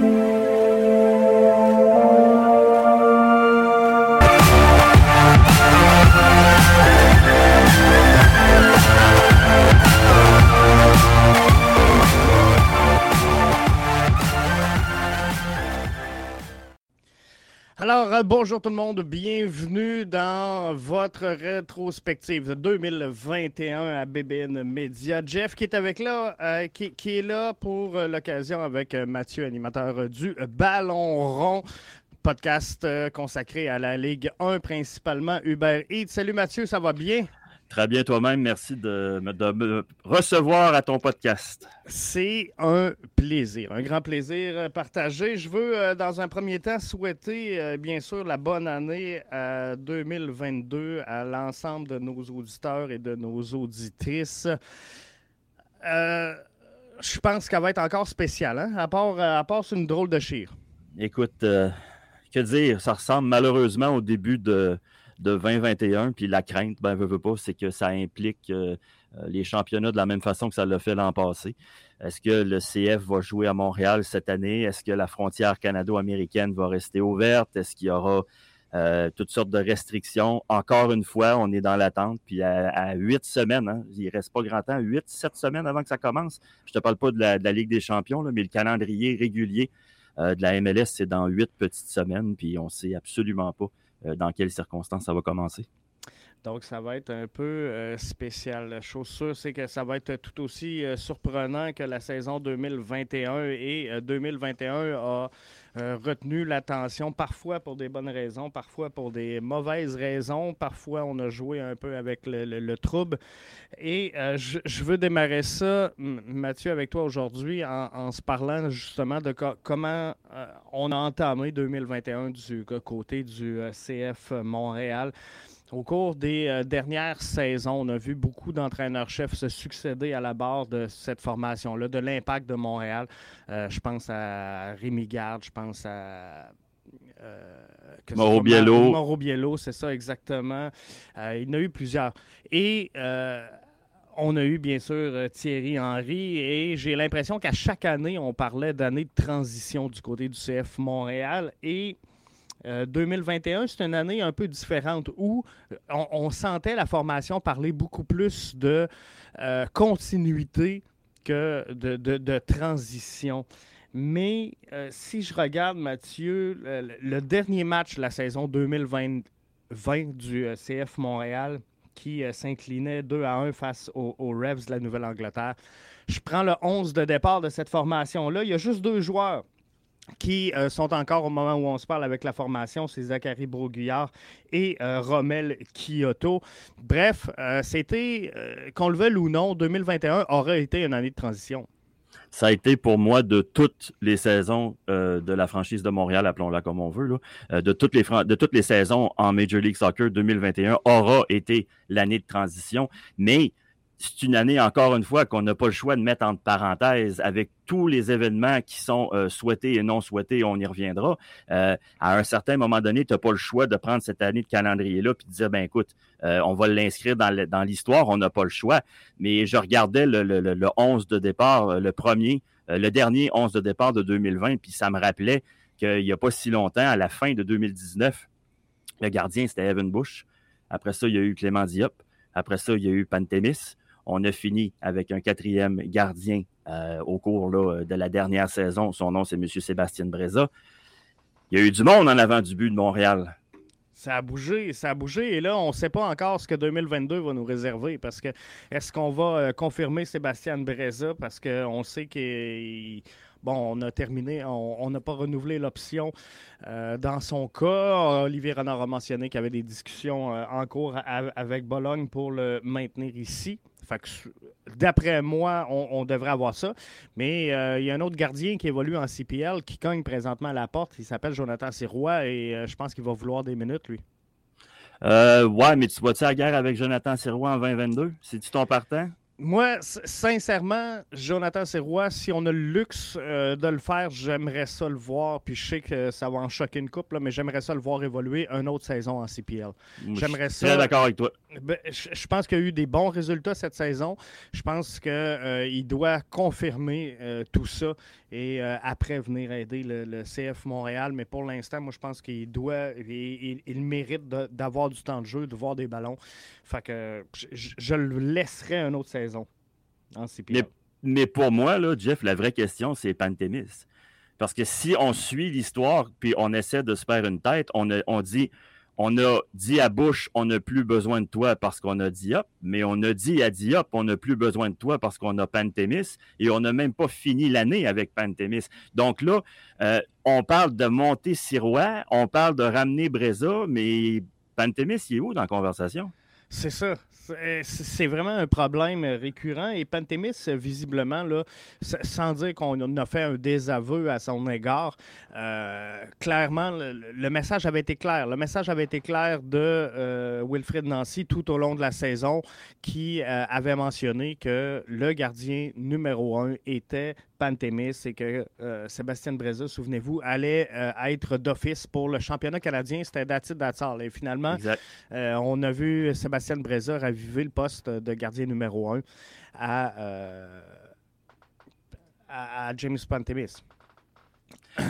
thank you bonjour tout le monde, bienvenue dans votre rétrospective de 2021 à BBN Media. Jeff qui est avec là, euh, qui, est là pour euh, l'occasion avec euh, Mathieu, animateur du Ballon Rond, podcast consacré à la Ligue 1 principalement Uber Eats. Salut Mathieu, ça va bien? Très bien toi-même. Merci de, me recevoir à ton podcast. C'est un plaisir, un grand plaisir partagé. Je veux, euh, dans un premier temps, souhaiter, euh, bien sûr, la bonne année 2022 à l'ensemble de nos auditeurs et de nos auditrices. Euh, je pense qu'elle va être encore spéciale, hein? à part, à part c'est une drôle de chire. Écoute, que dire, ça ressemble malheureusement au début de de 2021. Puis la crainte, ben, veut, pas, c'est que ça implique euh, euh, les championnats de la même façon que ça l'a fait l'an passé. Est-ce que le CF va jouer à Montréal cette année? Est-ce que la frontière canado-américaine va rester ouverte? Est-ce qu'il y aura euh, toutes sortes de restrictions? Encore une fois, on est dans l'attente. Puis à, huit semaines, hein, il ne reste pas grand temps, huit, sept semaines avant que ça commence. Je ne te parle pas de la, Ligue des champions, mais le calendrier régulier de la MLS, c'est dans huit petites semaines. Puis on ne sait absolument pas dans quelles circonstances ça va commencer. Donc, ça va être un peu euh, spécial. La chose sûre, c'est que ça va être tout aussi euh, surprenant que la saison 2021. Et 2021 a retenu l'attention, parfois pour des bonnes raisons, parfois pour des mauvaises raisons. Parfois, on a joué un peu avec le, trouble. Et je, veux démarrer ça, Mathieu, avec toi aujourd'hui, en, se parlant justement de comment on a entamé 2021 du côté du CF Montréal. Au cours des euh, dernières saisons, on a vu beaucoup d'entraîneurs-chefs se succéder à la barre de cette formation-là, de l'impact de Montréal. Euh, je pense à Rémi Garde, je pense à. Euh, Mauro Biello. Mauro Biello, c'est ça exactement. il y en a eu plusieurs. Et on a eu bien sûr Thierry Henry et j'ai l'impression qu'à chaque année, on parlait d'année de transition du côté du CF Montréal et 2021, euh, c'est une année un peu différente où euh, on, sentait la formation parler beaucoup plus de euh, continuité que de, transition. Mais si je regarde, Mathieu, le, dernier match de la saison 2020 du CF Montréal qui s'inclinait 2 à 1 face aux, aux Revs de la Nouvelle-Angleterre, je prends le 11 de départ de cette formation-là. Il y a juste deux joueurs qui euh, sont encore au moment où on se parle avec la formation, c'est Zachary Broguillard et euh, Romel Kyoto. Bref, euh, c'était, qu'on le veuille ou non, 2021 aurait été une année de transition. Ça a été pour moi de toutes les saisons de la franchise de Montréal, appelons-la comme on veut, de, toutes les de toutes les saisons en Major League Soccer 2021 aura été l'année de transition. Mais c'est une année, encore une fois, qu'on n'a pas le choix de mettre entre parenthèses avec tous les événements qui sont euh, souhaités et non souhaités, on y reviendra. Euh, à un certain moment donné, tu n'as pas le choix de prendre cette année de calendrier-là et de dire, ben écoute, euh, on va l'inscrire dans l'histoire, on n'a pas le choix. Mais je regardais le, le 11 de départ, le premier, le dernier 11 de départ de 2020, puis ça me rappelait qu'il n'y a pas si longtemps, à la fin de 2019, le gardien, c'était Evan Bush. Après ça, il y a eu Clément Diop. Après ça, il y a eu Pantémis. On a fini avec un quatrième gardien euh, au cours de la dernière saison. Son nom, c'est M. Sébastien Breza. Il y a eu du monde en avant du but de Montréal. Ça a bougé, ça a bougé. Et là, on ne sait pas encore ce que 2022 va nous réserver. Parce que est-ce qu'on va euh, confirmer Sébastien Breza? Parce qu'on sait qu'il Bon, on a terminé, on n'a pas renouvelé l'option euh, dans son cas. Olivier Renard a mentionné qu'il y avait des discussions en cours avec Bologne pour le maintenir ici d'après moi, on, devrait avoir ça. Mais euh, il y a un autre gardien qui évolue en CPL qui cogne présentement à la porte. Il s'appelle Jonathan Sirois et euh, je pense qu'il va vouloir des minutes, lui. Euh, ouais, mais tu vas-tu à guerre avec Jonathan Sirois en 2022? C'est-tu ton partant? Moi, sincèrement, Jonathan Serrois, si on a le luxe euh, de le faire, j'aimerais ça le voir. Puis je sais que ça va en choquer une couple, mais j'aimerais ça le voir évoluer une autre saison en CPL. J'aimerais ça. D'accord avec toi. Ben, je, pense qu'il y a eu des bons résultats cette saison. Je pense qu'il euh, doit confirmer euh, tout ça et après venir aider le, CF Montréal. Mais pour l'instant, moi, je pense qu'il doit, il, mérite d'avoir du temps de jeu, de voir des ballons. Fait que je, le laisserai une autre saison. Mais, pour moi, Jeff, la vraie question, c'est Pantémis. Parce que si on suit l'histoire, puis on essaie de se faire une tête, on dit on a dit à Bush, on n'a plus besoin de toi parce qu'on a Diop, mais on a dit à Diop, on n'a plus besoin de toi parce qu'on a Pantémis, et on n'a même pas fini l'année avec Pantémis. Donc là, euh, on parle de monter Sirois, on parle de ramener Breza, mais Pantémis, il est où dans la conversation? C'est ça. C'est vraiment un problème récurrent. Et Pantémis, visiblement, sans dire qu'on a fait un désaveu à son égard, euh, clairement, le, message avait été clair. Le message avait été clair de euh, Wilfred Nancy tout au long de la saison, qui euh, avait mentionné que le gardien numéro un était Pantémis et que Sébastien Breza, souvenez-vous, allait être d'office pour le championnat canadien. C'était Datit Datsal. Et finalement, on a vu Sébastien Breza raviver le poste de gardien numéro un à, à James Pantémis.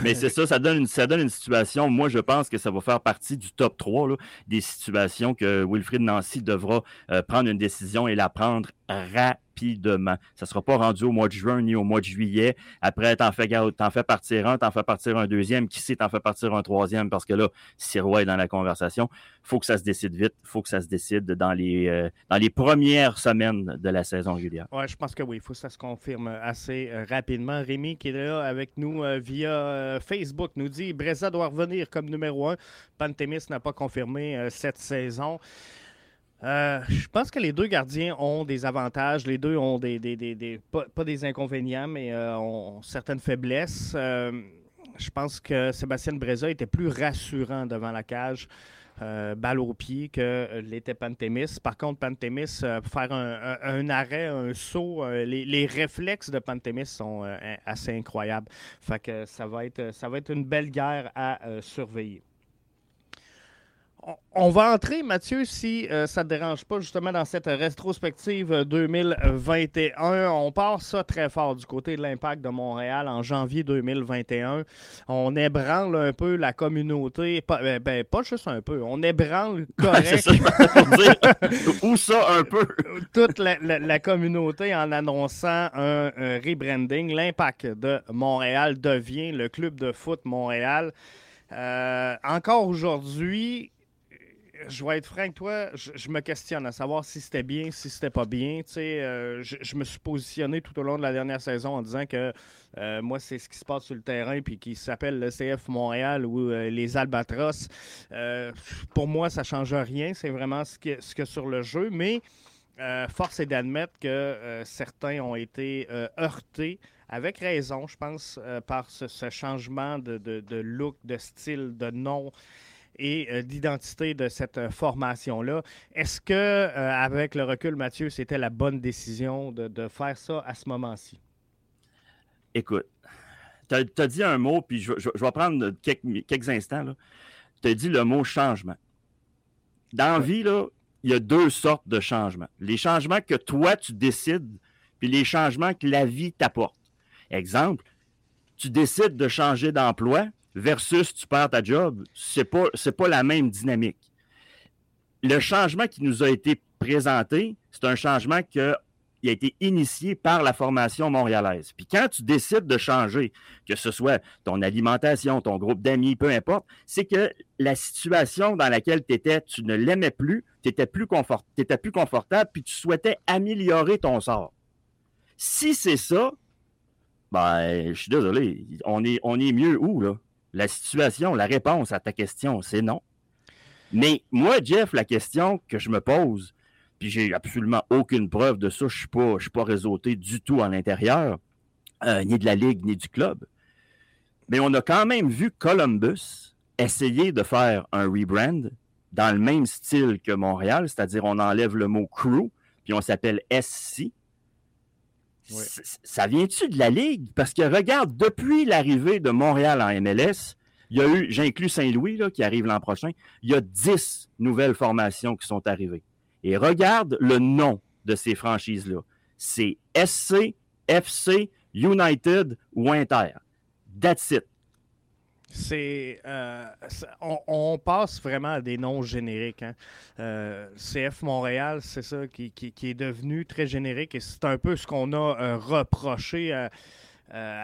Mais c'est ça, ça donne, une, ça donne une situation. Moi, je pense que ça va faire partie du top 3 des situations que Wilfried Nancy devra euh, prendre une décision et la prendre rapidement. Ça ne sera pas rendu au mois de juin ni au mois de juillet. Après, t'en fais, en fais partir un, t'en fais partir un deuxième. Qui sait, t'en fais partir un troisième? Parce que là, Sirois est dans la conversation. faut que ça se décide vite. faut que ça se décide dans les, euh, premières semaines de la saison régulière. Oui, je pense que oui. Il faut que ça se confirme assez euh, rapidement. Rémi, qui est là avec nous euh, via Facebook, nous dit Breza doit revenir comme numéro un. Pantémis n'a pas confirmé cette saison. Euh, je pense que les deux gardiens ont des avantages. Les deux ont des, pas, des inconvénients, mais euh, ont certaines faiblesses. Euh, je pense que Sébastien Breza était plus rassurant devant la cage. balle au pied que l'était Pantémis. Par contre, Pantémis, faire un, arrêt, un saut, les, réflexes de Pantémis sont assez incroyables. Fait ça va être, ça va être une belle guerre à surveiller on va entrer, Mathieu, si euh, ça ne te dérange pas, justement, dans cette rétrospective 2021. On part ça très fort du côté de l'impact de Montréal en janvier 2021. On ébranle un peu la communauté, pas, ben, ben pas juste un peu, on ébranle correct. Où ça, un peu? Toute la, communauté en annonçant un, rebranding. L'impact de Montréal devient le club de foot Montréal. Euh, encore aujourd'hui, je vais être franc toi, je, me questionne à savoir si c'était bien, si c'était pas bien. Euh, je, me suis positionné tout au long de la dernière saison en disant que euh, moi, c'est ce qui se passe sur le terrain puis qui s'appelle le CF Montréal ou euh, les Albatros. pour moi, ça change rien. C'est vraiment ce que, ce que sur le jeu. Mais force est d'admettre que certains ont été heurtés avec raison, je pense, par ce, changement de, de, look, de style, de nom et euh, d'identité de cette euh, formation-là. Est-ce que, euh, avec le recul, Mathieu, c'était la bonne décision de, faire ça à ce moment-ci? Écoute, tu as, dit un mot, puis je, vais prendre quelques, instants. Tu as dit le mot changement. Dans la vie, il y a deux sortes de changements. Les changements que toi, tu décides, puis les changements que la vie t'apporte. Exemple, tu décides de changer d'emploi, versus tu perds ta job, c'est pas, pas la même dynamique. Le changement qui nous a été présenté, c'est un changement qui a été initié par la formation montréalaise. Puis quand tu décides de changer, que ce soit ton alimentation, ton groupe d'amis, peu importe, c'est que la situation dans laquelle tu étais, tu ne l'aimais plus, tu étais plus, confort, plus confortable, puis tu souhaitais améliorer ton sort. Si c'est ça, ben, je suis désolé, on est, on est mieux où, là? La situation, la réponse à ta question, c'est non. Mais moi, Jeff, la question que je me pose, puis j'ai absolument aucune preuve de ça, je ne suis, pas, réseauté du tout à l'intérieur, euh, ni de la Ligue, ni du club. Mais on a quand même vu Columbus essayer de faire un rebrand dans le même style que Montréal, c'est-à-dire on enlève le mot crew, puis on s'appelle SC. Ça vient-tu de la Ligue? Parce que regarde, depuis l'arrivée de Montréal en MLS, il y a eu, j'inclus Saint-Louis qui arrive l'an prochain, il y a 10 nouvelles formations qui sont arrivées. Et regarde le nom de ces franchises-là. C'est SC, FC, United ou Inter. That's it. Euh, on, passe vraiment à des noms génériques. Hein. Euh, CF Montréal, c'est ça qui, est devenu très générique et c'est un peu ce qu'on a euh, reproché à,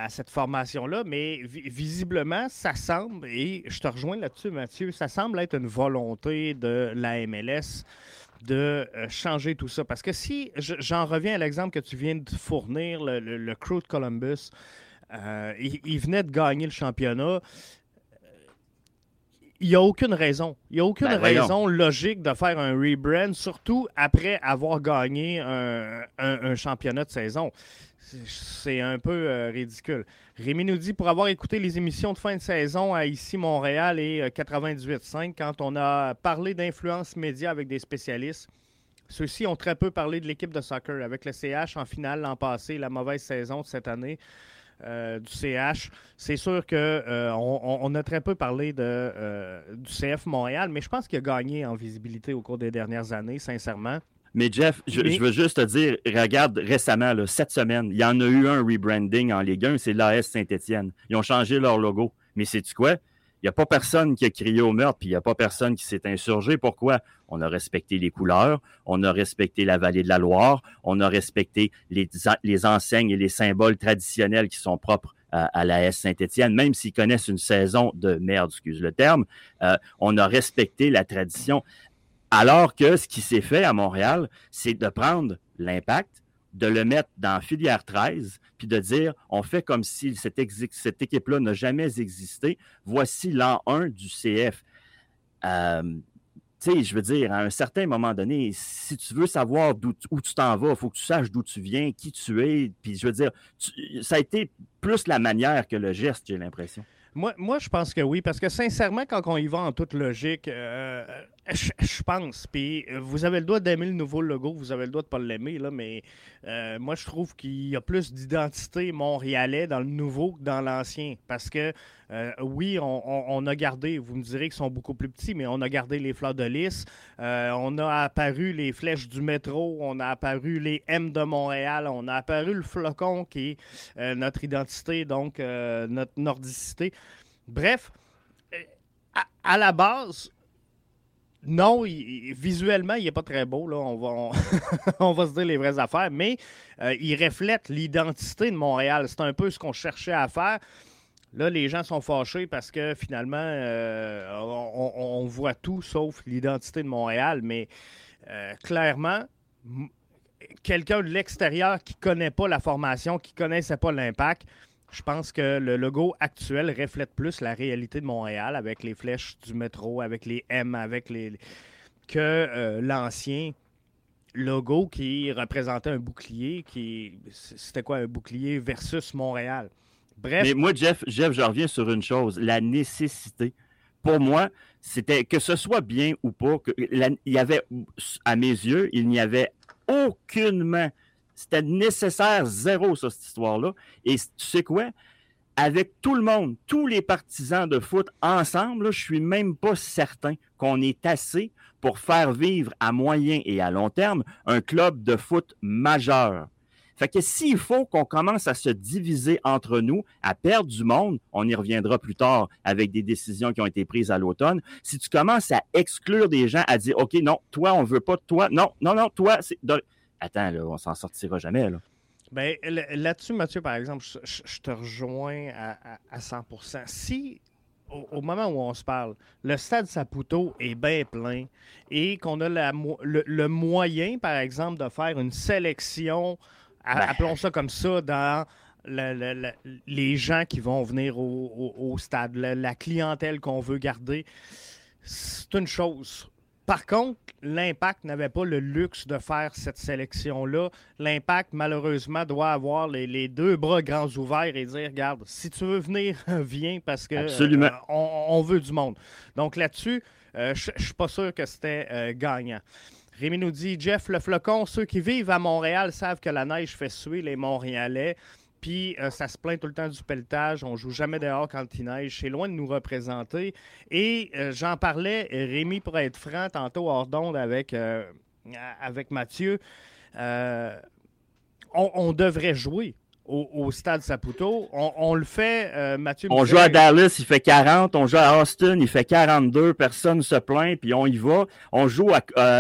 cette formation-là. Mais visiblement, ça semble, et je te rejoins là-dessus, Mathieu, ça semble être une volonté de la MLS de changer tout ça. Parce que si j'en reviens à l'exemple que tu viens de fournir, le, Crew de Columbus, il, venait de gagner le championnat il n'y a aucune raison. Il n'y a aucune ben, raison logique de faire un rebrand, surtout après avoir gagné un, championnat de saison. C'est un peu euh, ridicule. Rémi nous dit pour avoir écouté les émissions de fin de saison à ici Montréal et 98.5, euh, quand on a parlé d'influence média avec des spécialistes, ceux-ci ont très peu parlé de l'équipe de soccer. Avec le CH en finale l'an passé, la mauvaise saison de cette année, euh, du CH. C'est sûr qu'on euh, on, a très peu parlé de, euh, du CF Montréal, mais je pense qu'il a gagné en visibilité au cours des dernières années, sincèrement. Mais Jeff, je, veux juste te dire, regarde récemment, cette semaine, il y en a eu un rebranding en Ligue 1, c'est l'AS Saint-Étienne. Ils ont changé leur logo. Mais c'est-tu quoi? Il n'y a pas personne qui a crié au meurtre, puis il n'y a pas personne qui s'est insurgé. Pourquoi? On a respecté les couleurs, on a respecté la vallée de la Loire, on a respecté les, enseignes et les symboles traditionnels qui sont propres à, la S Saint-Étienne, même s'ils connaissent une saison de merde, excuse le terme, euh, on a respecté la tradition. Alors que ce qui s'est fait à Montréal, c'est de prendre l'impact, de le mettre dans filière 13, puis de dire on fait comme si cette, équipe-là n'a jamais existé. Voici l'an 1 du CF. Euh, tu sais, je veux dire, à un certain moment donné, si tu veux savoir où tu t'en vas, il faut que tu saches d'où tu viens, qui tu es. Puis je veux dire, ça a été plus la manière que le geste, j'ai l'impression. Moi, moi, je pense que oui, parce que sincèrement, quand on y va en toute logique, euh, je, pense. Puis euh, vous avez le droit d'aimer le nouveau logo, vous avez le droit de pas l'aimer, là, mais euh, moi, je trouve qu'il y a plus d'identité montréalais dans le nouveau que dans l'ancien. Parce que oui, on, a gardé, vous me direz qu'ils sont beaucoup plus petits, mais on a gardé les fleurs de lys, on a apparu les flèches du métro, on a apparu les M de Montréal, on a apparu le flocon qui est notre identité, donc notre nordicité. Bref, à, la base, non, visuellement, il n'est pas très beau. Là. On, va, on, va se dire les vraies affaires, mais euh, il reflète l'identité de Montréal. C'est un peu ce qu'on cherchait à faire. Là, les gens sont fâchés parce que finalement, euh, on, voit tout sauf l'identité de Montréal. Mais euh, clairement, quelqu'un de l'extérieur qui ne connaît pas la formation, qui ne connaissait pas l'impact, je pense que le logo actuel reflète plus la réalité de Montréal avec les flèches du métro, avec les M, avec les que euh, l'ancien logo qui représentait un bouclier qui c'était quoi un bouclier versus Montréal. Bref. Mais moi Jeff, Jeff, je reviens sur une chose, la nécessité. Pour moi, c'était que ce soit bien ou pas, il y avait à mes yeux, il n'y avait aucunement c'était nécessaire zéro, ça, cette histoire-là. Et tu sais quoi? Avec tout le monde, tous les partisans de foot ensemble, je suis même pas certain qu'on est assez pour faire vivre à moyen et à long terme un club de foot majeur. Fait que s'il faut qu'on commence à se diviser entre nous, à perdre du monde, on y reviendra plus tard avec des décisions qui ont été prises à l'automne. Si tu commences à exclure des gens, à dire, OK, non, toi, on veut pas, toi, non, non, non, toi, c'est attends, là, on s'en sortira jamais. Là. Ben, là-dessus, Mathieu, par exemple, je, te rejoins à, 100% Si, au, moment où on se parle, le stade Saputo est bien plein et qu'on a le, moyen, par exemple, de faire une sélection, ben. appelons ça comme ça, dans les gens qui vont venir au stade, la clientèle qu'on veut garder, c'est une chose. Par contre, l'Impact n'avait pas le luxe de faire cette sélection-là. L'Impact, malheureusement, doit avoir les, deux bras grands ouverts et dire regarde, si tu veux venir, viens parce que euh, on, veut du monde. Donc là-dessus, euh, je ne suis pas sûr que c'était euh, gagnant. Rémi nous dit Jeff Le Flocon, ceux qui vivent à Montréal savent que la neige fait suer les Montréalais. Puis euh, ça se plaint tout le temps du pelletage. On joue jamais dehors quand il neige. C'est loin de nous représenter. Et euh, j'en parlais, Rémi, pour être franc, tantôt hors d'onde avec, euh, avec Mathieu. On, devrait jouer. Au, stade Saputo. On, le fait, Mathieu. On joue à Dallas, il fait 40. On joue à Austin, il fait 42. Personne ne se plaint, puis on y va. On joue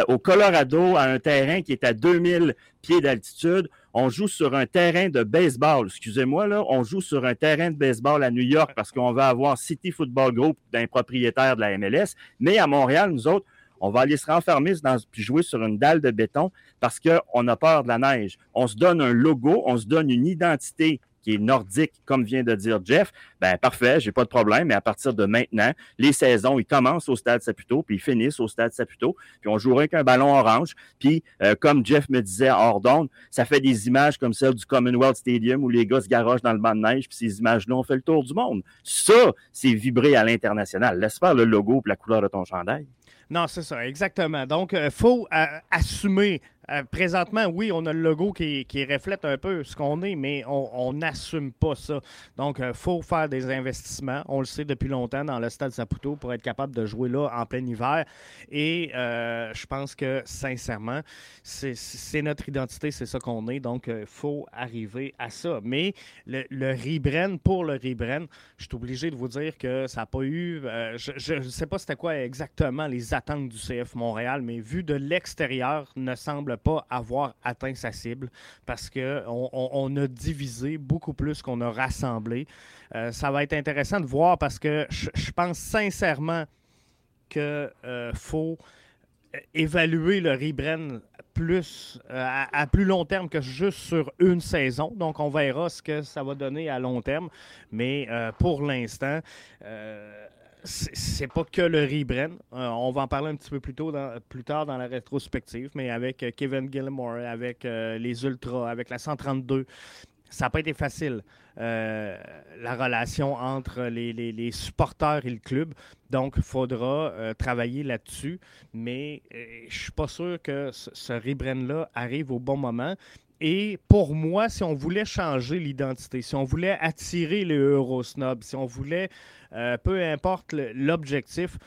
au Colorado à un terrain qui est à 2000 pieds d'altitude. On joue sur un terrain de baseball. Excusez-moi, là. On joue sur un terrain de baseball à New York parce qu'on va avoir City Football Group d'un propriétaire de la MLS. Mais à Montréal, nous autres, on va aller se renfermer dans, puis jouer sur une dalle de béton parce qu'on a peur de la neige. On se donne un logo, on se donne une identité qui est nordique, comme vient de dire Jeff, ben parfait, j'ai pas de problème. Mais à partir de maintenant, les saisons, ils commencent au stade Saputo, puis ils finissent au stade Saputo, puis on jouera avec un ballon orange. Puis, euh, comme Jeff me disait hors d'onde, ça fait des images comme celle du Commonwealth Stadium où les gars se garagent dans le banc de neige, puis ces images-là ont fait le tour du monde. Ça, c'est vibrer à l'international. Laisse faire le logo et la couleur de ton chandail. Non, c'est ça, exactement. Donc, il euh, faut euh, assumer euh, présentement, oui, on a le logo qui, reflète un peu ce qu'on est, mais on n'assume pas ça. Donc, il euh, faut faire des investissements. On le sait depuis longtemps dans le stade Saputo pour être capable de jouer là en plein hiver. Et euh, je pense que, sincèrement, c'est notre identité, c'est ça qu'on est. Donc, il faut arriver à ça. Mais le, le pour le rebren, je suis obligé de vous dire que ça n'a pas eu. je ne sais pas c'était quoi exactement les attentes du CF Montréal, mais vu de l'extérieur, ne semble pas avoir atteint sa cible parce qu'on on, a divisé beaucoup plus qu'on a rassemblé. Euh, ça va être intéressant de voir parce que je, pense sincèrement qu'il euh, faut évaluer le Rebren plus euh, à, plus long terme que juste sur une saison. Donc, on verra ce que ça va donner à long terme. Mais pour l'instant, c'est pas que le rebren. Euh, on va en parler un petit peu plus, tôt plus tard dans la rétrospective, mais avec euh, Kevin Gilmore, avec euh, les Ultras, avec la 132, ça n'a pas été facile, la relation entre les, supporters et le club. Donc, il faudra travailler là-dessus, mais je suis pas sûr que ce, ce rebren-là arrive au bon moment. Et pour moi, si on voulait changer l'identité, si on voulait attirer les Eurosnobs, si on voulait euh, peu importe l'objectif,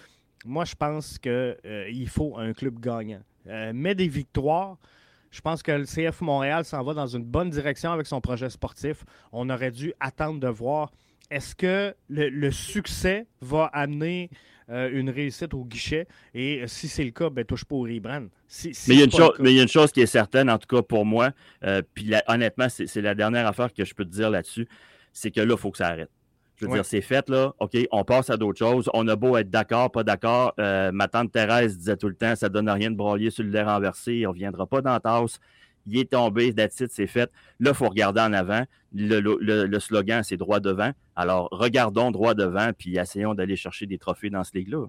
moi, je pense qu'il euh, faut un club gagnant. Euh, mais des victoires, je pense que le CF Montréal s'en va dans une bonne direction avec son projet sportif. On aurait dû attendre de voir est-ce que le, succès va amener une réussite au guichet? Et si c'est le cas, ben, touche pas au rebrand. mais, il y a une chose qui est certaine, en tout cas pour moi, puis honnêtement, c'est la dernière affaire que je peux te dire là-dessus, c'est que là, il faut que ça arrête. Je veux dire, c'est fait, là. OK, on passe à d'autres choses. On a beau être d'accord, pas d'accord. Euh, ma tante Thérèse disait tout le temps, ça donne rien de broyer sur le lait renversé. On ne reviendra pas dans la tasse. Il est tombé, that's c'est fait. Là, il faut regarder en avant. Le, slogan, c'est droit devant. Alors, regardons droit devant, puis essayons d'aller chercher des trophées dans ce ligue-là.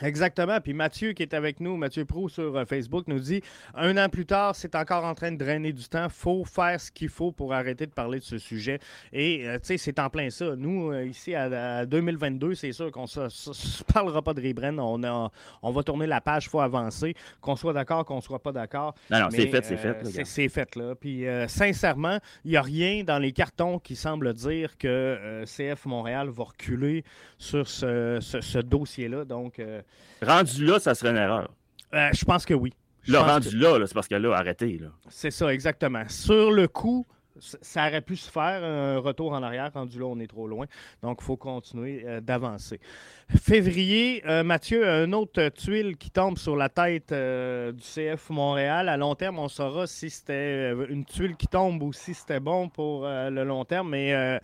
Exactement. Puis Mathieu, qui est avec nous, Mathieu Prou sur euh, Facebook, nous dit un an plus tard, c'est encore en train de drainer du temps. faut faire ce qu'il faut pour arrêter de parler de ce sujet. Et, euh, tu sais, c'est en plein ça. Nous, euh, ici, à, 2022, c'est sûr qu'on ne parlera pas de Rebren. On, on va tourner la page, il faut avancer. Qu'on soit d'accord, qu'on soit pas d'accord. Non, non, c'est fait, c'est fait. C'est fait, là. Puis, sincèrement, il n'y a rien dans les cartons qui semble dire que CF Montréal va reculer sur ce, ce dossier-là. Donc, rendu là, ça serait une erreur. Euh, je pense que oui. Le rendu là, c'est parce que là, arrêtez. C'est ça, exactement. Sur le coup, ça aurait pu se faire un retour en arrière. Rendu là, on est trop loin. Donc, il faut continuer euh, d'avancer. Février, euh, Mathieu, un autre tuile qui tombe sur la tête du CF Montréal. À long terme, on saura si c'était une tuile qui tombe ou si c'était bon pour le long terme. Mais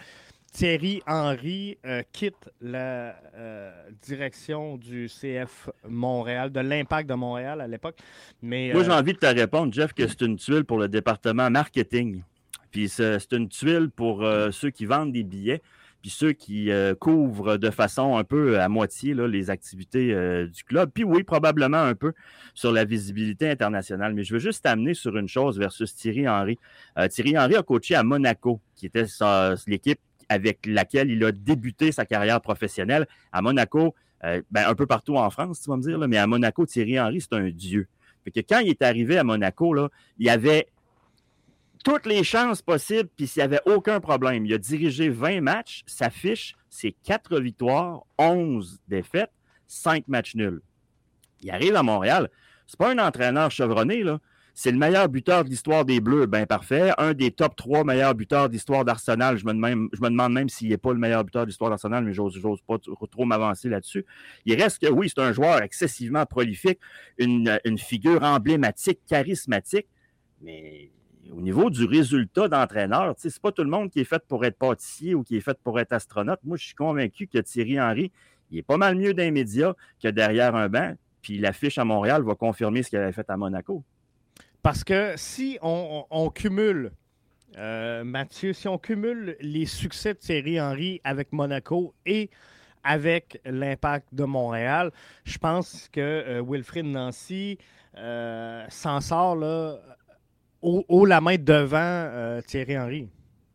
Thierry Henry euh, quitte la euh, direction du CF Montréal, de l'Impact de Montréal à l'époque. Mais, Moi, j'ai euh, envie de te répondre, Jeff, que c'est une tuile pour le département marketing. Puis c'est une tuile pour ceux qui vendent des billets, puis ceux qui couvrent de façon un peu à moitié les activités du club. Puis oui, probablement un peu sur la visibilité internationale. Mais je veux juste t'amener sur une chose versus Thierry Henry. Thierry Henry a coaché à Monaco, qui était l'équipe avec laquelle il a débuté sa carrière professionnelle. À Monaco, euh, ben, un peu partout en France, tu vas me dire, mais à Monaco, Thierry Henry, c'est un dieu. Que quand il est arrivé à Monaco, là, il avait toutes les chances possibles, puis s'il n'y avait aucun problème. Il a dirigé 20 matchs, sa fiche, c'est 4 victoires, 11 défaites, 5 matchs nuls. Il arrive à Montréal. C'est pas un entraîneur chevronné, là. C'est le meilleur buteur de l'histoire des Bleus, bien parfait. Un des top trois meilleurs buteurs d'histoire d'Arsenal. Je, me demande même s'il n'est pas le meilleur buteur de l'histoire d'Arsenal, mais j'ose pas trop m'avancer là-dessus. Il reste que oui, c'est un joueur excessivement prolifique, une, figure emblématique, charismatique, mais au niveau du résultat d'entraîneur, c'est pas tout le monde qui est fait pour être pâtissier ou qui est fait pour être astronaute. Moi, je suis convaincu que Thierry Henry, il est pas mal mieux d'un média que derrière un banc. Puis l'affiche à Montréal va confirmer ce qu'il avait fait à Monaco. Parce que si on, cumule, euh, Mathieu, si on cumule les succès de Thierry Henry avec Monaco et avec l'impact de Montréal, je pense que euh, Wilfrid Nancy euh, s'en sort là, haut, la main devant euh, Thierry Henry.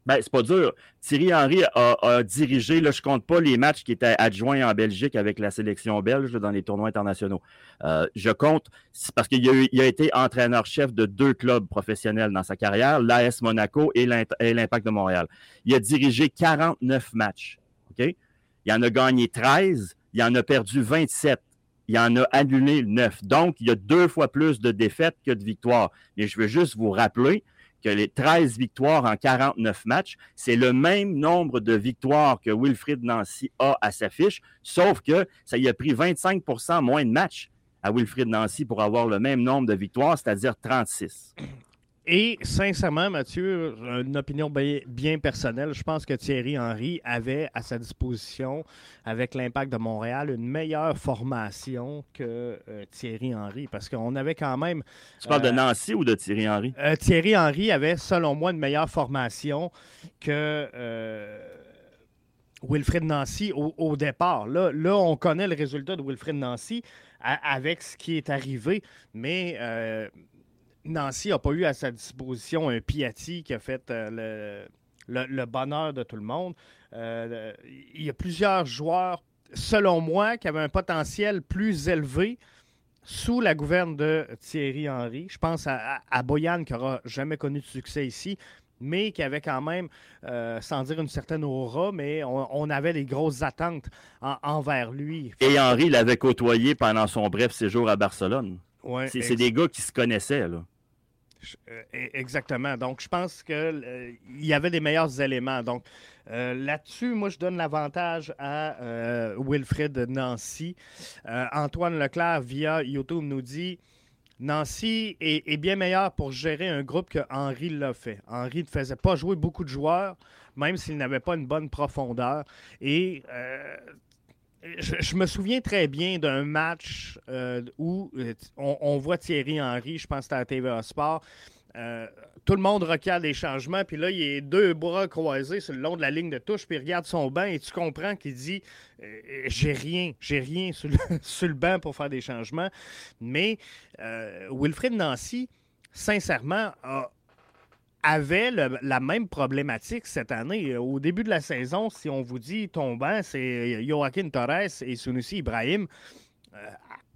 Ben, c'est pas dur. Thierry Henry a, dirigé, là, je compte pas les matchs qui étaient adjoints en Belgique avec la sélection belge dans les tournois internationaux. Euh, je compte, parce qu'il a, été entraîneur-chef de deux clubs professionnels dans sa carrière, l'AS Monaco et l'Impact de Montréal. Il a dirigé 49 matchs. Il en a gagné 13, il en a perdu 27 il en a annulé 9. Donc, il y a deux fois plus de défaites que de victoires. Mais je veux juste vous rappeler que les 13 victoires en 49 matchs, c'est le même nombre de victoires que Wilfrid Nancy a à sa fiche, sauf que ça y a pris 25% moins de matchs à Wilfrid Nancy pour avoir le même nombre de victoires, c'est-à-dire 36. Et sincèrement, Mathieu, une opinion bien personnelle, je pense que Thierry Henry avait à sa disposition, avec l'impact de Montréal, une meilleure formation que euh, Thierry Henry. Parce qu'on avait quand même. Tu parles de euh, Nancy ou de Thierry Henry? Euh, Thierry Henry avait, selon moi, une meilleure formation que. Wilfred Nancy au, départ. Là, là, on connaît le résultat de Wilfred Nancy avec ce qui est arrivé, mais Nancy n'a pas eu à sa disposition un Piatti qui a fait euh, le, bonheur de tout le monde. Euh, il y a plusieurs joueurs, selon moi, qui avaient un potentiel plus élevé sous la gouverne de Thierry Henry. Je pense à, Boyan, qui n'aura jamais connu de succès ici, mais qui avait quand même, euh, sans dire une certaine aura, mais on, avait des grosses attentes envers lui. Et Henry l'avait côtoyé pendant son bref séjour à Barcelone. C'est des gars qui se connaissaient. Là. Euh, e, exactement. Donc, je pense qu'il euh, y avait des meilleurs éléments. Donc, euh, là-dessus, moi, je donne l'avantage à Wilfred Nancy. Antoine Leclerc, via YouTube, nous dit Nancy est, bien meilleur pour gérer un groupe que Henry l'a fait. Henry ne faisait pas jouer beaucoup de joueurs, même s'il n'avait pas une bonne profondeur. Et je, me souviens très bien d'un match euh, où euh, on, voit Thierry Henry, je pense que c'était à TVA Sport. Euh, tout le monde regarde les changements, puis là, il est deux bras croisés sur le long de la ligne de touche, puis il regarde son banc et tu comprends qu'il dit J'ai rien, j'ai rien sur le, sur banc pour faire des changements. Mais Wilfred Nancy, sincèrement, a, avait la même problématique cette année. Au début de la saison, si on vous dit tombant, c'est Joaquin Torres et Sunusi Ibrahim. Euh,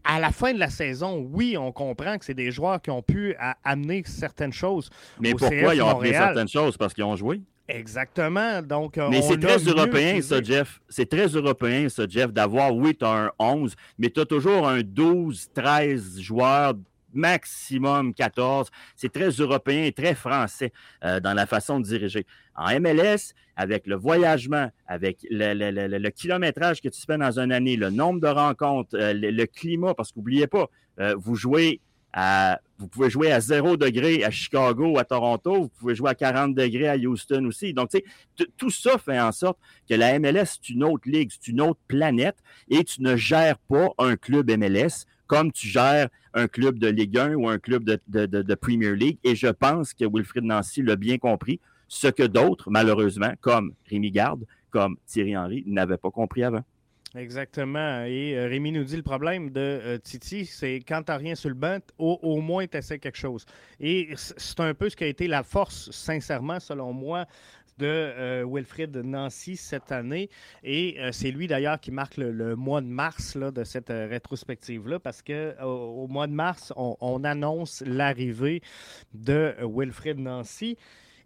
à la fin de la saison, oui, on comprend que c'est des joueurs qui ont pu amener certaines choses. Mais pourquoi ils ont amené certaines choses? Parce qu'ils ont joué? Exactement. Donc, mais c'est très européen, ça, Jeff. C'est très européen, ça, Jeff, d'avoir, oui, tu as un 11, mais tu as toujours un 12, 13 joueurs maximum 14. C'est très européen et très français euh, dans la façon de diriger. En MLS, avec le voyagement, avec le, kilométrage que tu fais dans une année, le nombre de rencontres, euh, le, climat, parce qu'oubliez pas, euh, vous jouez à, vous pouvez jouer à 0 degré à Chicago ou à Toronto, vous pouvez jouer à 40 degrés à Houston aussi. Donc, tu sais, tout ça fait en sorte que la MLS, c'est une autre ligue, c'est une autre planète et tu ne gères pas un club MLS comme tu gères un club de Ligue 1 ou un club de, Premier League. Et je pense que Wilfried Nancy l'a bien compris, ce que d'autres, malheureusement, comme Rémi Garde, comme Thierry Henry, n'avaient pas compris avant. Exactement. Et euh, Rémi nous dit le problème de euh, Titi, c'est quand tu n'as rien sur le banc, au, moins tu essaies quelque chose. Et c'est un peu ce qui a été la force, sincèrement, selon moi, de euh, Wilfrid Nancy cette année. Et c'est lui d'ailleurs qui marque le, mois de mars là, de cette rétrospective-là, parce qu'au au mois de mars, on, annonce l'arrivée de Wilfrid Nancy.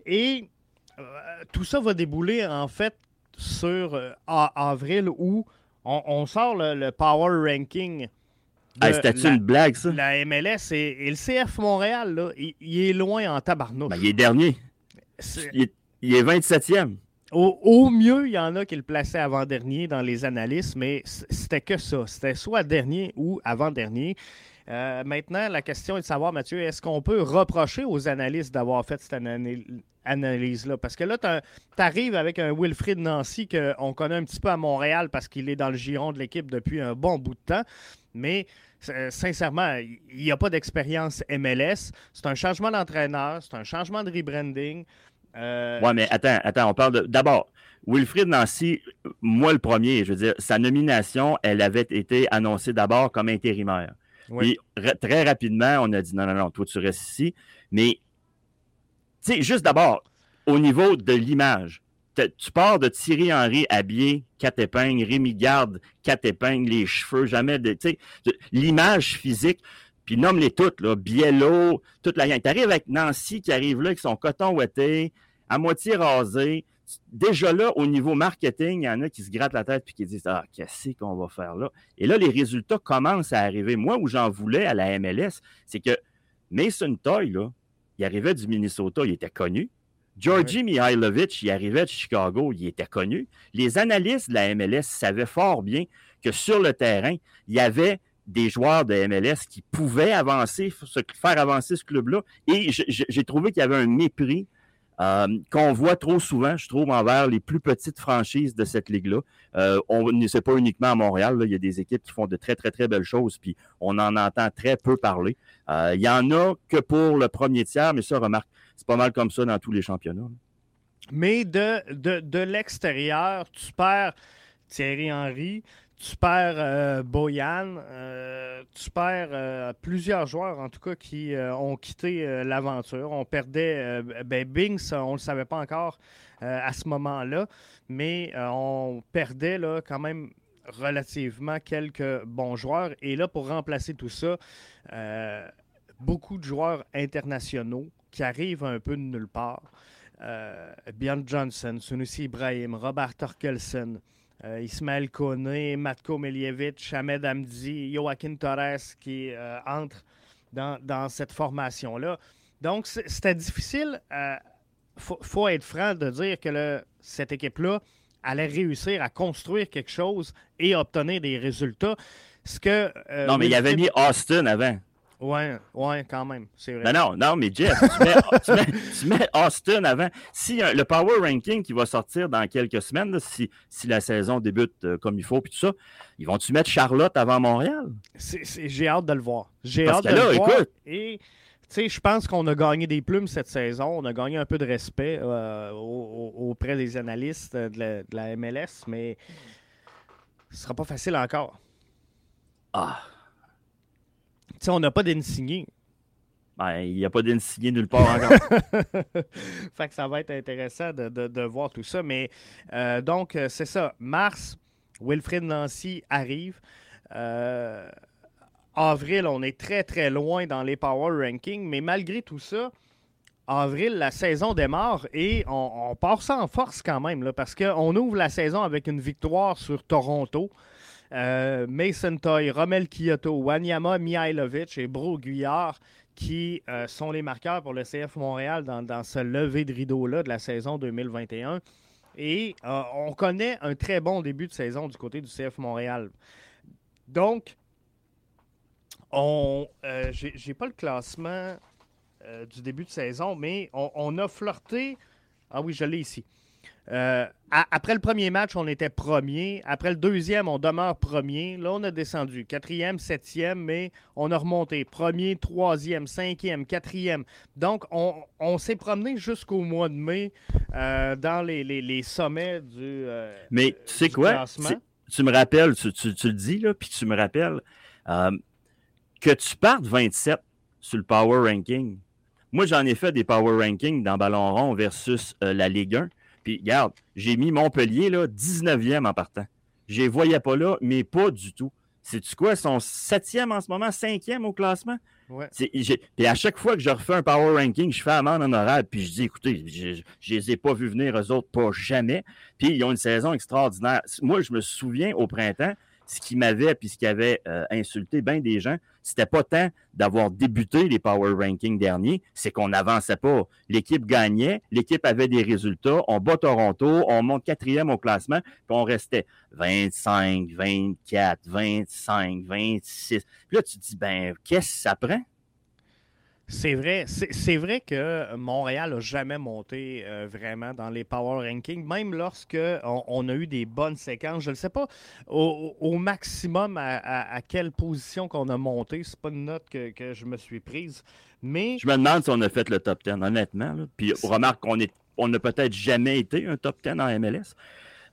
Et tout ça va débouler en fait sur avril où on, sort le, power ranking. C'était une blague, ça? La MLS et, le CF Montréal, là, il, est loin en tabarnouche. Ben, il est dernier. Il, est, 27e. Au, mieux, il y en a qui le plaçaient avant-dernier dans les analyses, mais c'était que ça. C'était soit dernier ou avant-dernier. Euh, maintenant, la question est de savoir, Mathieu, est-ce qu'on peut reprocher aux analystes d'avoir fait cette analyse-là? Parce que là, tu arrives avec un Wilfrid Nancy qu'on connaît un petit peu à Montréal parce qu'il est dans le giron de l'équipe depuis un bon bout de temps. Mais euh, sincèrement, il n'y a pas d'expérience MLS. C'est un changement d'entraîneur, c'est un changement de rebranding. Euh... Oui, mais attends, attends, on parle D'abord, Wilfrid Nancy, moi le premier, je veux dire, sa nomination, elle avait été annoncée d'abord comme intérimaire. Puis très rapidement, on a dit non, non, non, toi, tu restes ici. Mais, tu sais, juste d'abord, au niveau de l'image, tu pars de Thierry Henry habillé, quatre épingles, Rémi Garde, quatre épingles, les cheveux, jamais de. Tu sais, l'image physique, puis nomme-les toutes, là, Biello, toute la gang. Tu arrives avec Nancy qui arrive là avec son coton ouetté, à moitié rasé déjà là, au niveau marketing, il y en a qui se grattent la tête et qui disent Ah, qu'est-ce qu'on va faire là? Et là, les résultats commencent à arriver. Moi, où j'en voulais à la MLS, c'est que Mason Toy, là, il arrivait du Minnesota, il était connu. Georgi Mihailovic, il arrivait de Chicago, il était connu. Les analystes de la MLS savaient fort bien que sur le terrain, il y avait des joueurs de MLS qui pouvaient avancer, faire avancer ce club-là. Et j'ai trouvé qu'il y avait un mépris euh, qu'on voit trop souvent, je trouve, envers les plus petites franchises de cette ligue-là. Euh, on ne pas uniquement à Montréal, il y a des équipes qui font de très, très, très belles choses, puis on en entend très peu parler. Euh, il y en a que pour le premier tiers, mais ça, remarque, c'est pas mal comme ça dans tous les championnats. Mais de, de, de l'extérieur, tu perds Thierry Henry, tu perds euh, Boyan, euh, tu perds euh, plusieurs joueurs, en tout cas, qui ont quitté l'aventure. On perdait ben, Binks, on ne le savait pas encore à ce moment-là, mais on perdait là, quand même relativement quelques bons joueurs. Et là, pour remplacer tout ça, beaucoup de joueurs internationaux qui arrivent un peu de nulle part. Björn Johnson, Sunusi Ibrahim, Robert Torkelsen, euh, Ismaël Koné, Matko Miljevic, Ahmed Amdi, Joaquin Torres qui euh, entrent dans, cette formation-là. Donc, c'était difficile. Il euh, faut, être franc de dire que cette équipe-là allait réussir à construire quelque chose et obtenir des résultats. Ce que, non, mais il y avait mis Austin avant. Ouais, ouais, quand même, c'est vrai. Non, non, non, mais Jeff, tu mets, Austin avant. Si le power ranking qui va sortir dans quelques semaines, si, si la saison débute euh, comme il faut, puis tout ça, ils vont-tu mettre Charlotte avant Montréal? J'ai hâte de le voir. J'ai hâte de le voir. Et tu sais, je pense qu'on a gagné des plumes cette saison. On a gagné un peu de respect euh, auprès des analystes de la, MLS, mais ce sera pas facile encore. Ah on n'a pas d'insigné. Ben, il n'y a pas d'insigné nulle part encore. fait que ça va être intéressant de, voir tout ça. Mais euh, donc, euh, c'est ça. Mars, Wilfred Nancy arrive. Euh, avril, on est très, très loin dans les power rankings. Mais malgré tout ça, avril, la saison démarre et on, part ça en force quand même. Là, parce qu'on ouvre la saison avec une victoire sur Toronto. Euh, Mason Toy, Romel Kyoto, Wanyama Mihailovic et Bro Guyard qui euh, sont les marqueurs pour le CF Montréal dans, ce lever de rideau-là de la saison 2021. Et euh, on connaît un très bon début de saison du côté du CF Montréal. Donc, on, j'ai pas le classement du début de saison, mais on a flirté. Ah oui, je l'ai ici. Euh, après le premier match, on était premier. Après le deuxième, on demeure premier. Là, on a descendu. Quatrième, septième, mais on a remonté. Premier, troisième, cinquième, quatrième. Donc, on, s'est promené jusqu'au mois de mai euh, dans les, sommets du. Euh, mais tu sais quoi? tu me rappelles, tu, le dis, là, puis tu me rappelles euh, que tu partes 27 sur le Power Ranking. Moi, j'en ai fait des Power Rankings dans Ballon rond versus la Ligue 1. Puis, regarde, j'ai mis Montpellier, là, 19e en partant. Je les voyais pas là, mais pas du tout. C'est-tu quoi? Ils sont septième en ce moment, cinquième au classement? Ouais. Puis à chaque fois que je refais un power ranking, je fais amende honorable, puis je dis, écoutez, je ne les ai pas vus venir, eux autres, pas jamais. Puis ils ont une saison extraordinaire. Moi, je me souviens au printemps, ce qui m'avait puis ce qui avait euh, insulté bien des gens, c'était pas tant d'avoir débuté les power rankings derniers, c'est qu'on n'avançait pas. L'équipe gagnait, l'équipe avait des résultats, on bat Toronto, on monte quatrième au classement, puis on restait 25, 24, 25, 26. Puis là, tu te dis, ben, qu'est-ce que ça prend? C'est vrai, c'est vrai que Montréal n'a jamais monté euh, vraiment dans les power rankings, même lorsque on, a eu des bonnes séquences. Je ne sais pas au, maximum à, quelle position qu'on a monté. C'est pas une note que, je me suis prise. Mais... Je me demande si on a fait le top 10, honnêtement. Puis remarque qu'on on n'a peut-être jamais été un top 10 en MLS.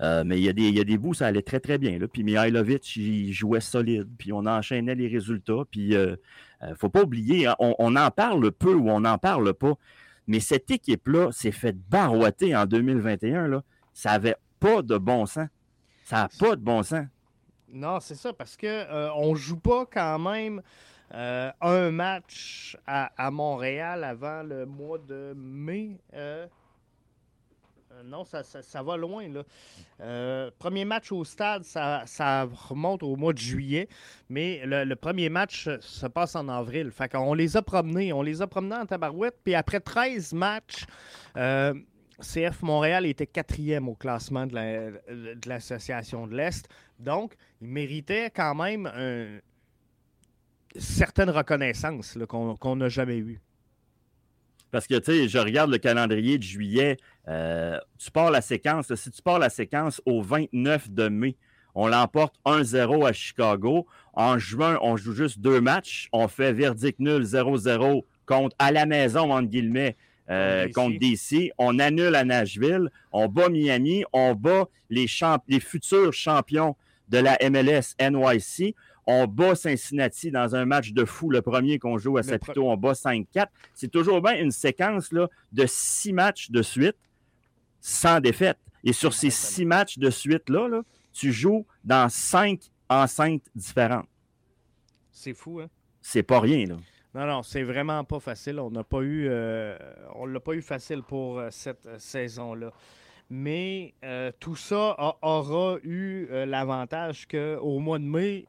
Euh, mais il y, a des, il y, a des bouts, ça allait très, très bien. Là. Puis Mihailovic, il jouait solide. Puis on enchaînait les résultats. Puis euh, ne euh, faut pas oublier, hein, on, en parle peu ou on n'en parle pas, mais cette équipe-là s'est fait barouetter en 2021. Là. Ça n'avait pas de bon sens. Ça n'a pas de bon sens. Non, c'est ça, parce qu'on euh, on ne joue pas quand même un match à, Montréal avant le mois de mai. Non, ça, va loin. Là. Euh, premier match au stade, ça, remonte au mois de juillet, mais le, premier match se passe en avril. Fait qu'on les a promenés. On les a promenés en tabarouette. Puis après 13 matchs, euh, CF Montréal était quatrième au classement de l'Association de l'Est. Donc, il méritait quand même une certaine reconnaissance qu'on n'a jamais eue. Parce que, tu sais, je regarde le calendrier de juillet. Euh, tu pars la séquence. si tu pars la séquence au 29 de mai, on l'emporte 1-0 à Chicago. En juin, on joue juste deux matchs. On fait verdict nul 0-0 contre à la maison, entre guillemets, euh, contre DC. On annule à Nashville. On bat Miami. On bat les, les futurs champions de la MLS NYC. On bat Cincinnati dans un match de fou, le premier qu'on joue à Saputo, on bat 5-4. C'est toujours bien une séquence là, de six matchs de suite sans défaite. Et sur ces six matchs de suite-là, là, tu joues dans cinq enceintes différentes. C'est fou, hein? C'est pas rien, là. Non, non, c'est vraiment pas facile. On n'a pas eu, euh, on l'a pas eu facile pour euh, cette euh, saison-là mais tout ça aura eu l'avantage qu'au mois de mai,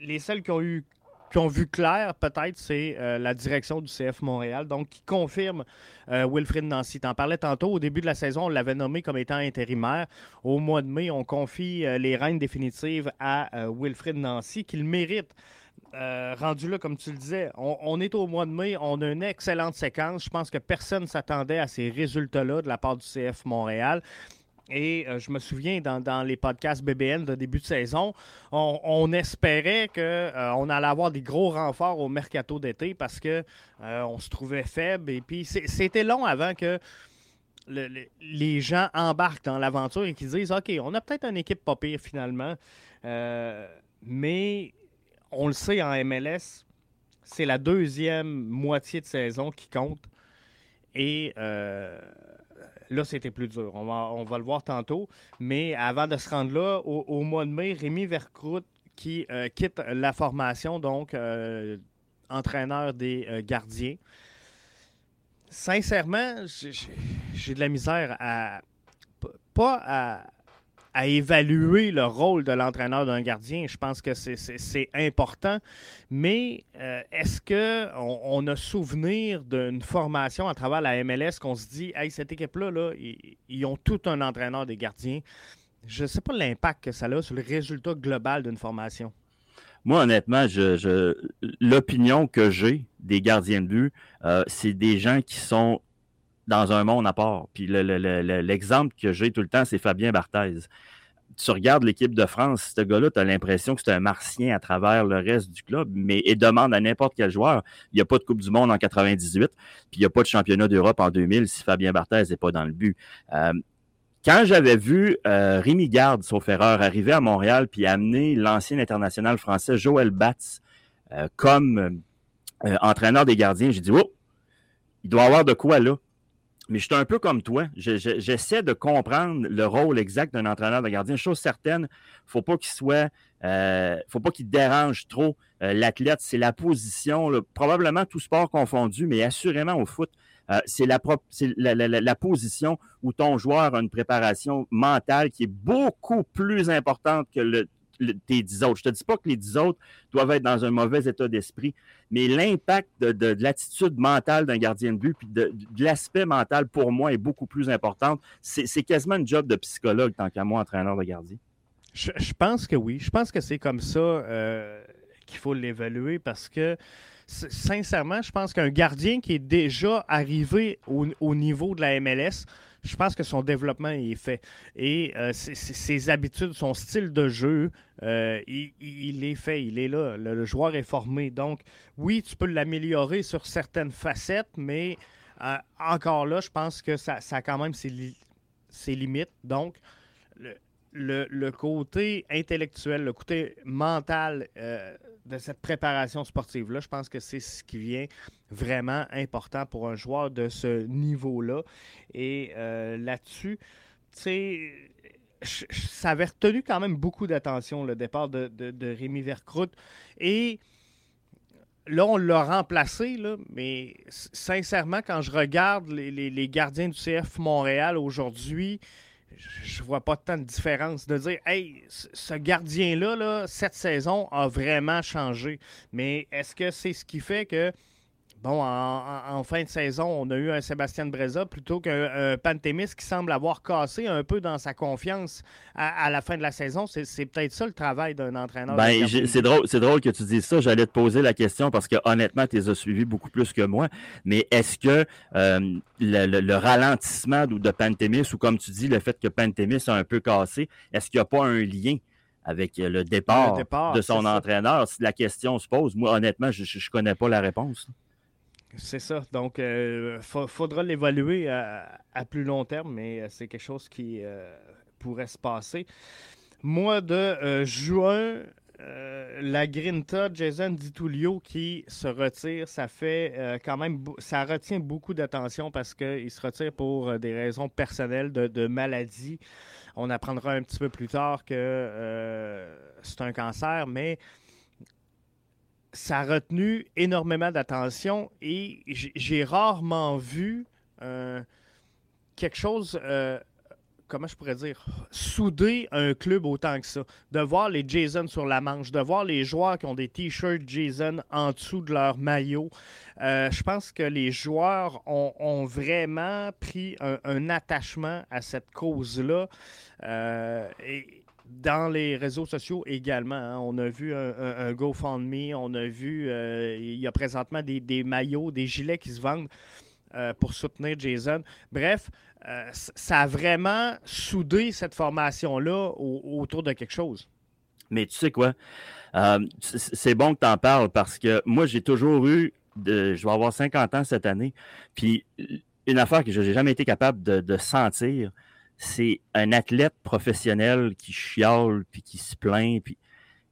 les seuls qui ont eu qui ont vu clair, peut-être, c'est euh, la direction du CF Montréal, donc qui confirme euh, Wilfrid Nancy. Tu en parlais tantôt, au début de la saison, on l'avait nommé comme étant intérimaire. Au mois de mai, on confie euh, les rênes définitives à Wilfrid Nancy, qu'il mérite. rendu là, comme tu le disais, on, on, est au mois de mai, on a une excellente séquence. Je pense que personne ne s'attendait à ces résultats-là de la part du CF Montréal. Et euh, je me souviens dans, les podcasts BBN de début de saison, on, espérait qu'on euh, allait avoir des gros renforts au mercato d'été parce qu'on euh, on se trouvait faible. Et puis c'était long avant que les gens embarquent dans l'aventure et qu'ils disent OK, on a peut-être une équipe pas pire finalement. mais on le sait en MLS, c'est la deuxième moitié de saison qui compte. Et Là, c'était plus dur. On va, on va le voir tantôt. Mais avant de se rendre là, au, mois de mai, Rémi Vercroute qui euh, quitte la formation, donc euh, entraîneur des euh, gardiens. Sincèrement, j'ai de la misère à. Pas à à évaluer le rôle de l'entraîneur d'un gardien. Je pense que c'est important. Mais euh, est-ce qu'on on a souvenir d'une formation à travers la MLS qu'on se dit, hey, cette équipe-là, là, ils, ont tout un entraîneur des gardiens? Je ne sais pas l'impact que ça a sur le résultat global d'une formation. Moi, honnêtement, je, l'opinion que j'ai des gardiens de but, euh, c'est des gens qui sont dans un monde à part. Puis l'exemple que j'ai tout le temps, c'est Fabien Barthez. Tu regardes l'équipe de France, ce gars-là, tu as l'impression que c'est un martien à travers le reste du club, mais il demande à n'importe quel joueur. Il n'y a pas de Coupe du Monde en 98, puis il n'y a pas de championnat d'Europe en 2000 si Fabien Barthez n'est pas dans le but. Euh, quand j'avais vu euh, Rémi Garde, sauf erreur, arriver à Montréal puis amener l'ancien international français Joël Batz euh, comme euh, entraîneur des gardiens, j'ai dit, oh, il doit avoir de quoi là. Mais je suis un peu comme toi. J'essaie de comprendre le rôle exact d'un entraîneur de gardien. Chose certaine, faut pas qu'il soit, faut pas qu'il dérange trop l'athlète. C'est la position, probablement tout sport confondu, mais assurément au foot. Euh, c'est la, position où ton joueur a une préparation mentale qui est beaucoup plus importante que le, tes autres. Je ne te dis pas que les dix autres doivent être dans un mauvais état d'esprit, mais l'impact de, l'attitude mentale d'un gardien de but, puis de, l'aspect mental, pour moi, est beaucoup plus important. C'est quasiment un job de psychologue, tant qu'à moi, entraîneur de gardien. Je, pense que oui. Je pense que c'est comme ça euh, qu'il faut l'évaluer parce que sincèrement, je pense qu'un gardien qui est déjà arrivé au, niveau de la MLS, je pense que son développement est fait. Et euh, ses, habitudes, son style de jeu, euh, il, est fait, il est là. Le, joueur est formé. Donc, oui, tu peux l'améliorer sur certaines facettes, mais euh, encore là, je pense que ça, ça a quand même ses, ses limites. Donc, le, le, côté intellectuel, le côté mental euh, de cette préparation sportive-là, je pense que c'est ce qui vient vraiment important pour un joueur de ce niveau-là. Et euh, là-dessus, tu sais, ça avait retenu quand même beaucoup d'attention, le départ de, de, Rémi Vercroute. Et là, on l'a remplacé, mais sincèrement, quand je regarde les, les gardiens du CF Montréal aujourd'hui, je vois pas tant de différence de dire hey ce gardien là, là cette saison a vraiment changé. Mais est-ce que c'est ce qui fait que Bon, en, fin de saison, on a eu un Sébastien Breza plutôt qu'un Pantémis qui semble avoir cassé un peu dans sa confiance à, la fin de la saison. C'est peut-être ça le travail d'un entraîneur. Ben, c'est drôle, drôle que tu dises ça. J'allais te poser la question parce que honnêtement, tu les as suivis beaucoup plus que moi. Mais est-ce que euh, le, ralentissement de, de Pantémis ou comme tu dis, le fait que Pantémis a un peu cassé, est-ce qu'il n'y a pas un lien avec le départ, de son entraîneur? Si la question se pose, moi, honnêtement, je ne connais pas la réponse. C'est ça. Donc, il euh, faudra l'évaluer à, plus long terme, mais euh, c'est quelque chose qui euh, pourrait se passer. Mois de juin, la Grinta, Jason Ditulio qui se retire, ça fait quand même, ça retient beaucoup d'attention parce qu'il se retire pour des raisons personnelles de, de, maladie. On apprendra un petit peu plus tard que c'est un cancer, mais ça a retenu énormément d'attention et j'ai rarement vu euh, quelque chose, euh, comment je pourrais dire, souder un club autant que ça. De voir les Jason sur la manche, de voir les joueurs qui ont des t-shirts Jason en dessous de leur maillot. Euh, je pense que les joueurs ont, vraiment pris un, attachement à cette cause-là. Dans les réseaux sociaux également. Hein. On a vu un, GoFundMe, on a vu, euh, il y a présentement des, maillots, des gilets qui se vendent euh, pour soutenir Jason. Bref, euh, ça a vraiment soudé cette formation-là autour de quelque chose. Mais tu sais quoi? c'est bon que tu en parles parce que moi, j'ai toujours eu, de, je vais avoir 50 ans cette année, puis une affaire que je n'ai jamais été capable de sentir, c'est un athlète professionnel qui chiale puis qui se plaint. Puis...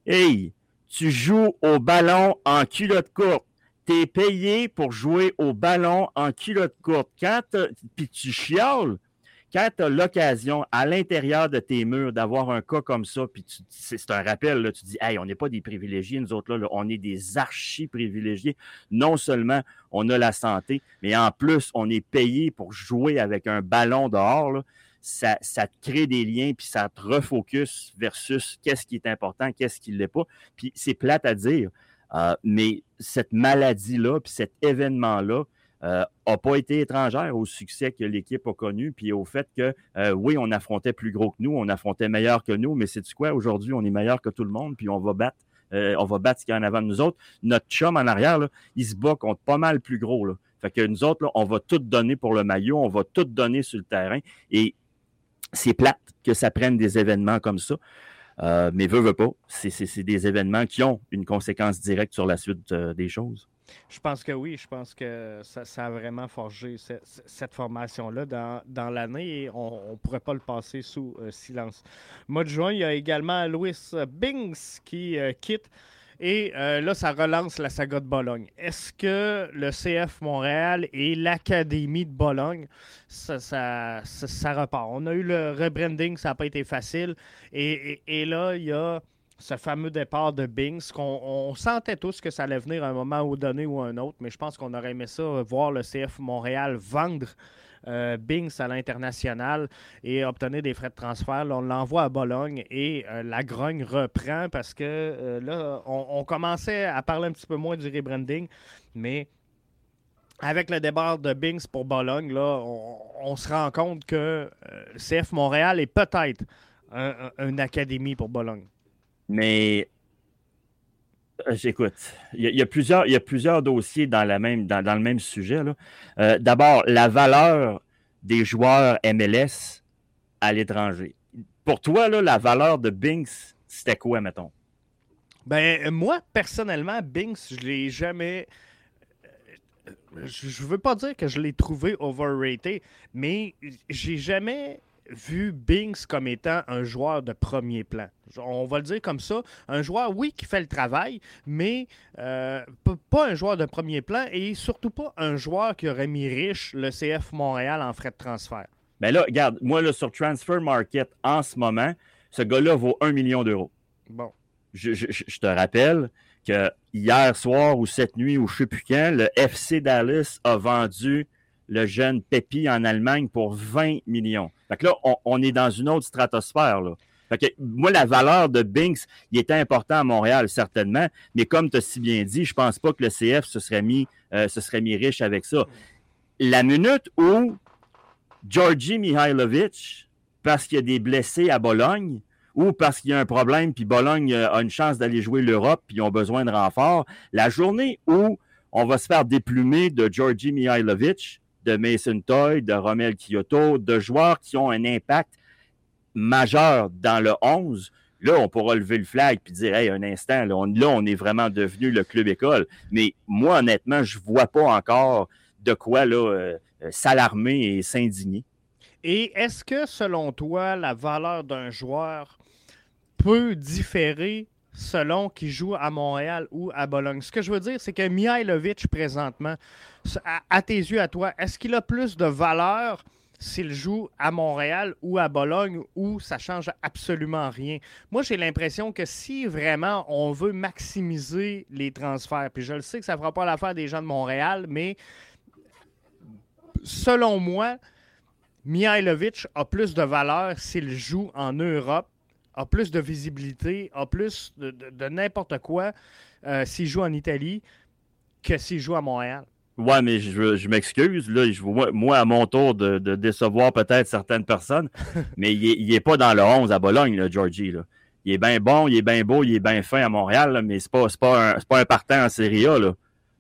Hey, tu joues au ballon en culotte courte. Tu es payé pour jouer au ballon en culotte courte. Quand puis tu chiales, quand tu as l'occasion à l'intérieur de tes murs d'avoir un cas comme ça, puis c'est un rappel, là, tu dis, hey, on n'est pas des privilégiés, nous autres, là, on est des archi-privilégiés. Non seulement on a la santé, mais en plus, on est payé pour jouer avec un ballon dehors. Là ça, te crée des liens, puis ça te refocus versus qu'est-ce qui est important, qu'est-ce qui ne l'est pas. Puis c'est plate à dire, euh, mais cette maladie-là, puis cet événement-là, n'a euh, pas été étrangère au succès que l'équipe a connu, puis au fait que, euh, oui, on affrontait plus gros que nous, on affrontait meilleur que nous, mais c'est du quoi? Aujourd'hui, on est meilleur que tout le monde, puis on va battre. on va battre ce qu'il y a en avant de nous autres. Notre chum en arrière, il se bat contre pas mal plus gros. Là. Fait que nous autres, on va tout donner pour le maillot, on va tout donner sur le terrain. C'est plate que ça prenne des événements comme ça. Euh, mais veut, veut pas, c'est des événements qui ont une conséquence directe sur la suite euh, des choses. Je pense que oui. Je pense que ça, a vraiment forgé cette, formation-là dans, l'année et on ne pourrait pas le passer sous euh, silence. Mois de juin, il y a également Louis Bings qui quitte. Et euh, là, ça relance la saga de Bologne. Est-ce que le CF Montréal et l'Académie de Bologne, ça, ça, repart? On a eu le rebranding, ça n'a pas été facile. et là, il y a ce fameux départ de Bings, qu'on on sentait tous que ça allait venir à un moment ou donné ou un autre, mais je pense qu'on aurait aimé ça, euh, voir le CF Montréal vendre euh, Bings à l'international et obtenir des frais de transfert. on l'envoie à Bologne et euh, la grogne reprend parce que là, on, commençait à parler un petit peu moins du rebranding, mais avec le départ de Bings pour Bologne, là, on, se rend compte que le CF Montréal est peut-être une académie pour Bologne. Mais euh, j'écoute, il, y, a plusieurs, y a plusieurs dossiers dans, le même sujet. Euh, d'abord, la valeur des joueurs MLS à l'étranger. Pour toi, la valeur de Binks, c'était quoi, mettons? Ben, moi, personnellement, Binks, je l'ai jamais. Euh, je veux pas dire que je l'ai trouvé overrated, mais j'ai jamais vu Binks comme étant un joueur de premier plan. On va le dire comme ça. Un joueur, oui, qui fait le travail, mais euh, pas un joueur de premier plan et surtout pas un joueur qui aurait mis riche le CF Montréal en frais de transfert. Mais ben là, regarde, moi, là, sur Transfer Market, en ce moment, ce gars-là vaut un million d'euros. Bon. Je, te rappelle que hier soir ou cette nuit ou je ne sais plus quand, le FC Dallas a vendu le jeune Pepi en Allemagne pour 20 millions. Fait que là, on, est dans une autre stratosphère. Moi, la valeur de Binks, il était important à Montréal, certainement, mais comme tu as si bien dit, je pense pas que le CF se serait mis, euh, se serait mis riche avec ça. La minute où Georgi Mihailovic, parce qu'il y a des blessés à Bologne, ou parce qu'il y a un problème, puis Bologne euh, a une chance d'aller jouer l'Europe, puis ils ont besoin de renfort, la journée où on va se faire déplumer de Georgi Mihailovic, de Mason Toy, de Romel Kyoto, de joueurs qui ont un impact majeur dans le 11, là, on pourra lever le flag et dire, hey, un instant, là on, est vraiment devenu le club école. Mais moi, honnêtement, je ne vois pas encore de quoi là, euh, s'alarmer et s'indigner. Et est-ce que, selon toi, la valeur d'un joueur peut différer selon qu'il joue à Montréal ou à Bologne. Ce que je veux dire, c'est que Mihailovic, présentement, à, tes yeux, à toi, est-ce qu'il a plus de valeur s'il joue à Montréal ou à Bologne ou ça change absolument rien? Moi, j'ai l'impression que si vraiment on veut maximiser les transferts, puis je le sais que ça ne fera pas l'affaire des gens de Montréal, mais selon moi, Mihailovic a plus de valeur s'il joue en Europe a plus de visibilité, a plus de, n'importe quoi euh, s'il joue en Italie que s'il joue à Montréal. Ouais, mais je, m'excuse. Là, je, moi, moi, à mon tour, de, décevoir peut-être certaines personnes, mais il n'est est pas dans le 11 à Bologne, là, Georgie. Là. Il est bien bon, il est bien beau, il est bien fin à Montréal, mais ce n'est pas, pas un partant en Serie A. Là.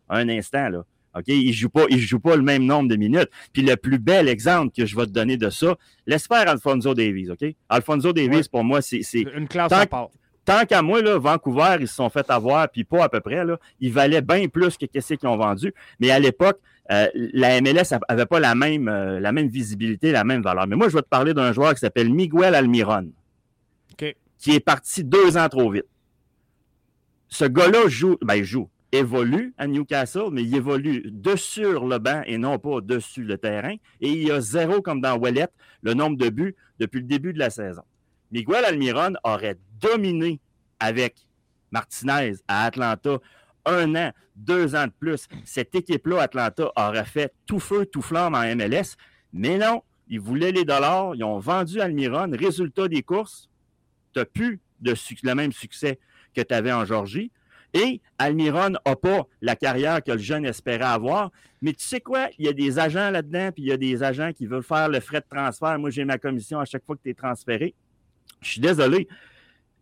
Un instant. Là. Il ne joue, pas, joue pas le même nombre de minutes. Puis le plus bel exemple que je vais te donner de ça, l'espère Alfonso Davies. OK? Alfonso Davies, pour moi, c'est. Une classe à part. Tant qu'à moi, là, Vancouver, ils se sont fait avoir, puis pas à peu près. Là, ils valaient bien plus que ce qu'ils ont vendu. Mais à l'époque, euh, la MLS n'avait pas la même, euh, la même visibilité, la même valeur. Mais moi, je vais te parler d'un joueur qui s'appelle Miguel Almiron, qui est parti deux ans trop vite. Ce gars-là joue, ben, il joue évolue à Newcastle, mais il évolue dessus le banc et non pas dessus le terrain. Et il y a zéro, comme dans Wallet, le nombre de buts depuis le début de la saison. Miguel Almiron aurait dominé avec Martinez à Atlanta un an, deux ans de plus. Cette équipe-là, Atlanta, aurait fait tout feu, tout flamme en MLS. Mais non, ils voulaient les dollars, ils ont vendu Almiron. Résultat des courses, tu n'as plus de le même succès que tu avais en Georgie. Et Almiron n'a pas la carrière que le jeune espérait avoir. Mais tu sais quoi? Il y a des agents là-dedans, puis il y a des agents qui veulent faire le frais de transfert. Moi, j'ai ma commission à chaque fois que tu es transféré. Je suis désolé.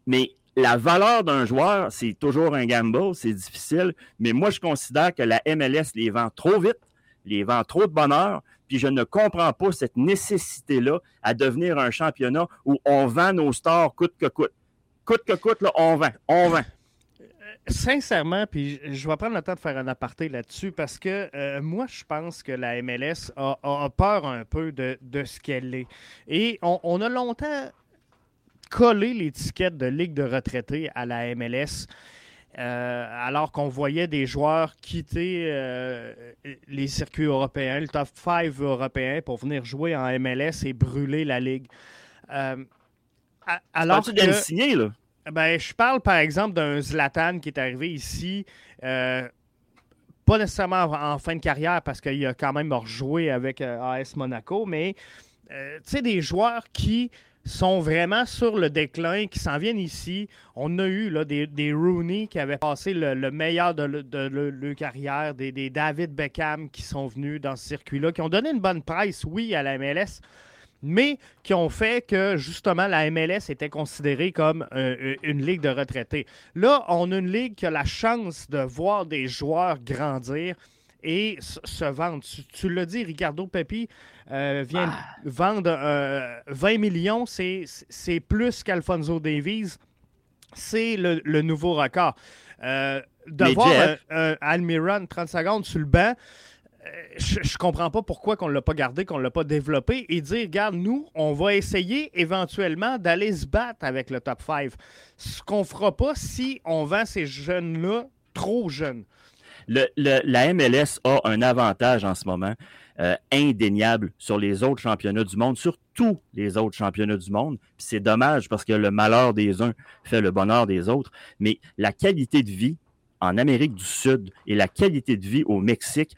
Mais la valeur d'un joueur, c'est toujours un gamble, c'est difficile. Mais moi, je considère que la MLS les vend trop vite, les vend trop de bonheur. Puis je ne comprends pas cette nécessité-là à devenir un championnat où on vend nos stars coûte que coûte. Coûte que coûte, là, on vend, on vend sincèrement, puis je vais prendre le temps de faire un aparté là-dessus parce que euh, moi, je pense que la MLS a, peur un peu de, ce qu'elle est. Et on, a longtemps collé l'étiquette de Ligue de retraités à la MLS. Euh, alors qu'on voyait des joueurs quitter euh, les circuits européens, le top 5 européen, pour venir jouer en MLS et brûler la Ligue. alors tu que... signer, là? Ben, je parle par exemple d'un Zlatan qui est arrivé ici, euh, pas nécessairement en, fin de carrière parce qu'il a quand même rejoué avec euh, AS Monaco, mais euh, tu sais, des joueurs qui sont vraiment sur le déclin, qui s'en viennent ici. On a eu là, des, des Rooney qui avaient passé le, meilleur de, leur carrière, des, des, David Beckham qui sont venus dans ce circuit-là, qui ont donné une bonne presse, oui, à la MLS, mais qui ont fait que justement la MLS était considérée comme euh, euh, une ligue de retraités. Là, on a une ligue qui a la chance de voir des joueurs grandir et se vendre. Tu, l'as dit, Ricardo Pepi euh, vient ah. vendre 20 millions, c'est plus qu'Alfonso Davies. C'est le, nouveau record. de voir Almiron 30 secondes sur le banc, je, ne comprends pas pourquoi qu'on l'a pas gardé, qu'on l'a pas développé et dire, regarde, nous, on va essayer éventuellement d'aller se battre avec le top 5. Ce qu'on fera pas si on vend ces jeunes-là trop jeunes. la MLS a un avantage en ce moment euh, indéniable sur les autres championnats du monde, sur tous les autres championnats du monde. c'est dommage parce que le malheur des uns fait le bonheur des autres. Mais la qualité de vie en Amérique du Sud et la qualité de vie au Mexique,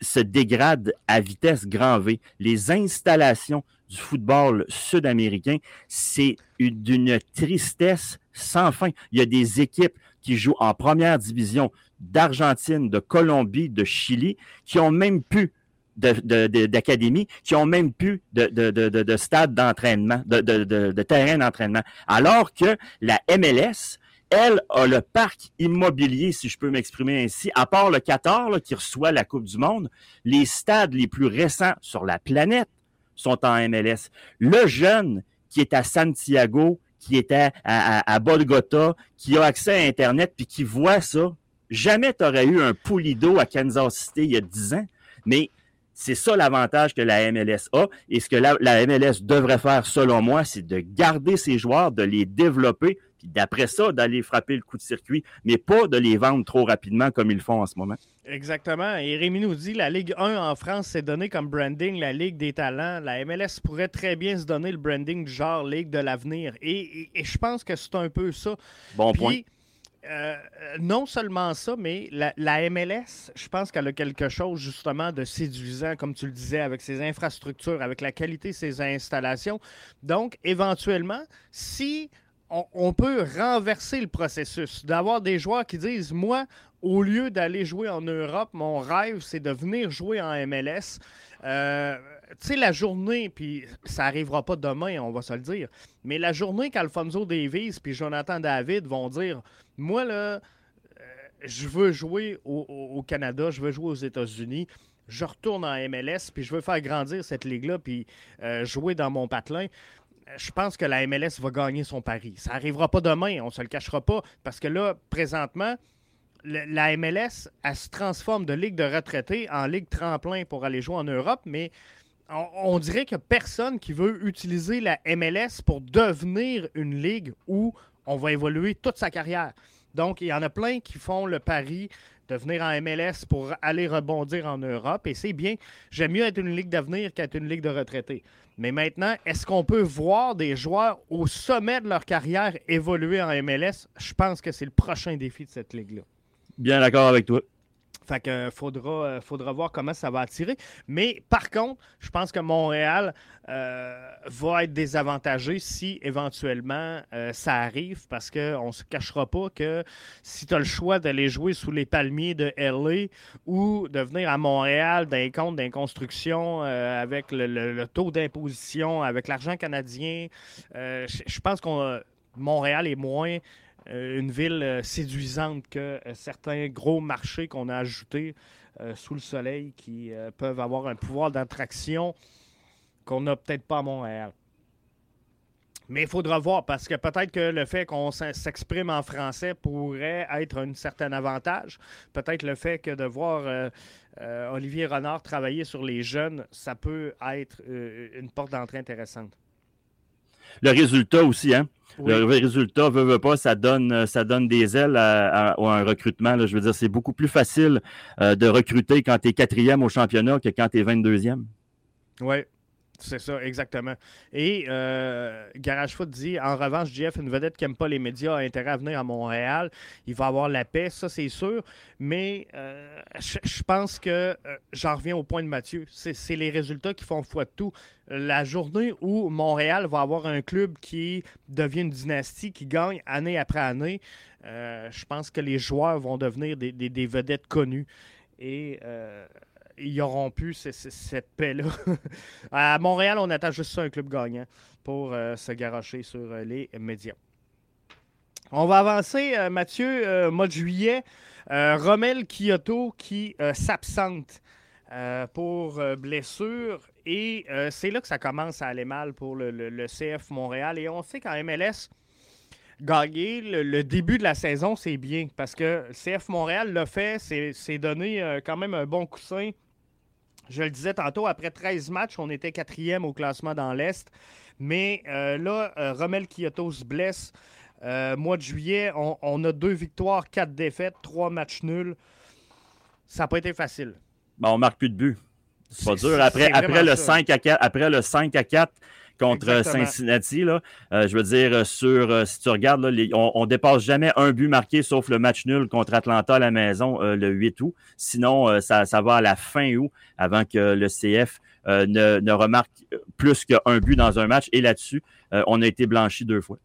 se dégrade à vitesse grand V. Les installations du football sud-américain, c'est d'une tristesse sans fin. Il y a des équipes qui jouent en première division d'Argentine, de Colombie, de Chili, qui ont même plus d'académie, qui ont même plus de, de stade d'entraînement, de, terrain d'entraînement. Alors que la MLS, elle a le parc immobilier, si je peux m'exprimer ainsi, à part le Qatar qui reçoit la Coupe du Monde, les stades les plus récents sur la planète sont en MLS. Le jeune qui est à Santiago, qui est à, à, Bogota, qui a accès à Internet, puis qui voit ça, jamais tu aurais eu un Pulido à Kansas City il y a 10 ans, mais c'est ça l'avantage que la MLS a. Et ce que la, la MLS devrait faire, selon moi, c'est de garder ses joueurs, de les développer, puis d'après ça, d'aller frapper le coup de circuit, mais pas de les vendre trop rapidement comme ils le font en ce moment. Exactement. Et Rémi nous dit la Ligue 1 en France s'est donné comme branding la Ligue des talents. La MLS pourrait très bien se donner le branding du genre Ligue de l'avenir. Et, je pense que c'est un peu ça. Bon point. Euh, non seulement ça, mais la, la MLS, je pense qu'elle a quelque chose justement de séduisant, comme tu le disais, avec ses infrastructures, avec la qualité de ses installations. Donc, éventuellement, si on, peut renverser le processus, d'avoir des joueurs qui disent, moi, au lieu d'aller jouer en Europe, mon rêve, c'est de venir jouer en MLS. Euh, tu sais, la journée, puis ça n'arrivera pas demain, on va se le dire, mais la journée qu'Alfonso Davies puis Jonathan David vont dire, moi, là, euh, je veux jouer au, Canada, je veux jouer aux États-Unis, je retourne en MLS, puis je veux faire grandir cette ligue-là, puis euh, jouer dans mon patelin je pense que la MLS va gagner son pari. Ça n'arrivera pas demain, on ne se le cachera pas, parce que là, présentement, la MLS, elle se transforme de ligue de retraités en ligue tremplin pour aller jouer en Europe, mais on, dirait que personne qui veut utiliser la MLS pour devenir une ligue où on va évoluer toute sa carrière. Donc, il y en a plein qui font le pari de venir en MLS pour aller rebondir en Europe. Et c'est bien. J'aime mieux être une ligue d'avenir qu'être une ligue de retraités. Mais maintenant, est-ce qu'on peut voir des joueurs au sommet de leur carrière évoluer en MLS? Je pense que c'est le prochain défi de cette ligue-là. Bien d'accord avec toi. Fait que faudra, euh, faudra voir comment ça va attirer. Mais par contre, je pense que Montréal euh, va être désavantagé si éventuellement euh, ça arrive parce qu'on ne se cachera pas que si tu as le choix d'aller jouer sous les palmiers de LA ou de venir à Montréal d'un compte d'inconstruction avec le, taux d'imposition, avec l'argent canadien, je pense qu'on Montréal est moins euh, une ville euh, séduisante que euh, certains gros marchés qu'on a ajoutés sous le soleil qui peuvent avoir un pouvoir d'attraction qu'on n'a peut-être pas à Montréal. Mais il faudra voir parce que peut-être que le fait qu'on s'exprime en français pourrait être un certain avantage. Peut-être le fait que de voir euh, euh, Olivier Renard travailler sur les jeunes, ça peut être euh, une porte d'entrée intéressante. Le résultat aussi, hein? Le résultat, veut, veut pas, ça donne, ça donne des ailes à, un recrutement. Je veux dire, c'est beaucoup plus facile de recruter quand tu es quatrième au championnat que quand tu es 22e. Oui, c'est ça, exactement. Et euh, Garage Foot dit en revanche, Jeff, une vedette qui n'aime pas les médias, a intérêt à venir à Montréal. Il va avoir la paix, ça c'est sûr. Mais euh, je pense que euh, j'en reviens au point de Mathieu. C'est les résultats qui font foi de tout. La journée où Montréal va avoir un club qui devient une dynastie, qui gagne année après année, je pense que les joueurs vont devenir des, des vedettes connues. Et ils n'auront plus cette paix-là. à Montréal, on attend juste ça, un club gagnant, pour euh, se garocher sur euh, les médias. On va avancer, euh, Mathieu, mois de juillet. Rommel Kyoto qui s'absente pour blessure. Et c'est là que ça commence à aller mal pour le, CF Montréal. Et on sait qu'en MLS, gagner le, début de la saison, c'est bien parce que CF Montréal l'a fait, c'est donné quand même un bon coussin je le disais tantôt, après 13 matchs, on était quatrième au classement dans l'Est. Mais euh, là, euh, Romel Kyoto se blesse. Euh, mois de juillet, on, a deux victoires, quatre défaites, trois matchs nuls. Ça n'a pas été facile. Ben, on marque plus de buts. C'est pas dur. Après, après le, 5 à 4, après le 5 à 4, contre Cincinnati. Là. Euh, je veux dire, euh, sur, euh, si tu regardes, là, on, ne dépasse jamais un but marqué sauf le match nul contre Atlanta à la maison le 8 août. Sinon, ça, ça, va à la fin août avant que le CF ne, ne, remarque plus qu'un but dans un match. Et là-dessus, on a été blanchi deux fois.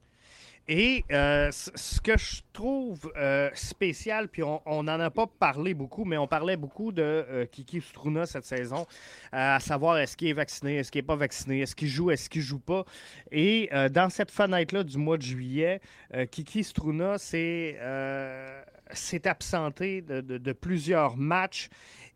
Et euh, ce que je trouve euh, spécial, puis on n'en a pas parlé beaucoup, mais on parlait beaucoup de euh, Kiki Struna cette saison, à savoir est-ce qu'il est vacciné, est-ce qu'il n'est pas vacciné, est-ce qu'il joue, est-ce qu'il joue pas. Et dans cette fenêtre-là du mois de juillet, Kiki Struna s'est absenté de, de, plusieurs matchs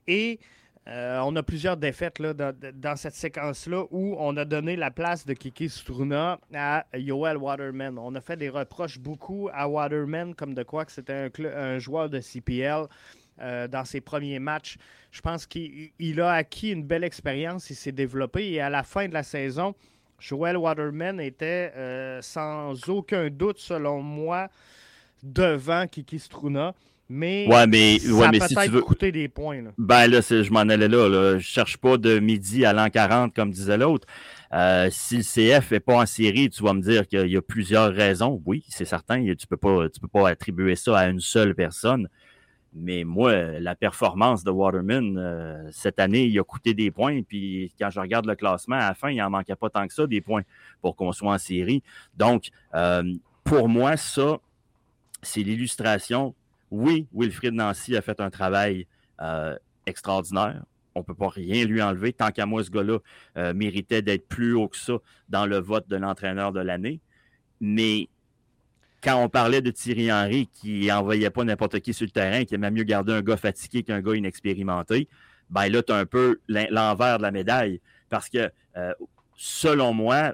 et euh, on a plusieurs défaites dans, cette séquence-là où on a donné la place de Kiki Struna à Yoel Waterman. On a fait des reproches beaucoup à Waterman comme de quoi que c'était un, joueur de CPL. Euh, dans ses premiers matchs. Je pense qu'il a acquis une belle expérience, il s'est développé et à la fin de la saison, Joel Waterman était euh, sans aucun doute, selon moi, devant Kiki Struna. Mais, ouais, mais, ça mais si tu veux coûter des points. Là. Ben là, je m'en allais là, là. Je cherche pas de midi à l'an 40, comme disait l'autre. Euh, si le CF n'est pas en série, tu vas me dire qu'il y a plusieurs raisons. Oui, c'est certain. Tu peux pas, tu peux pas attribuer ça à une seule personne. Mais moi, la performance de Waterman, euh, cette année, il a coûté des points. Puis quand je regarde le classement, à la fin, il en manquait pas tant que ça, des points, pour qu'on soit en série. Donc, euh, pour moi, ça, c'est l'illustration oui, Wilfried Nancy a fait un travail euh, extraordinaire. On ne peut pas rien lui enlever. Tant qu'à moi, ce gars-là euh, méritait d'être plus haut que ça dans le vote de l'entraîneur de l'année. Mais quand on parlait de Thierry Henry qui n'envoyait pas n'importe qui sur le terrain, qui aimait mieux garder un gars fatigué qu'un gars inexpérimenté, ben là, tu as un peu l'envers de la médaille. Parce que, euh, selon moi,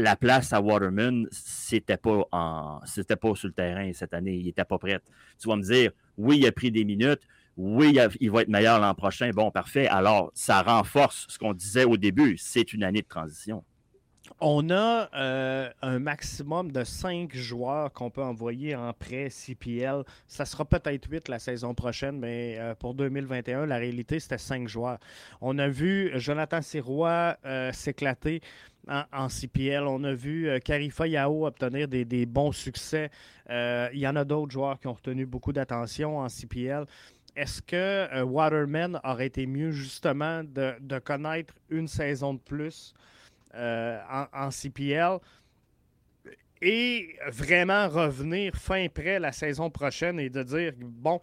la place à Waterman, c'était pas en c'était pas sur le terrain cette année, il était pas prêt. Tu vas me dire, oui, il a pris des minutes, oui, il va être meilleur l'an prochain. Bon, parfait. Alors, ça renforce ce qu'on disait au début, c'est une année de transition. On a euh, un maximum de cinq joueurs qu'on peut envoyer en prêt CPL. Ça sera peut-être huit la saison prochaine, mais euh, pour 2021, la réalité, c'était cinq joueurs. On a vu Jonathan Sirois euh, s'éclater en, CPL. On a vu Karifa Yao obtenir des, bons succès. Il y en a d'autres joueurs qui ont retenu beaucoup d'attention en CPL. Est-ce que Waterman aurait été mieux justement de connaître une saison de plus? Euh, en, CPL et vraiment revenir fin près la saison prochaine et de dire bon,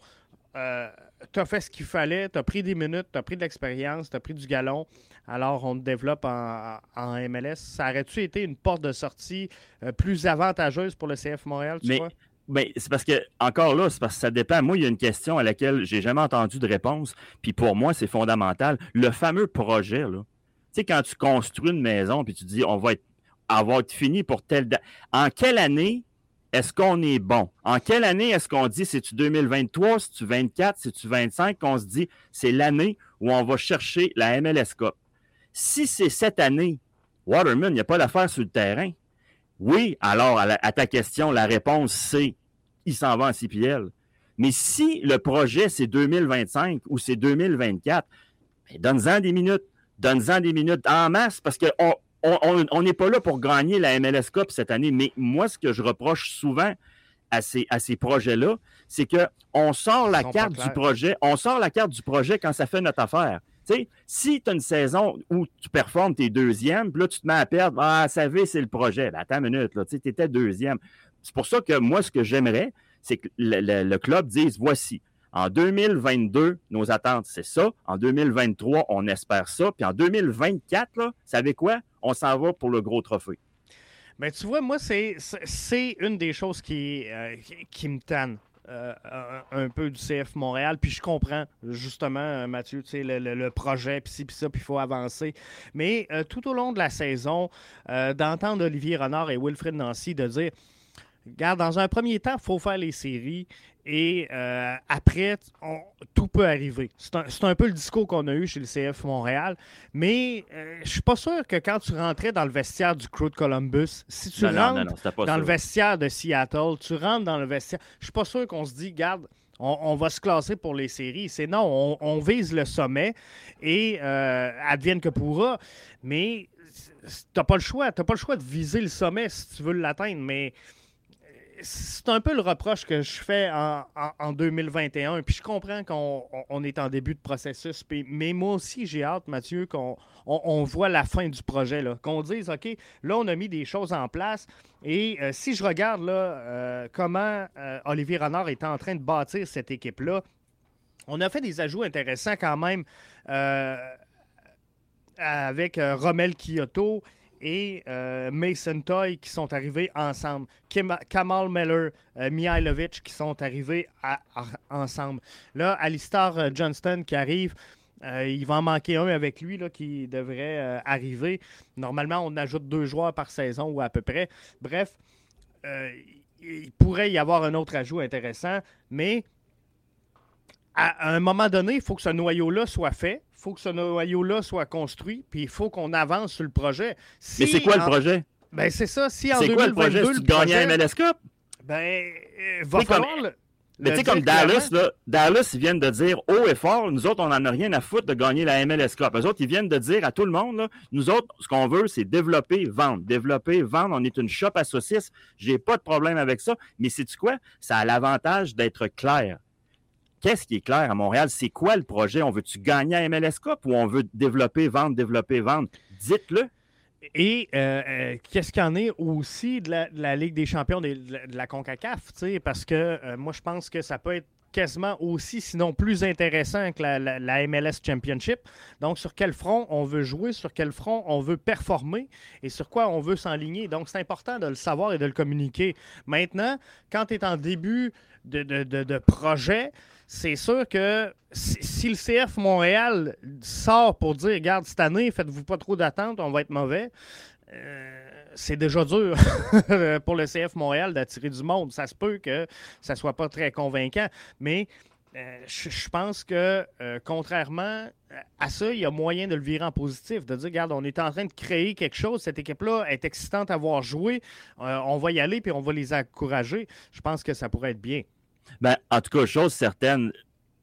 euh, tu as fait ce qu'il fallait, tu as pris des minutes, tu as pris de l'expérience, tu as pris du galon, alors on te développe en, MLS. Ça aurait-tu été une porte de sortie euh, plus avantageuse pour le CF Montréal, tu mais, vois? Mais c'est parce que, encore là, c'est parce que ça dépend. Moi, il y a une question à laquelle j'ai jamais entendu de réponse, puis pour moi, c'est fondamental. Le fameux projet, là, quand tu construis une maison puis tu dis on va être avoir fini pour telle date. En quelle année est-ce qu'on est bon? En quelle année est-ce qu'on dit c'est-tu 2023, c'est-tu 24, c'est-tu 25 qu'on se dit c'est l'année où on va chercher la MLS Cup? Si c'est cette année, Waterman, il n'y a pas d'affaire sur le terrain. Oui, alors à, ta question, la réponse c'est il s'en va en CPL. Mais si le projet c'est 2025 ou c'est 2024, ben, donne-en des minutes. Donne-en des minutes en masse parce qu'on on n'est pas là pour gagner la MLS Cup cette année. Mais moi, ce que je reproche souvent à ces, à ces projets-là, c'est qu'on sort la carte du projet, on sort la carte du projet quand ça fait notre affaire si tu as une saison où tu performes, tes deuxième, puis là, tu te mets à perdre, ah, ça va, c'est le projet. Ben, attends une minute, tu étais deuxième. C'est pour ça que moi, ce que j'aimerais, c'est que le, club dise voici, en 2022, nos attentes, c'est ça. En 2023, on espère ça. Puis en 2024, là, savez quoi? On s'en va pour le gros trophée. Mais tu vois, moi, c'est une des choses qui, euh, qui me tanne. Euh, un, peu du CF Montréal. Puis je comprends, justement, euh, Mathieu, le, le, le projet, puis ci, puis ça, puis il faut avancer. Mais tout au long de la saison, d'entendre Olivier Renard et Wilfred Nancy de dire Regarde, dans un premier temps, il faut faire les séries et euh, après, tout peut arriver. C'est un, peu le discours qu'on a eu chez le CF Montréal. Mais euh, je suis pas sûr que quand tu rentrais dans le vestiaire du Crew de Columbus, si tu rentres dans le vestiaire de Seattle, tu rentres dans le vestiaire, je suis pas sûr qu'on se dit, garde, on, va se classer pour les séries. C'est non, on, vise le sommet et euh, advienne que pourra. Mais tu pas le choix. Tu pas le choix de viser le sommet si tu veux l'atteindre. Mais c'est un peu le reproche que je fais en, 2021. Puis je comprends qu'on est en début de processus. mais moi aussi, j'ai hâte, Mathieu, qu'on on, voit la fin du projet. Qu'on dise, OK, là, on a mis des choses en place. Et euh, si je regarde là, euh, comment euh, Olivier Renard est en train de bâtir cette équipe-là, on a fait des ajouts intéressants quand même avec Romel Kyoto et euh, Mason Toy qui sont arrivés ensemble. Kamal Miller, euh, Mihailovic qui sont arrivés ensemble. Là, Alistair euh, Johnston qui arrive. il va en manquer un avec lui là, qui devrait arriver. Normalement, on ajoute deux joueurs par saison ou à peu près. Bref, il pourrait y avoir un autre ajout intéressant, mais à un moment donné, il faut que ce noyau-là soit fait faut que ce noyau-là soit construit, puis il faut qu'on avance sur le projet. Mais c'est quoi le projet? Ben, c'est ça. Si en c'est quoi le projet? Si tu gagnes un MLS Cup? Ben, euh, va falloir... Mais tu sais, comme Dallas, là, Dallas, ils viennent de dire haut et fort, nous autres, on n'en a rien à foutre de gagner la MLS Cup. Eux autres, ils viennent de dire à tout le monde, là, nous autres, ce qu'on veut, c'est développer, vendre. Développer, vendre. On est une shop à saucisses. J'ai pas de problème avec ça. Mais c'est-tu quoi? Ça a l'avantage d'être clair qu'est-ce qui est clair à Montréal? C'est quoi le projet? On veut-tu gagner à MLS Cup ou on veut développer, vendre, développer, vendre? Dites-le. Et euh, euh, qu'est-ce qu'il y en est aussi de la, Ligue des champions de, la CONCACAF? Parce que euh, moi, je pense que ça peut être quasiment aussi, sinon plus intéressant que la, MLS Championship. Donc, sur quel front on veut jouer, sur quel front on veut performer et sur quoi on veut s'enligner. Donc, c'est important de le savoir et de le communiquer. Maintenant, quand tu es en début de, de projet, c'est sûr que si, le CF Montréal sort pour dire, regarde, cette année, faites-vous pas trop d'attentes, on va être mauvais, euh, c'est déjà dur pour le CF Montréal d'attirer du monde. Ça se peut que ça soit pas très convaincant, mais euh, je, pense que, euh, contrairement à ça, il y a moyen de le virer en positif, de dire, regarde, on est en train de créer quelque chose, cette équipe-là est excitante à voir jouer, on va y aller, puis on va les encourager. Je pense que ça pourrait être bien. Ben, en tout cas, chose certaine,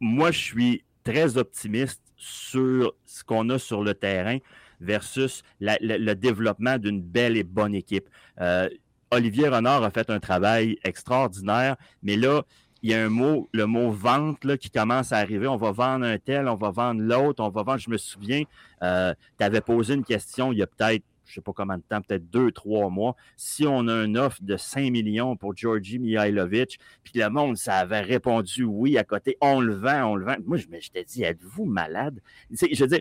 moi, je suis très optimiste sur ce qu'on a sur le terrain versus le développement d'une belle et bonne équipe. Euh, Olivier Renard a fait un travail extraordinaire, mais là, il y a un mot, le mot vente là, qui commence à arriver. On va vendre un tel, on va vendre l'autre, on va vendre. Je me souviens, euh, tu avais posé une question il y a peut-être je ne sais pas combien de temps, peut-être deux, trois mois, si on a une offre de 5 millions pour Georgi Mihailovic, puis le monde, ça avait répondu oui à côté, on le vend, on le vend. Moi, je, je t'ai dit, êtes-vous malade? Je veux dire,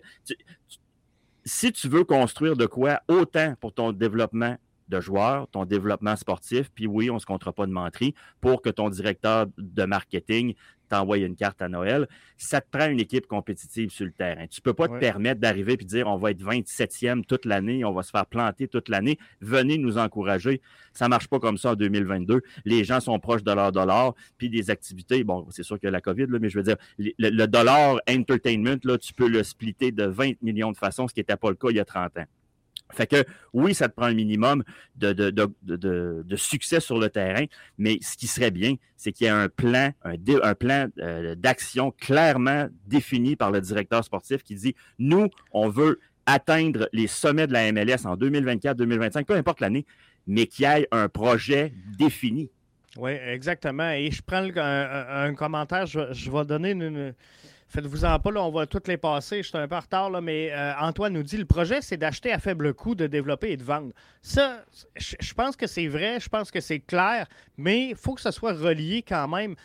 si tu veux construire de quoi, autant pour ton développement de joueurs, ton développement sportif, puis oui, on ne se comptera pas de menterie, pour que ton directeur de marketing t'envoyer une carte à Noël. Ça te prend une équipe compétitive sur le terrain. Tu ne peux pas te permettre d'arriver et dire on va être 27e toute l'année, on va se faire planter toute l'année. Venez nous encourager. Ça ne marche pas comme ça en 2022. Les gens sont proches de leur dollar, puis des activités. Bon, c'est sûr que la COVID, mais je veux dire, le, dollar entertainment, là, tu peux le splitter de 20 millions de façons, ce qui n'était pas le cas il y a 30 ans. Fait que oui, ça te prend un minimum de, de, succès sur le terrain, mais ce qui serait bien, c'est qu'il y ait un plan, un, plan euh, d'action clairement défini par le directeur sportif qui dit nous, on veut atteindre les sommets de la MLS en 2024, 2025, peu importe l'année, mais qu'il y ait un projet défini. Oui, exactement. Et je prends un, commentaire, je, vais donner une en pas, là, on va toutes les passer. Je suis un peu en retard, mais euh, Antoine nous dit le projet, c'est d'acheter à faible coût, de développer et de vendre. Ça, je pense que c'est vrai, je pense que c'est clair, mais il faut que ça soit relié quand même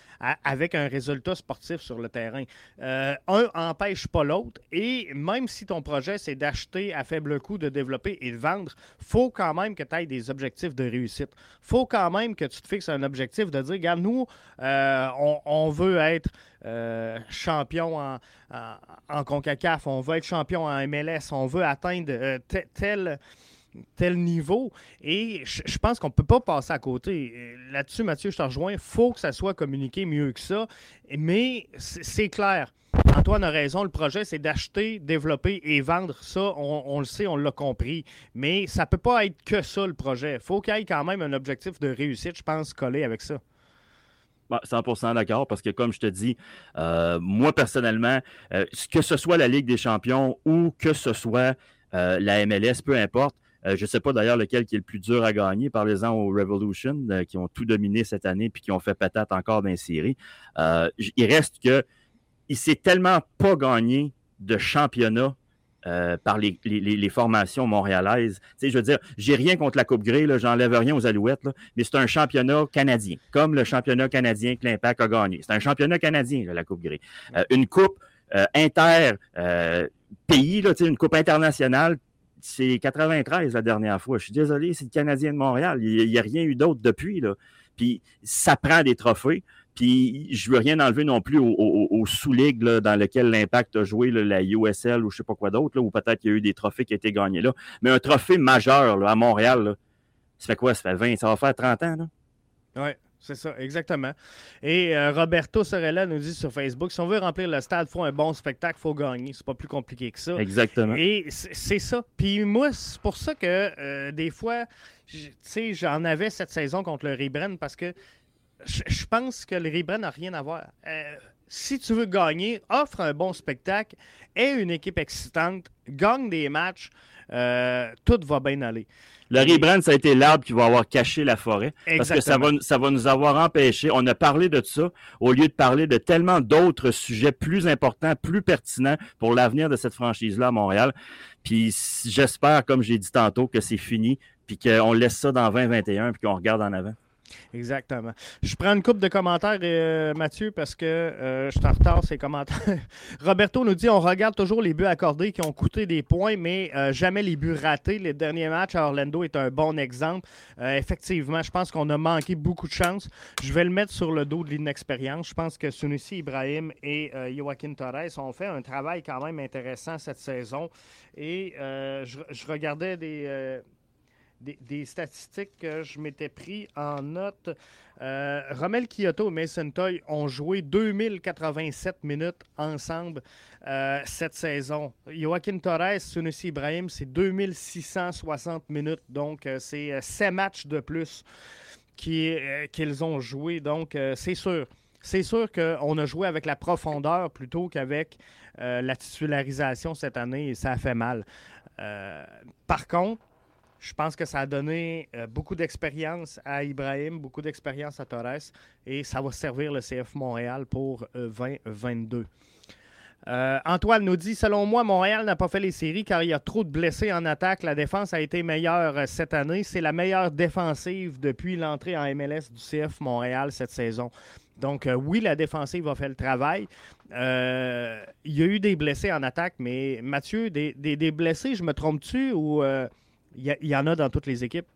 avec un résultat sportif sur le terrain. Euh, un empêche pas l'autre, et même si ton projet, c'est d'acheter à faible coût, de développer et de vendre, faut quand même que tu aies des objectifs de réussite. faut quand même que tu te fixes un objectif de dire, regarde, nous, euh, on, veut être euh, champion en, CONCACAF, on veut être champion en MLS, on veut atteindre euh, tel, niveau. Et je, pense qu'on ne peut pas passer à côté. Là-dessus, Mathieu, je te rejoins. Il faut que ça soit communiqué mieux que ça. Mais c'est clair. Antoine a raison, le projet, c'est d'acheter, développer et vendre. Ça, on, on le sait, on l'a compris. Mais ça ne peut pas être que ça, le projet. Il faut qu'il y ait quand même un objectif de réussite, je pense, collé avec ça. 100% d'accord, parce que comme je te dis, euh, moi personnellement, euh, que ce soit la Ligue des champions ou que ce soit euh, la MLS, peu importe, je ne sais pas d'ailleurs lequel qui est le plus dur à gagner. Parlez-en aux Revolution, qui ont tout dominé cette année puis qui ont fait patate encore dans les séries. il reste que il s'est tellement pas gagné de championnat euh, par les, formations montréalaises. je veux dire, j'ai rien contre la Coupe Grey, j'enlève rien aux Alouettes, mais c'est un championnat canadien, comme le championnat canadien que l'Impact a gagné. C'est un championnat canadien, la Coupe Grey. Euh, une Coupe euh, inter-pays, une Coupe internationale, c'est 93 la dernière fois. Je suis désolé, c'est le Canadien de Montréal. Il n'y a, rien eu d'autre depuis. Puis ça prend des trophées. Puis je veux rien enlever non plus aux, sous-ligues dans lesquelles l'Impact a joué, la USL ou je sais pas quoi d'autre, ou peut-être qu'il y a eu des trophées qui ont été gagnés là. Mais un trophée majeur à Montréal, ça fait quoi? Ça fait 20, ça va faire 30 ans, là? Oui. C'est ça, exactement. Et euh, Roberto Sorella nous dit sur Facebook si on veut remplir le stade, il faut un bon spectacle, il faut gagner. C'est pas plus compliqué que ça. Exactement. Et c'est ça. Puis moi, c'est pour ça que euh, des fois, tu sais, j'en avais cette saison contre le Rebren parce que je pense que le Rebren n'a rien à voir. Euh, si tu veux gagner, offre un bon spectacle, aie une équipe excitante, gagne des matchs, euh, tout va bien aller. Le rebrand, ça a été l'arbre qui va avoir caché la forêt. Parce que ça va, ça va nous avoir empêché. On a parlé de ça au lieu de parler de tellement d'autres sujets plus importants, plus pertinents pour l'avenir de cette franchise-là à Montréal. Puis j'espère, comme j'ai dit tantôt, que c'est fini, puis qu'on laisse ça dans 2021, puis qu'on regarde en avant. Exactement. Je prends une coupe de commentaires, euh, Mathieu, parce que euh, je suis en retard, ces commentaires. Roberto nous dit on regarde toujours les buts accordés qui ont coûté des points, mais euh, jamais les buts ratés. Les derniers matchs à Orlando est un bon exemple. effectivement, je pense qu'on a manqué beaucoup de chance. Je vais le mettre sur le dos de l'inexpérience. Je pense que Sunusi Ibrahim et Joaquin Torres ont fait un travail quand même intéressant cette saison. Et je, regardais des statistiques que je m'étais pris en note. Euh, Romel Kyoto et Mason Toy ont joué 2087 minutes ensemble euh, cette saison. Joaquin Torres, Sunusi Ibrahim, c'est 2660 minutes. Donc, euh, c'est 7 matchs de plus qu'ils ont joué. Donc, c'est sûr. C'est sûr qu'on a joué avec la profondeur plutôt qu'avec la titularisation cette année et ça a fait mal. par contre, je pense que ça a donné euh, beaucoup d'expérience à Ibrahim, beaucoup d'expérience à Torres, et ça va servir le CF Montréal pour 2022. Euh, euh, Antoine nous dit Selon moi, Montréal n'a pas fait les séries car il y a trop de blessés en attaque. La défense a été meilleure cette année. C'est la meilleure défensive depuis l'entrée en MLS du CF Montréal cette saison. Donc, oui, la défensive a fait le travail. il y a eu des blessés en attaque, mais Mathieu, des, blessés, je me trompe-tu ou il y, en a dans toutes les équipes.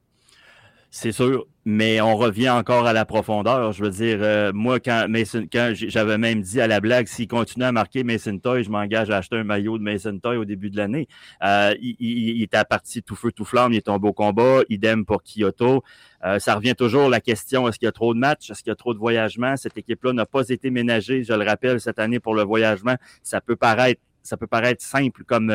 C'est sûr, mais on revient encore à la profondeur. Je veux dire, euh, moi, quand Mason, quand j'avais même dit à la blague, s'il continue à marquer Mason Toy, je m'engage à acheter un maillot de Mason Toy au début de l'année. Euh, il, il, était parti tout feu, tout flamme, il est tombé au combat, idem pour Kyoto. Euh, ça revient toujours la question, est-ce qu'il y a trop de matchs, est-ce qu'il y a trop de voyagements? Cette équipe-là n'a pas été ménagée, je le rappelle, cette année pour le voyagement. Ça peut paraître, ça peut paraître simple comme,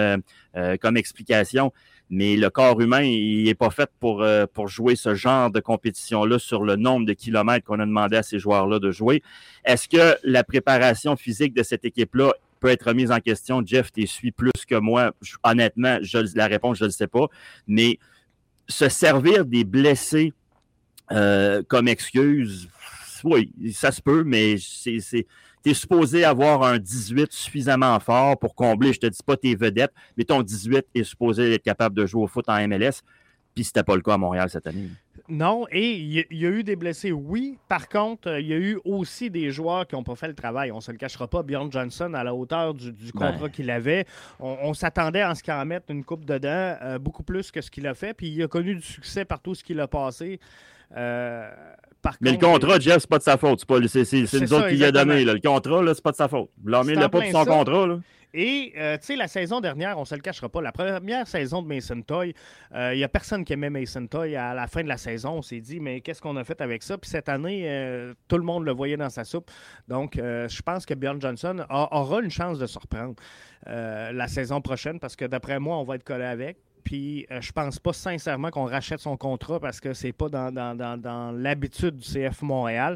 comme explication mais le corps humain, il n'est pas fait pour, euh, pour jouer ce genre de compétition-là sur le nombre de kilomètres qu'on a demandé à ces joueurs-là de jouer. Est-ce que la préparation physique de cette équipe-là peut être remise en question? Jeff, tu suis plus que moi. honnêtement, je, la réponse, je ne le sais pas. Mais se servir des blessés euh, comme excuse, oui, ça se peut, mais c'est tu es supposé avoir un 18 suffisamment fort pour combler, je te dis pas tes vedettes, mais ton 18 est supposé être capable de jouer au foot en MLS. Puis c'était pas le cas à Montréal cette année. Non, et il y, a eu des blessés, oui. Par contre, il y a eu aussi des joueurs qui n'ont pas fait le travail. On ne se le cachera pas. Bjorn Johnson, à la hauteur du, contrat ben. qu'il avait, on, s'attendait à ce qu'il en mette une coupe dedans, euh, beaucoup plus que ce qu'il a fait. Puis il a connu du succès par tout ce qu'il a passé. Euh, mais le contrat, Jeff, c'est pas de sa faute. C'est nous autres qui l'a donné. Le contrat, c'est pas de sa faute. Blâmez le pas pour son contrat. Là. Et, euh, tu sais, la saison dernière, on se le cachera pas, la première saison de Mason Toy, il euh, n'y a personne qui aimait Mason Toy. À la fin de la saison, on s'est dit, mais qu'est-ce qu'on a fait avec ça? Puis cette année, euh, tout le monde le voyait dans sa soupe. Donc, je pense que Bjorn Johnson aura une chance de se reprendre la saison prochaine parce que d'après moi, on va être collé avec. Puis je pense pas sincèrement qu'on rachète son contrat parce que c'est pas dans, dans l'habitude du CF Montréal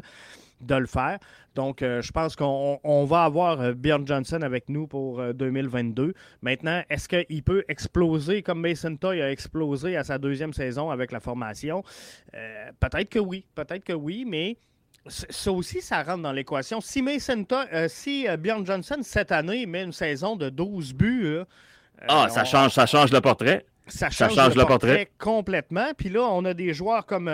de le faire. Donc, euh, je pense qu'on va avoir euh, Bjorn Johnson avec nous pour 2022. Euh, Maintenant, est-ce qu'il peut exploser comme Mason Toy a explosé à sa deuxième saison avec la formation? peut-être que oui, peut-être que oui, mais ça aussi, ça rentre dans l'équation. Si Mason Toy, si Bjorn Johnson cette année met une saison de 12 buts, ah, ça, change, ça change le portrait. Ça change, le, portrait, complètement. Puis là, on a des joueurs comme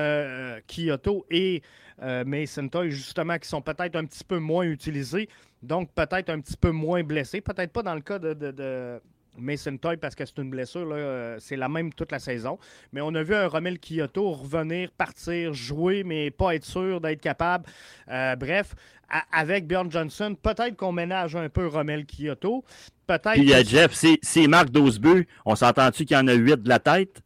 Kyoto et euh, Mason Toy, justement, qui sont peut-être un petit peu moins utilisés, donc peut-être un petit peu moins blessés. Peut-être pas dans le cas de, Mason Toy parce que c'est une blessure, euh, c'est la même toute la saison. Mais on a vu un Romel Kyoto revenir, partir, jouer, mais pas être sûr d'être capable. Euh, bref, avec Bjorn Johnson, peut-être qu'on ménage un peu Romel Kyoto. Peut-être. Puis il y a Jeff, s'il marque 12 buts, on s'entend-tu qu'il y en a 8 de la tête?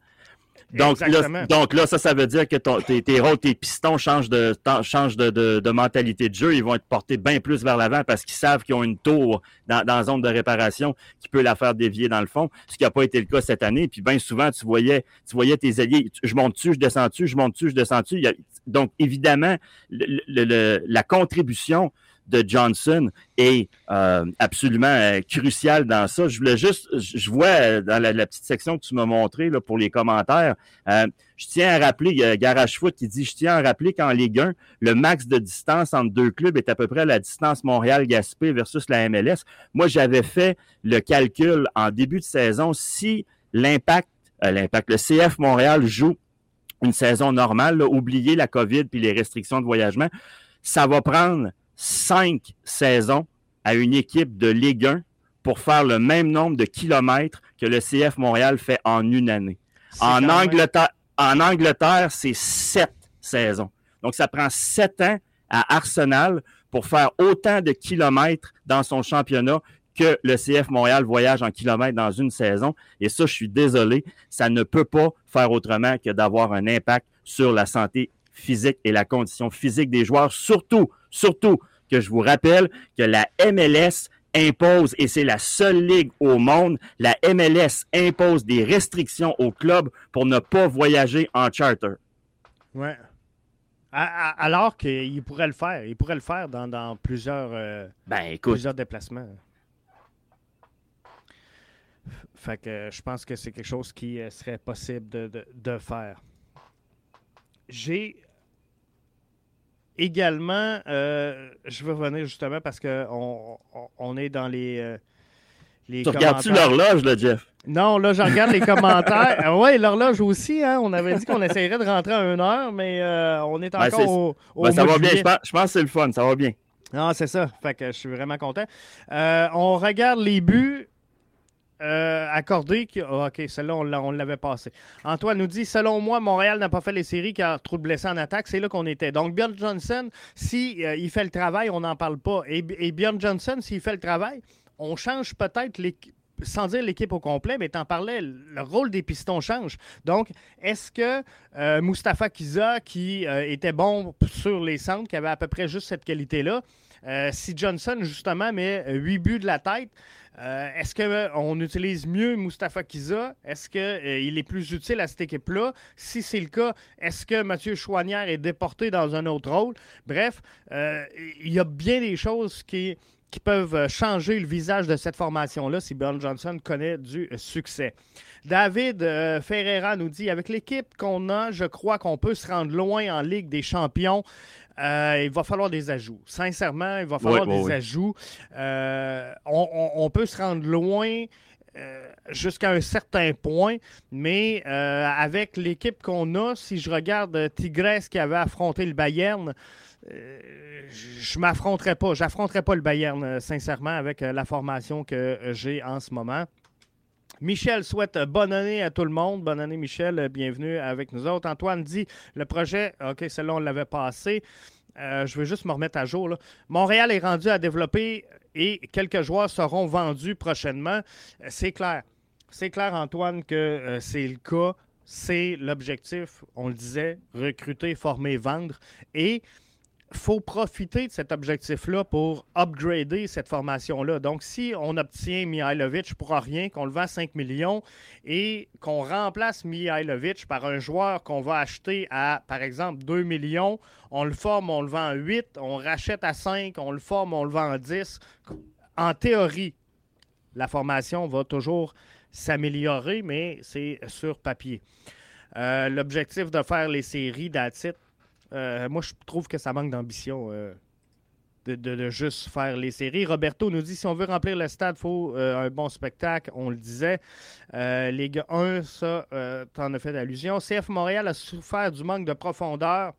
Donc là, donc là, ça, ça veut dire que tes, tes rôles, tes pistons changent, de, changent de, de, mentalité de jeu. Ils vont être portés bien plus vers l'avant parce qu'ils savent qu'ils ont une tour dans, dans la zone de réparation qui peut la faire dévier dans le fond, ce qui n'a pas été le cas cette année. Puis bien souvent, tu voyais, tu voyais tes alliés, je monte dessus, je descends dessus, je monte dessus, je descends dessus. donc, évidemment, la contribution de Johnson est euh, absolument euh, crucial dans ça. Je voulais juste, je vois euh, dans la, petite section que tu m'as montré là, pour les commentaires, je tiens à rappeler, il Garage Foot qui dit, je tiens à rappeler qu'en Ligue 1, le max de distance entre deux clubs est à peu près la distance Montréal-Gaspé versus la MLS. Moi, j'avais fait le calcul en début de saison si l'impact, l'impact, le CF Montréal joue une saison normale, oubliez la COVID puis les restrictions de voyagement, ça va prendre cinq saisons à une équipe de Ligue 1 pour faire le même nombre de kilomètres que le CF Montréal fait en une année. En Angleterre, en Angleterre, c'est sept saisons. Donc, ça prend sept ans à Arsenal pour faire autant de kilomètres dans son championnat que le CF Montréal voyage en kilomètres dans une saison. Et ça, je suis désolé, ça ne peut pas faire autrement que d'avoir un impact sur la santé physique et la condition physique des joueurs, surtout, surtout que je vous rappelle que la MLS impose, et c'est la seule ligue au monde, la MLS impose des restrictions aux clubs pour ne pas voyager en charter. Ouais. Alors qu'il pourrait le faire. Il pourrait le faire dans, plusieurs, euh, ben, plusieurs déplacements. Fait que je pense que c'est quelque chose qui euh, serait possible de, de faire. J'ai également, euh, je veux revenir justement parce qu'on on, est dans les. Euh, les tu regardes-tu l'horloge, là, Jeff? Non, là, je regarde les commentaires. Ah oui, l'horloge aussi, hein? On avait dit qu'on essayerait de rentrer à une heure, mais euh, on est ben, encore au, ben, Ça va bien, je pense, je pense, que c'est le fun, ça va bien. Non, c'est ça. Fait que je suis vraiment content. on regarde les buts euh, accordé. Ah, OK, celle-là, on l'avait passé. Antoine nous dit Selon moi, Montréal n'a pas fait les séries car trop de blessés en attaque. C'est là qu'on était. Donc, Bjorn Johnson, s'il si, il fait le travail, on n'en parle pas. Et, et Bjorn Johnson, s'il fait le travail, on change peut-être sans dire l'équipe au complet, mais tu en parlais, le rôle des pistons change. Donc, est-ce que euh, Mustapha Kiza, qui euh, était bon sur les centres, qui avait à peu près juste cette qualité-là, euh, si Johnson, justement, met huit buts de la tête, est-ce qu'on utilise mieux Mustapha Kiza? Est-ce qu'il est plus utile à cette équipe-là? Si c'est le cas, est-ce que Mathieu Chouanière est déporté dans un autre rôle? Bref, il y a bien des choses qui peuvent euh, changer le visage de cette formation-là si Bill Johnson connaît du succès. David euh, Ferreira nous dit avec l'équipe qu'on a, je crois qu'on peut se rendre loin en Ligue des champions. Euh, il va falloir des ajouts. Sincèrement, il va falloir des ajouts. On, peut se rendre loin. jusqu'à un certain point, mais avec l'équipe qu'on a, si je regarde Tigresse qui avait affronté le Bayern, euh, je m'affronterai pas. J'affronterai pas le Bayern, euh, sincèrement, avec euh, la formation que j'ai en ce moment. Michel souhaite bonne année à tout le monde. Bonne année, Michel. Bienvenue avec nous autres. Antoine dit le projet, OK, celle-là, on l'avait passé. je veux juste me remettre à jour. Montréal est rendu à développer et quelques joueurs seront vendus prochainement. C'est clair. C'est clair, Antoine, que c'est le cas. C'est l'objectif, on le disait, recruter, former, vendre. Et faut profiter de cet objectif-là pour upgrader cette formation-là. Donc, si on obtient Mihailovic pour rien, qu'on le vend 5 millions et qu'on remplace Mihailovic par un joueur qu'on va acheter à, par exemple, 2 millions, on le forme, on le vend à 8, on rachète à 5, on le forme, on le vend à 10. En théorie, la formation va toujours s'améliorer, mais c'est sur papier. Euh, l'objectif de faire les séries d'Atit, euh, moi, je trouve que ça manque d'ambition euh, de, juste faire les séries. Roberto nous dit si on veut remplir le stade, il faut euh, un bon spectacle. On le disait. Ligue 1, ça, tu en as fait allusion. CF Montréal a souffert du manque de profondeur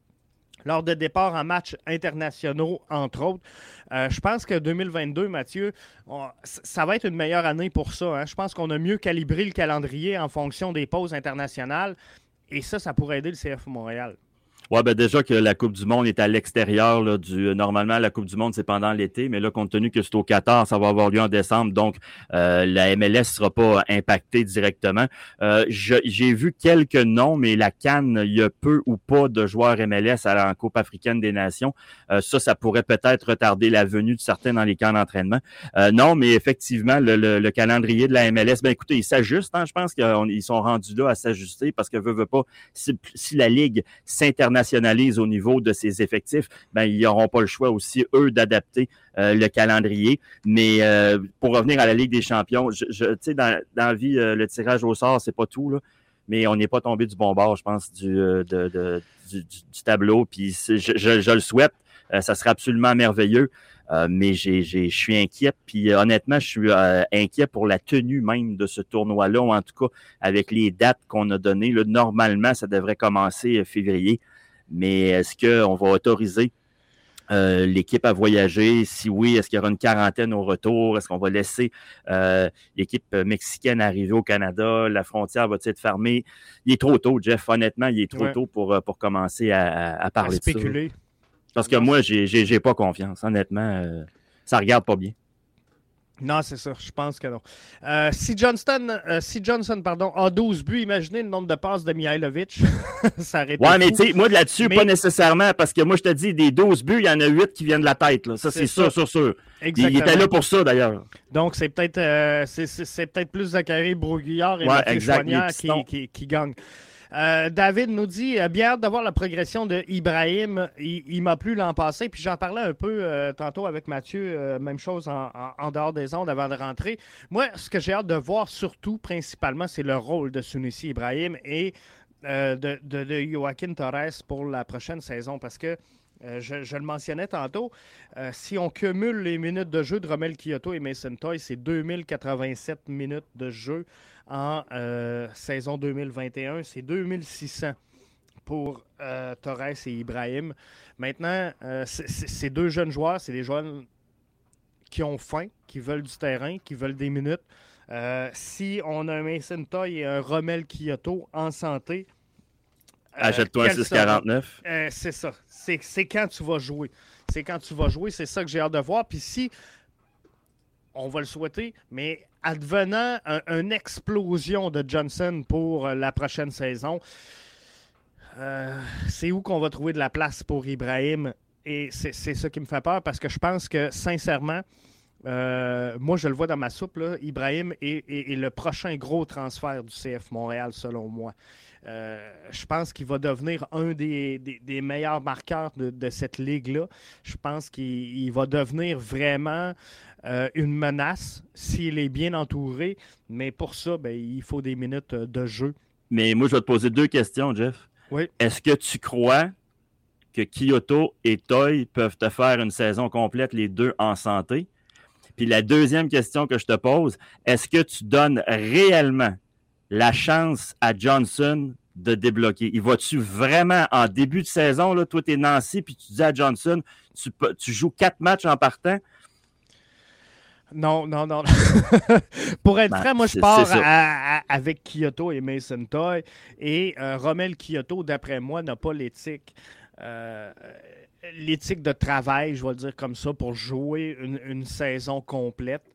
lors de départ en matchs internationaux, entre autres. je pense que 2022, Mathieu, ça va être une meilleure année pour ça. Hein. Je pense qu'on a mieux calibré le calendrier en fonction des pauses internationales. Et ça, ça pourrait aider le CF Montréal. Oui, ben déjà que la Coupe du Monde est à l'extérieur du. Normalement, la Coupe du Monde, c'est pendant l'été, mais là, compte tenu que c'est au Qatar, ça va avoir lieu en décembre, donc euh, la MLS ne sera pas impactée directement. Euh, j'ai vu quelques noms, mais la Cannes, il y a peu ou pas de joueurs MLS à la Coupe africaine des Nations. Euh, ça, ça pourrait peut-être retarder la venue de certains dans les camps d'entraînement. non, mais effectivement, le, calendrier de la MLS, ben écoutez, il s'ajuste. Hein, je pense qu'ils sont rendus là à s'ajuster parce que veut, veut pas, si, si la Ligue s'interdit nationalise au niveau de ses effectifs, ben, ils n'auront pas le choix aussi, eux, d'adapter euh, le calendrier. Mais euh, pour revenir à la Ligue des champions, je, je dans, dans la vie, euh, le tirage au sort, c'est pas tout, là, mais on n'est pas tombé du bon bord, je pense, du, du, tableau. Puis je, je, le souhaite. ça serait absolument merveilleux. mais je suis inquiet. Puis honnêtement, je suis inquiet pour la tenue même de ce tournoi-là, ou en tout cas avec les dates qu'on a données. Normalement, ça devrait commencer février. Mais est-ce qu'on va autoriser euh, l'équipe à voyager? Si oui, est-ce qu'il y aura une quarantaine au retour? Est-ce qu'on va laisser euh, l'équipe mexicaine arriver au Canada? La frontière va être fermée? Il est trop tôt, Jeff. Honnêtement, il est trop tôt pour, euh, pour commencer à, parler de ça. Parce que moi, j'ai pas confiance. Honnêtement, ça regarde pas bien. Non, c'est ça. Je pense que non. Euh, si, Johnston, euh, si Johnson pardon, a 12 buts, imaginez le nombre de passes de Mihailovic. ça aurait Ouais, mais tu sais, moi, là-dessus, pas nécessairement, parce que moi, je te dis, des 12 buts, il y en a 8 qui viennent de la tête. Là. Ça, c'est sûr, sûr, sûr. Exactement. Il, était là pour ça, d'ailleurs. Donc, c'est peut-être euh, c'est, peut-être plus Zachary Broguillard et ouais, qui, qui, qui gagnent. Euh, David nous dit euh, bien hâte de voir la progression de Ibrahim. Il, m'a plu l'an passé. Puis j'en parlais un peu euh, tantôt avec Mathieu, même chose en, dehors des ondes avant de rentrer. Moi, ce que j'ai hâte de voir surtout, principalement, c'est le rôle de Sunusi Ibrahim et de, de, Joaquin Torres pour la prochaine saison. Parce que je, le mentionnais tantôt, si on cumule les minutes de jeu de Romel Kyoto et Mason Toy, c'est 2087 minutes de jeu en euh, saison 2021. C'est 2600 pour euh, Torres et Ibrahim. Maintenant, euh, ces deux jeunes joueurs, c'est des joueurs qui ont faim, qui veulent du terrain, qui veulent des minutes. si on a un Mason Toy et un Rommel Kyoto en santé, Achète-toi un 649. c'est ça. C'est quand tu vas jouer. C'est quand tu vas jouer. C'est ça que j'ai hâte de voir. Puis si, on va le souhaiter, mais advenant une explosion de Johnson pour la prochaine saison, euh, c'est où qu'on va trouver de la place pour Ibrahim? Et c'est ça qui me fait peur parce que je pense que, sincèrement, euh, moi, je le vois dans ma soupe, là, Ibrahim est, le prochain gros transfert du CF Montréal, selon moi. Euh, je pense qu'il va devenir un des, meilleurs marqueurs de, cette ligue-là. Je pense qu'il va devenir vraiment une menace s'il est bien entouré. Mais pour ça, ben, il faut des minutes de jeu. Mais moi, je vais te poser deux questions, Jeff. Est-ce que tu crois que Kyoto et Toy peuvent te faire une saison complète, les deux en santé? Puis la deuxième question que je te pose, est-ce que tu donnes réellement la chance à Johnson de débloquer? Il va-tu vraiment en début de saison, là, toi, tu es Nancy, puis tu dis à Johnson, tu, tu joues quatre matchs en partant, non, non, non. Pour être ben, moi, je pars avec Kyoto et Mason Toy. Et euh, Rommel Kyoto, d'après moi, n'a pas l'éthique. Euh, l'éthique de travail, je vais le dire comme ça, pour jouer une saison complète.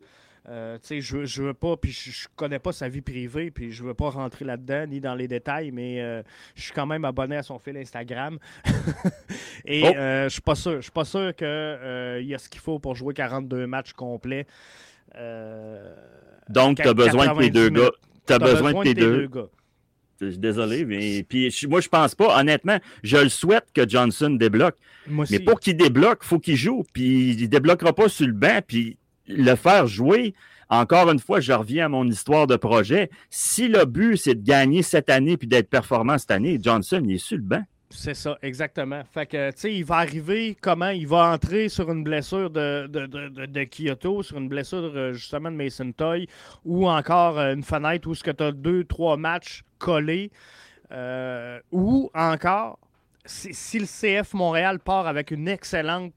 Euh, je, je veux pas, puis je, connais pas sa vie privée, puis je veux pas rentrer là-dedans ni dans les détails, mais euh, je suis quand même abonné à son fil Instagram. Et oh! euh, je suis pas sûr. Je suis pas sûr qu'il y a ce qu'il faut pour jouer 42 matchs complets. Donc, tu as besoin de tes deux gars. Tu as, besoin, de tes, deux. gars. Désolé, mais puis moi je pense pas. Honnêtement, je le souhaite que Johnson débloque. mais pour qu'il débloque, il faut qu'il joue. Puis il débloquera pas sur le banc. Puis le faire jouer, encore une fois, je reviens à mon histoire de projet. Si le but, c'est de gagner cette année puis d'être performant cette année, Johnson, il est sur le banc. C'est ça, exactement. Fait que, tu sais, il va arriver comment? Il va entrer sur une blessure de, Kyoto, sur une blessure euh, justement de Mason Toy, ou encore euh, une fenêtre où ce que tu as deux, trois matchs collés, euh, ou encore, si, le CF Montréal part avec une excellente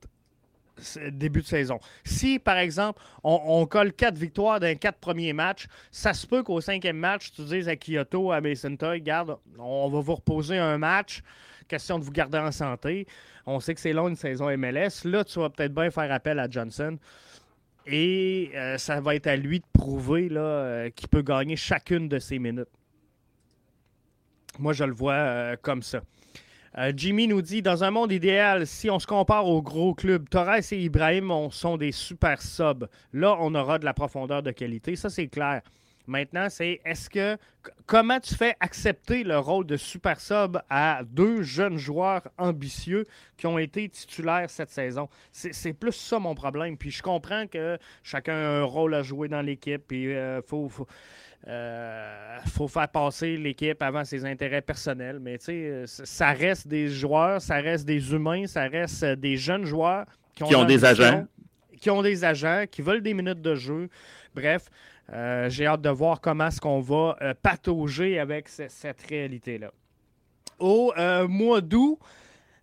début de saison. Si, par exemple, on, colle quatre victoires les quatre premiers matchs, ça se peut qu'au cinquième match, tu dises à Kyoto, à Mason Toy, garde, on va vous reposer un match, question de vous garder en santé. On sait que c'est long une saison MLS. Là, tu vas peut-être bien faire appel à Johnson. Et euh, ça va être à lui de prouver euh, qu'il peut gagner chacune de ses minutes. Moi, je le vois euh, comme ça. Euh, Jimmy nous dit Dans un monde idéal, si on se compare aux gros clubs, Torres et Ibrahim sont des super subs. Là, on aura de la profondeur de qualité. Ça, c'est clair. Maintenant, c'est est-ce que comment tu fais accepter le rôle de super sub à deux jeunes joueurs ambitieux qui ont été titulaires cette saison? C'est plus ça mon problème. Puis je comprends que chacun a un rôle à jouer dans l'équipe. Puis euh, faut, euh, faut faire passer l'équipe avant ses intérêts personnels, mais ça reste des joueurs, ça reste des humains, ça reste des jeunes joueurs qui ont, des agents. Qui ont des agents, qui veulent des minutes de jeu. Bref, euh, j'ai hâte de voir comment est-ce qu'on va euh, patauger avec cette réalité-là. Au mois d'août,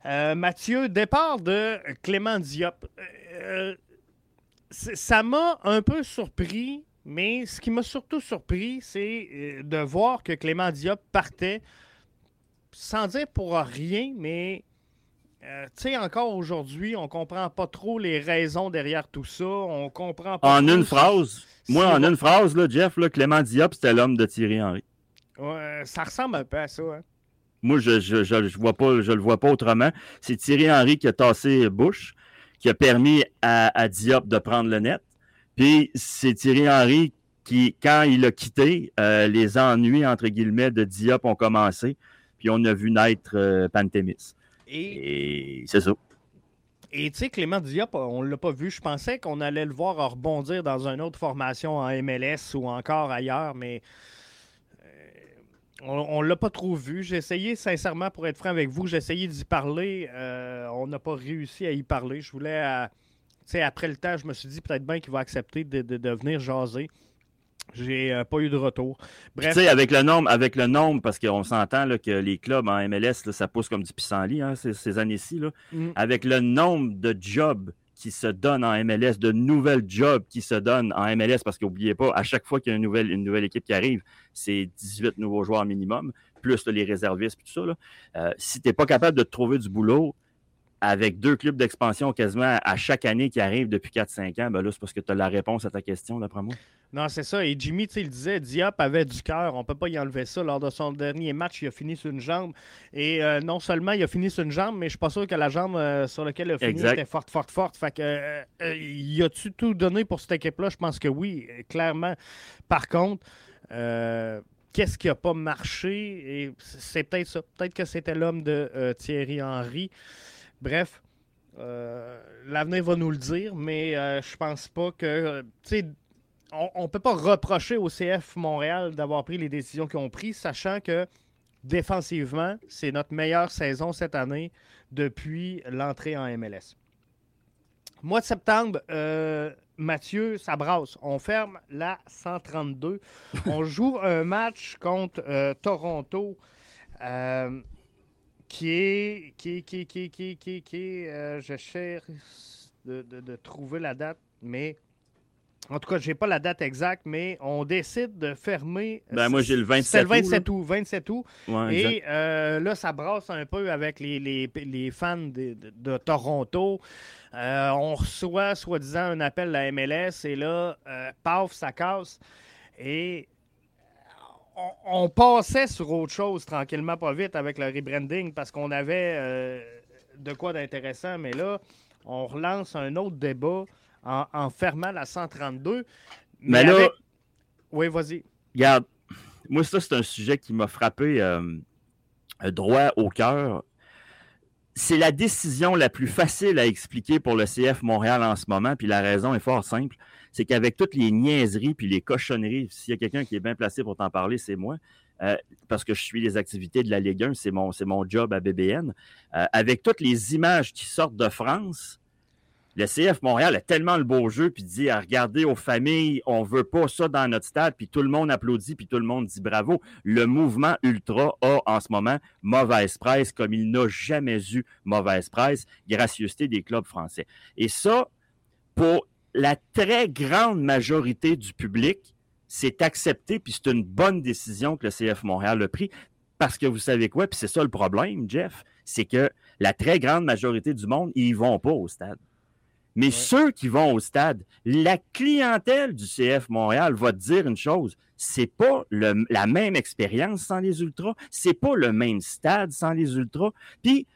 Mathieu, départ de Clément Diop. ça m'a un peu surpris mais ce qui m'a surtout surpris, c'est euh, de voir que Clément Diop partait sans dire pour rien, mais euh, tu sais, encore aujourd'hui, on comprend pas trop les raisons derrière tout ça. On comprend pas. En une phrase, moi, en une phrase, là, Jeff, là, Clément Diop, c'était l'homme de Thierry Henry. Ouais, ça ressemble un peu à ça. Hein. Moi, je je, je, vois pas, je le vois pas autrement. C'est Thierry Henry qui a tassé Bush, qui a permis à, à Diop de prendre le net. Puis c'est Thierry Henry qui, quand il a quitté, euh, les ennuis, entre guillemets, de Diop ont commencé. Puis on a vu naître euh, Pantémis. Et, c'est ça. Et tu sais, Clément Diop, on ne l'a pas vu. Je pensais qu'on allait le voir rebondir dans une autre formation en MLS ou encore ailleurs, mais euh, on ne l'a pas trop vu. J'ai essayé, sincèrement, pour être franc avec vous, j'ai essayé d'y parler. on n'a pas réussi à y parler. Je voulais après le temps, je me suis dit peut-être bien qu'il va accepter de, venir jaser. J'ai euh, pas eu de retour. Bref. Tu sais, avec le nombre, avec le nombre, parce qu'on s'entend que les clubs en MLS, ça pousse comme du pissenlit hein, ces, années-ci. Mm. Avec le nombre de jobs qui se donnent en MLS, de nouvelles jobs qui se donnent en MLS, parce qu'oubliez pas, à chaque fois qu'il y a une nouvelle, une nouvelle équipe qui arrive, c'est 18 nouveaux joueurs minimum, plus les réservistes, tout ça. Là. Euh, si tu n'es pas capable de trouver du boulot, avec deux clubs d'expansion quasiment à chaque année qui arrivent depuis 4-5 ans, ben là, c'est parce que tu as la réponse à ta question, d'après moi. Non, c'est ça. Et Jimmy, tu sais, il disait, Diop avait du cœur. On ne peut pas y enlever ça. Lors de son dernier match, il a fini sur une jambe. Et euh, non seulement il a fini sur une jambe, mais je ne suis pas sûr que la jambe euh, sur laquelle il a fini était forte, forte, forte. Fait que, euh, il a-tu tout donné pour cette équipe-là? Je pense que oui, clairement. Par contre, qu'est-ce qui n'a pas marché? Et c'est peut-être ça. Peut-être que c'était l'homme de Thierry Henry. Bref, euh, l'avenir va nous le dire, mais euh, je pense pas que. on ne peut pas reprocher au CF Montréal d'avoir pris les décisions qu'ils ont prises, sachant que défensivement, c'est notre meilleure saison cette année depuis l'entrée en MLS. Mois de septembre, euh, Mathieu, ça. On ferme la 132. On joue un match contre Toronto qui est, qui, qui, qui, qui, qui, qui euh, je cherche de, de, trouver la date, mais en tout cas, je n'ai pas la date exacte, mais on décide de fermer. Ben, moi, j'ai le 27 août. le 27 août. 27 août. et euh, là, ça brasse un peu avec les, les, les fans de, de, Toronto. Euh, on reçoit, soi-disant, un appel à la MLS et là, paf, ça casse. Et on, passait sur autre chose tranquillement, pas vite avec le rebranding parce qu'on avait euh, de quoi d'intéressant, mais là, on relance un autre débat en, fermant la 132. Mais, là. Oui, vas-y. Regarde, moi, ça, c'est un sujet qui m'a frappé euh, droit au cœur. C'est la décision la plus facile à expliquer pour le CF Montréal en ce moment, puis la raison est fort simple c'est qu'avec toutes les niaiseries puis les cochonneries, s'il y a quelqu'un qui est bien placé pour t'en parler, c'est moi. Euh, parce que je suis les activités de la Ligue 1, c'est mon, mon job à BBN. Euh, avec toutes les images qui sortent de France, le CF Montréal a tellement le beau jeu, puis dit à regarder aux familles, on veut pas ça dans notre stade, puis tout le monde applaudit, puis tout le monde dit bravo. Le mouvement ultra a en ce moment mauvaise presse comme il n'a jamais eu mauvaise presse, gracieuseté des clubs français. Et ça, pour la très grande majorité du public s'est accepté, puis c'est une bonne décision que le CF Montréal a pris. Parce que vous savez quoi, puis c'est ça le problème, Jeff, c'est que la très grande majorité du monde, ils vont pas au stade. Mais ceux qui vont au stade, la clientèle du CF Montréal va te dire une chose, c'est pas la même expérience sans les ultras, c'est pas le même stade sans les ultras. Puis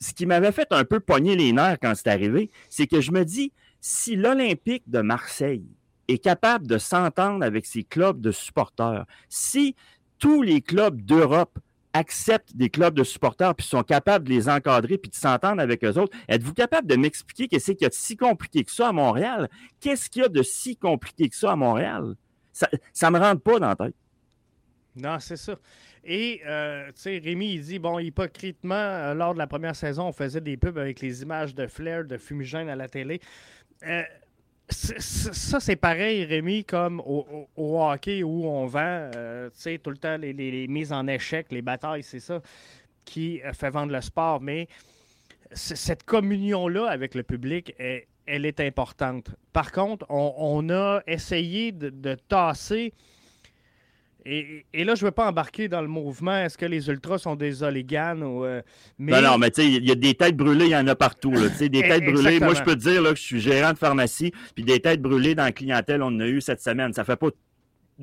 ce qui m'avait fait un peu pogner les nerfs quand c'est arrivé, c'est que je me dis, si l'Olympique de Marseille est capable de s'entendre avec ses clubs de supporters, si tous les clubs d'Europe acceptent des clubs de supporters puis sont capables de les encadrer puis de s'entendre avec eux autres, êtes-vous capable de m'expliquer qu'est-ce qu'il y a de si compliqué que ça à Montréal? Qu'est-ce qu'il y a de si compliqué que ça à Montréal? Ça ne me rentre pas dans la tête. Non, c'est ça. Et, euh, tu sais, Rémi, il dit, bon, hypocritement, euh, lors de la première saison, on faisait des pubs avec les images de Flair, de fumigène à la télé. Euh, ça, c'est pareil, Rémi, comme au, hockey où on vend, euh, tout le temps les, mises en échec, les batailles, c'est ça qui euh, fait vendre le sport. Mais cette communion-là avec le public, elle est importante. Par contre, on, a essayé de tasser et, là, je ne veux pas embarquer dans le mouvement. Est-ce que les ultras sont des oliganes ou. Euh, mais... Non, non, mais tu sais, il y a des têtes brûlées, il y en a partout. Là, des têtes brûlées. Moi, je peux te dire là, que je suis gérant de pharmacie, puis des têtes brûlées dans la clientèle, on en a eu cette semaine. Ça fait pas.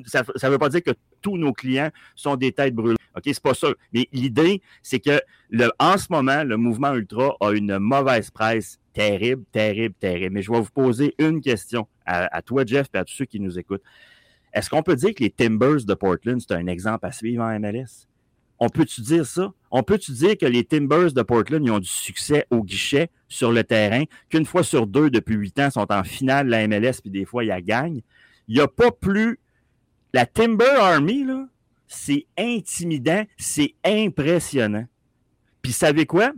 Ça ne veut pas dire que tous nos clients sont des têtes brûlées. OK, c'est pas ça. Mais l'idée, c'est que le, en ce moment, le mouvement ultra a une mauvaise presse terrible, terrible, terrible. Mais je vais vous poser une question à, à toi, Jeff, et à tous ceux qui nous écoutent. Est-ce qu'on peut dire que les Timbers de Portland, c'est un exemple à suivre en MLS? On peut-tu dire ça? On peut-tu dire que les Timbers de Portland ils ont du succès au guichet sur le terrain, qu'une fois sur deux depuis huit ans sont en finale de la MLS, puis des fois, ils la gagnent? Il n'y a pas plus. La Timber Army, là, c'est intimidant, c'est impressionnant. Puis savez quoi?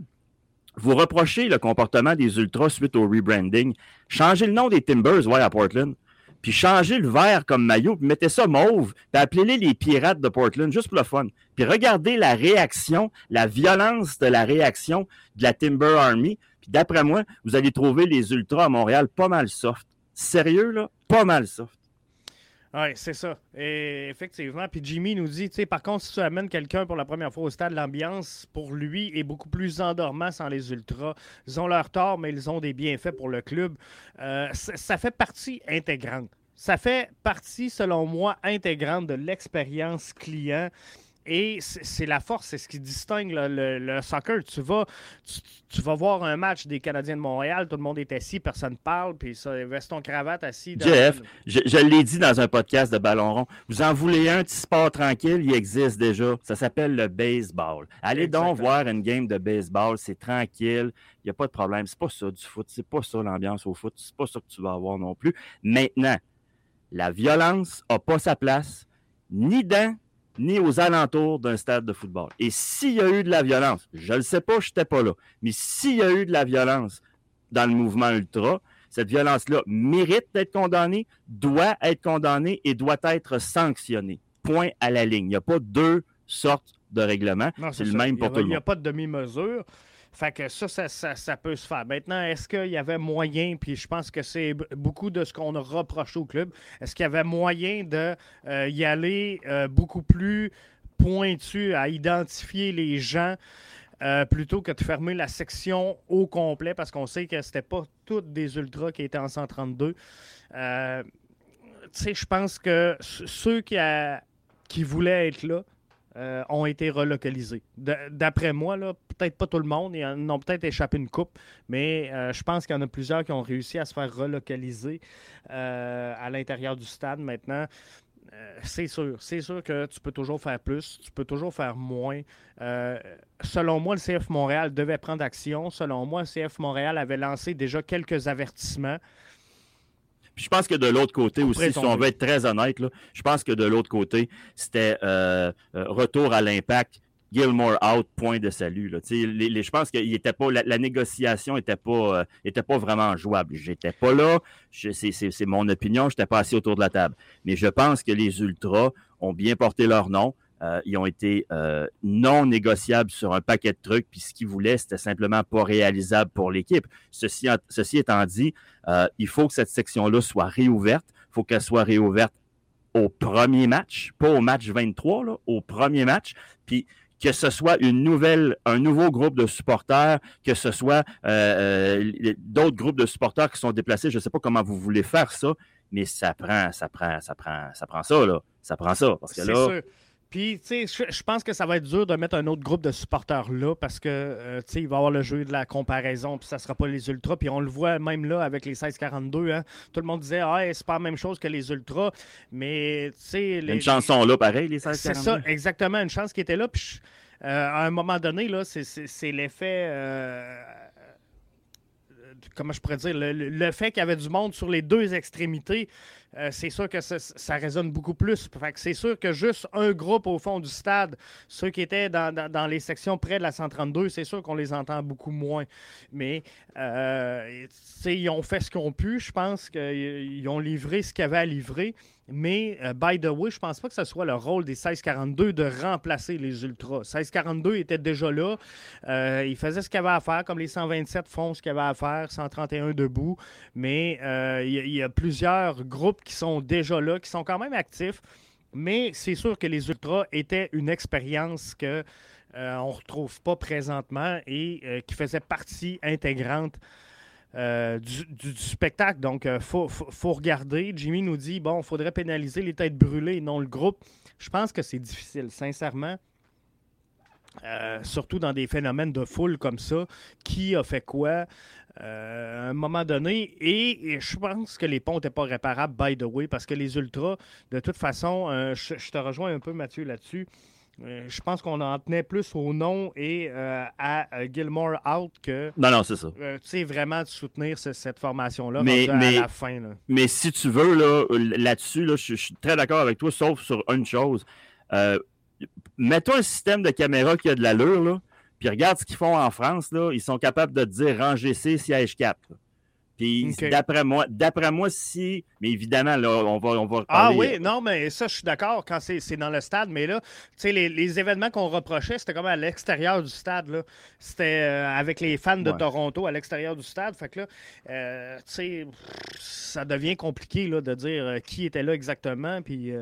Vous reprochez le comportement des Ultras suite au rebranding. Changez le nom des Timbers, ouais, à Portland. Puis changez le vert comme maillot, puis mettez ça mauve, puis appelez-les les pirates de Portland, juste pour le fun. Puis regardez la réaction, la violence de la réaction de la Timber Army. Puis d'après moi, vous allez trouver les Ultras à Montréal pas mal soft. Sérieux, là? Pas mal soft. Oui, c'est ça. Et effectivement. Puis Jimmy nous dit, tu sais, par contre, si tu amènes quelqu'un pour la première fois au stade, l'ambiance pour lui est beaucoup plus endormant sans les ultras. Ils ont leur tort, mais ils ont des bienfaits pour le club. Euh, ça fait partie intégrante. Ça fait partie, selon moi, intégrante de l'expérience client. Et c'est la force, c'est ce qui distingue le, soccer. Tu vas, tu, vas voir un match des Canadiens de Montréal, tout le monde est assis, personne ne parle, puis ça, veston cravate assis. Jeff, je, l'ai dit dans un podcast de Ballon rond, vous en voulez un petit sport tranquille, il existe déjà. Ça s'appelle le baseball. Allez donc voir une game de baseball, c'est tranquille, il n'y a pas de problème. C'est pas ça du foot, c'est pas ça l'ambiance au foot, c'est pas ça que tu vas avoir non plus. Maintenant, la violence n'a pas sa place ni dans ni aux alentours d'un stade de football. Et s'il y a eu de la violence, je ne le sais pas, je n'étais pas là, mais s'il y a eu de la violence dans le mouvement ultra, cette violence-là mérite d'être condamnée, doit être condamnée et doit être sanctionnée. Point à la ligne. Il n'y a pas deux sortes de règlements. C'est le même pour tout le monde. Il n'y a pas de demi-mesure. Fait que ça ça, peut se faire. Maintenant, est-ce qu'il y avait moyen, puis je pense que c'est beaucoup de ce qu'on a reproché au club, est-ce qu'il y avait moyen de euh, y aller euh, beaucoup plus pointu à identifier les gens euh, plutôt que de fermer la section au complet? Parce qu'on sait que c'était pas toutes des ultras qui étaient en 132. tu sais, je pense que ceux qui, qui voulaient être là, euh, ont été relocalisés. D'après moi, peut-être pas tout le monde, ils ont peut-être échappé une coupe, mais euh, je pense qu'il y en a plusieurs qui ont réussi à se faire relocaliser euh, à l'intérieur du stade maintenant. c'est sûr, c'est sûr que tu peux toujours faire plus, tu peux toujours faire moins. selon moi, le CF Montréal devait prendre action. Selon moi, le CF Montréal avait lancé déjà quelques avertissements. Puis je pense que de l'autre côté aussi, si on veut être très honnête, je pense que de l'autre côté, c'était euh, euh, retour à l'impact. Gilmore out, point de salut. Là. je pense que pas, la, négociation n'était pas, euh, était pas vraiment jouable. J'étais pas là. C'est mon opinion. Je n'étais pas assis autour de la table. Mais je pense que les Ultras ont bien porté leur nom. Euh, ils ont été euh, non négociables sur un paquet de trucs, puis ce qu'ils voulaient, c'était simplement pas réalisable pour l'équipe. Ceci, étant dit, euh, il faut que cette section-là soit réouverte. Il faut qu'elle soit réouverte au premier match, pas au match 23, là, au premier match. Puis que ce soit une nouvelle, un nouveau groupe de supporters, que ce soit d'autres groupes de supporters qui sont déplacés. Je ne sais pas comment vous voulez faire ça, mais ça prend, ça prend, ça prend, ça prend ça, là. Ça prend ça. Parce que là. Puis, tu sais, je pense que ça va être dur de mettre un autre groupe de supporters là parce que, euh, tu sais, il va y avoir le jeu de la comparaison, puis ça sera pas les Ultras. Puis on le voit même là avec les 1642. Hein. Tout le monde disait, ah, c'est pas la même chose que les Ultras. Mais, tu sais. Les... Une chanson là, pareil, les 1642. C'est ça, exactement. Une chance qui était là. Puis, euh, à un moment donné, là, c'est l'effet. Euh, comment je pourrais dire, le fait qu'il y avait du monde sur les deux extrémités euh, c'est sûr que ça, résonne beaucoup plus. c'est sûr que juste un groupe au fond du stade, ceux qui étaient dans, les sections près de la 132, c'est sûr qu'on les entend beaucoup moins. Mais euh, ils ont fait ce qu'ils ont pu. Je pense qu'ils ont livré ce qu'ils avaient à livrer. Mais, euh, by the way, je pense pas que ce soit le rôle des 1642 de remplacer les Ultras. 1642 était déjà là. Euh, ils faisaient ce qu'ils avaient à faire, comme les 127 font ce qu'ils avaient à faire, 131 debout. Mais il y, a plusieurs groupes qui sont déjà là, qui sont quand même actifs. Mais c'est sûr que les Ultras étaient une expérience que on ne retrouve pas présentement et qui faisait partie intégrante euh, du, spectacle. Donc, il euh, faut, regarder. Jimmy nous dit bon, il faudrait pénaliser les têtes brûlées et non le groupe. Je pense que c'est difficile, sincèrement. Euh, surtout dans des phénomènes de foule comme ça. Qui a fait quoi? À un moment donné? Et, je pense que les ponts n'étaient pas réparables, by the way, parce que les ultras, de toute façon, je, te rejoins un peu, Mathieu, là-dessus. Euh, je pense qu'on en tenait plus au nom et euh, à euh, Gilmore Out que. Non, non, c'est ça. tu sais, vraiment de soutenir cette formation-là mais, à la fin. Mais si tu veux, là-dessus, là, je suis très d'accord avec toi, sauf sur une chose. Mets-toi un système de caméra qui a de l'allure, là, puis regarde ce qu'ils font en France. Là, ils sont capables de dire ranger C, siège 4. Puis d'après moi, d'après moi, si, mais évidemment, là, on va, on va Ah oui, non, mais ça, je suis d'accord quand c'est dans le stade, mais là, tu sais, les, les, événements qu'on reprochait, c'était comme à l'extérieur du stade, C'était euh, avec les fans de Toronto à l'extérieur du stade. Fait que là, euh, tu sais, ça devient compliqué là, de dire euh, qui était là exactement. Puis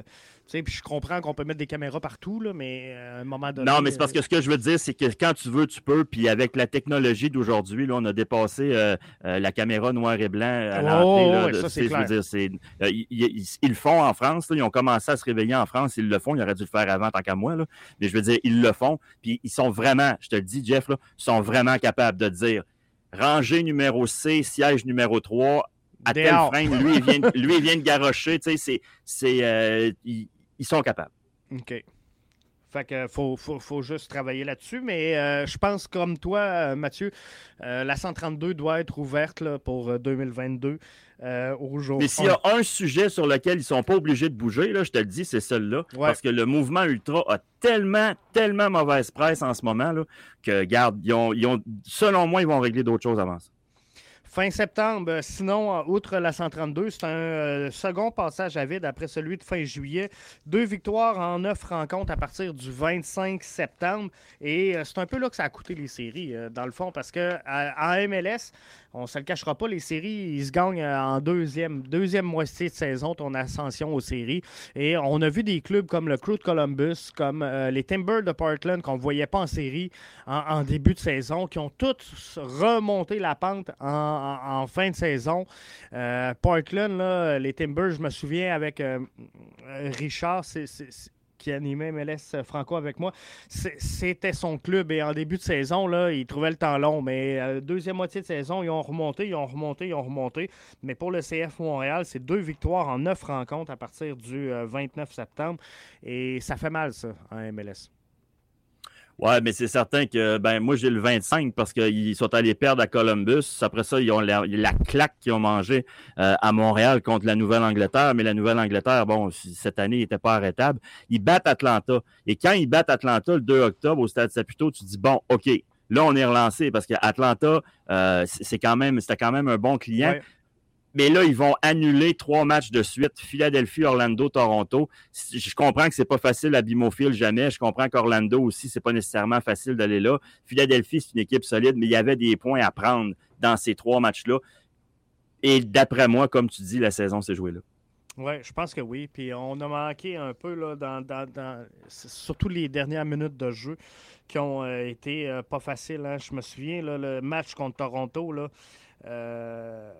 puis je comprends qu'on peut mettre des caméras partout, là, mais euh, à un moment donné. Non, mais c'est parce que ce que je veux dire, c'est que quand tu veux, tu peux. Puis avec la technologie d'aujourd'hui, on a dépassé euh, euh, la caméra noir et blanc à l'entrée. Oh, c'est clair. ils, le font en France. ils ont commencé à se réveiller en France. Ils le font. Ils auraient dû le faire avant, tant qu'à moi. Là. Mais je veux dire, ils le font. Puis ils sont vraiment, je te le dis, Jeff, là, sont vraiment capables de dire rangée numéro C, siège numéro 3, à tel frein, lui, il vient, lui, il vient de garocher. Tu sais, c'est ils sont capables. OK. Fait que faut, faut, juste travailler là-dessus. Mais euh, je pense, comme toi, euh, Mathieu, euh, la 132 doit être ouverte pour 2022 aujourd'hui. Mais s'il y a un sujet sur lequel ils ne sont pas obligés de bouger, là, je te le dis, c'est celui-là. Parce que le mouvement ultra a tellement, tellement mauvaise presse en ce moment là, que, garde, ils ont, ils ont, selon moi, ils vont régler d'autres choses avant ça. Fin septembre, sinon, outre la 132, c'est un euh, second passage à vide après celui de fin juillet. Deux victoires en neuf rencontres à partir du 25 septembre. Et euh, c'est un peu là que ça a coûté les séries, euh, dans le fond, parce que MLS, on ne se le cachera pas, les séries, ils se gagnent en deuxième, deuxième moitié de saison, ton ascension aux séries. Et on a vu des clubs comme le Crew de Columbus, comme les Timbers de Portland, qu'on ne voyait pas en série en, début de saison, qui ont tous remonté la pente en fin de saison. Euh, Parkland, les Timbers, je me souviens avec euh, Richard, qui animait MLS Franco avec moi, c'était son club. Et en début de saison, là, il trouvait le temps long. Mais euh, deuxième moitié de saison, ils ont remonté, ils ont remonté, ils ont remonté. Mais pour le CF Montréal, c'est deux victoires en neuf rencontres à partir du 29 septembre. Et ça fait mal, ça, en MLS. Ouais, mais c'est certain que ben moi j'ai le 25 parce qu'ils sont allés perdre à Columbus. Après ça, ils ont la, claque qu'ils ont mangé euh, à Montréal contre la Nouvelle-Angleterre. Mais la Nouvelle-Angleterre, bon, cette année, n'était pas arrêtable. Ils battent Atlanta. Et quand ils battent Atlanta le 2 octobre au Stade Saputo, tu dis bon, OK, là on est relancé parce qu'Atlanta, euh, c'est quand même, c'était quand même un bon client. Mais là, ils vont annuler trois matchs de suite. Philadelphie, Orlando, Toronto. Je comprends que c'est pas facile à Bimophile jamais. Je comprends qu'Orlando aussi, c'est pas nécessairement facile d'aller là. Philadelphie, c'est une équipe solide, mais il y avait des points à prendre dans ces trois matchs-là. Et d'après moi, comme tu dis, la saison s'est jouée là. Oui, je pense que oui. Puis on a manqué un peu là, dans, surtout les dernières minutes de jeu qui ont euh, été euh, pas faciles. Hein. Je me souviens, le match contre Toronto, là, euh,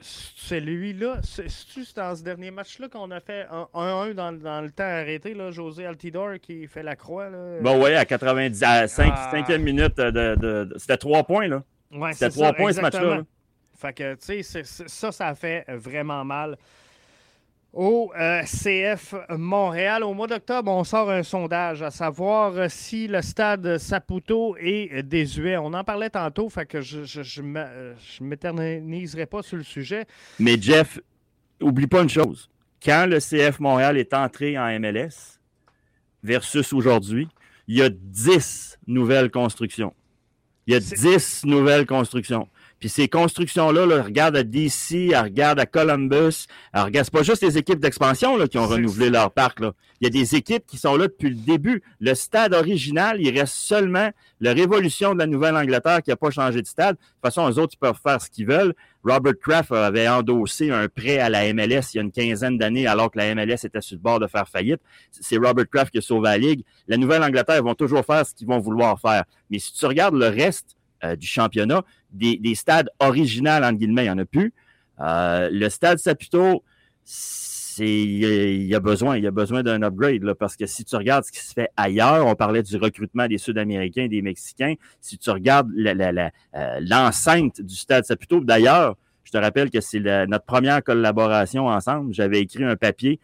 celui-là, c'est-tu dans ce dernier match-là qu'on a fait 1-1 dans, le temps arrêté, là, José Altidor qui fait la croix? Là? Bon, oui, à 90, à 5, e minute, de, c'était 3 points, là. Ouais, c'était 3 points ce match-là. Fait que, tu sais, ça, ça fait vraiment mal au euh, CF Montréal. Au mois d'octobre, on sort un sondage à savoir euh, si le stade Saputo est désuet. On en parlait tantôt, fait que je ne euh, m'éterniserai pas sur le sujet. Mais Jeff, oublie pas une chose. Quand le CF Montréal est entré en MLS versus aujourd'hui, il y a 10 nouvelles constructions. Il y a 10 nouvelles constructions. Puis ces constructions-là, là, regarde à DC, regarde à Columbus, regarde, c'est pas juste les équipes d'expansion qui ont renouvelé leur parc. Là. Il y a des équipes qui sont là depuis le début. Le stade original, il reste seulement la révolution de la Nouvelle-Angleterre qui n'a pas changé de stade. De toute façon, les autres, ils peuvent faire ce qu'ils veulent. Robert Kraft avait endossé un prêt à la MLS il y a une quinzaine d'années alors que la MLS était sur le bord de faire faillite. C'est Robert Kraft qui a sauvé la Ligue. La Nouvelle-Angleterre, ils vont toujours faire ce qu'ils vont vouloir faire. Mais si tu regardes le reste euh, du championnat, des, stades originaux, entre guillemets, il n'y en a plus. Euh, le stade Saputo, il y a besoin, il y a besoin d'un upgrade là, parce que si tu regardes ce qui se fait ailleurs, on parlait du recrutement des Sud-Américains, et des Mexicains. Si tu regardes euh, l'enceinte du Stade Saputo, d'ailleurs, je te rappelle que c'est notre première collaboration ensemble. J'avais écrit un papier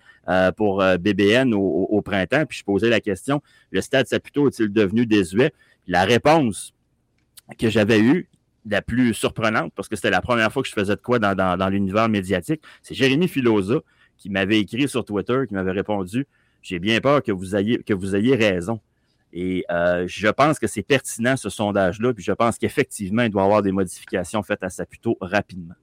pour BBN au, au, printemps, puis je posais la question le Stade Saputo est-il devenu désuet? La réponse que j'avais eue, la plus surprenante, parce que c'était la première fois que je faisais de quoi dans, l'univers médiatique, c'est Jérémy Filosa qui m'avait écrit sur Twitter, qui m'avait répondu J'ai bien peur que vous ayez, que vous ayez raison. Et je pense que c'est pertinent ce sondage-là, puis je pense qu'effectivement, il doit y avoir des modifications faites à Saputo rapidement.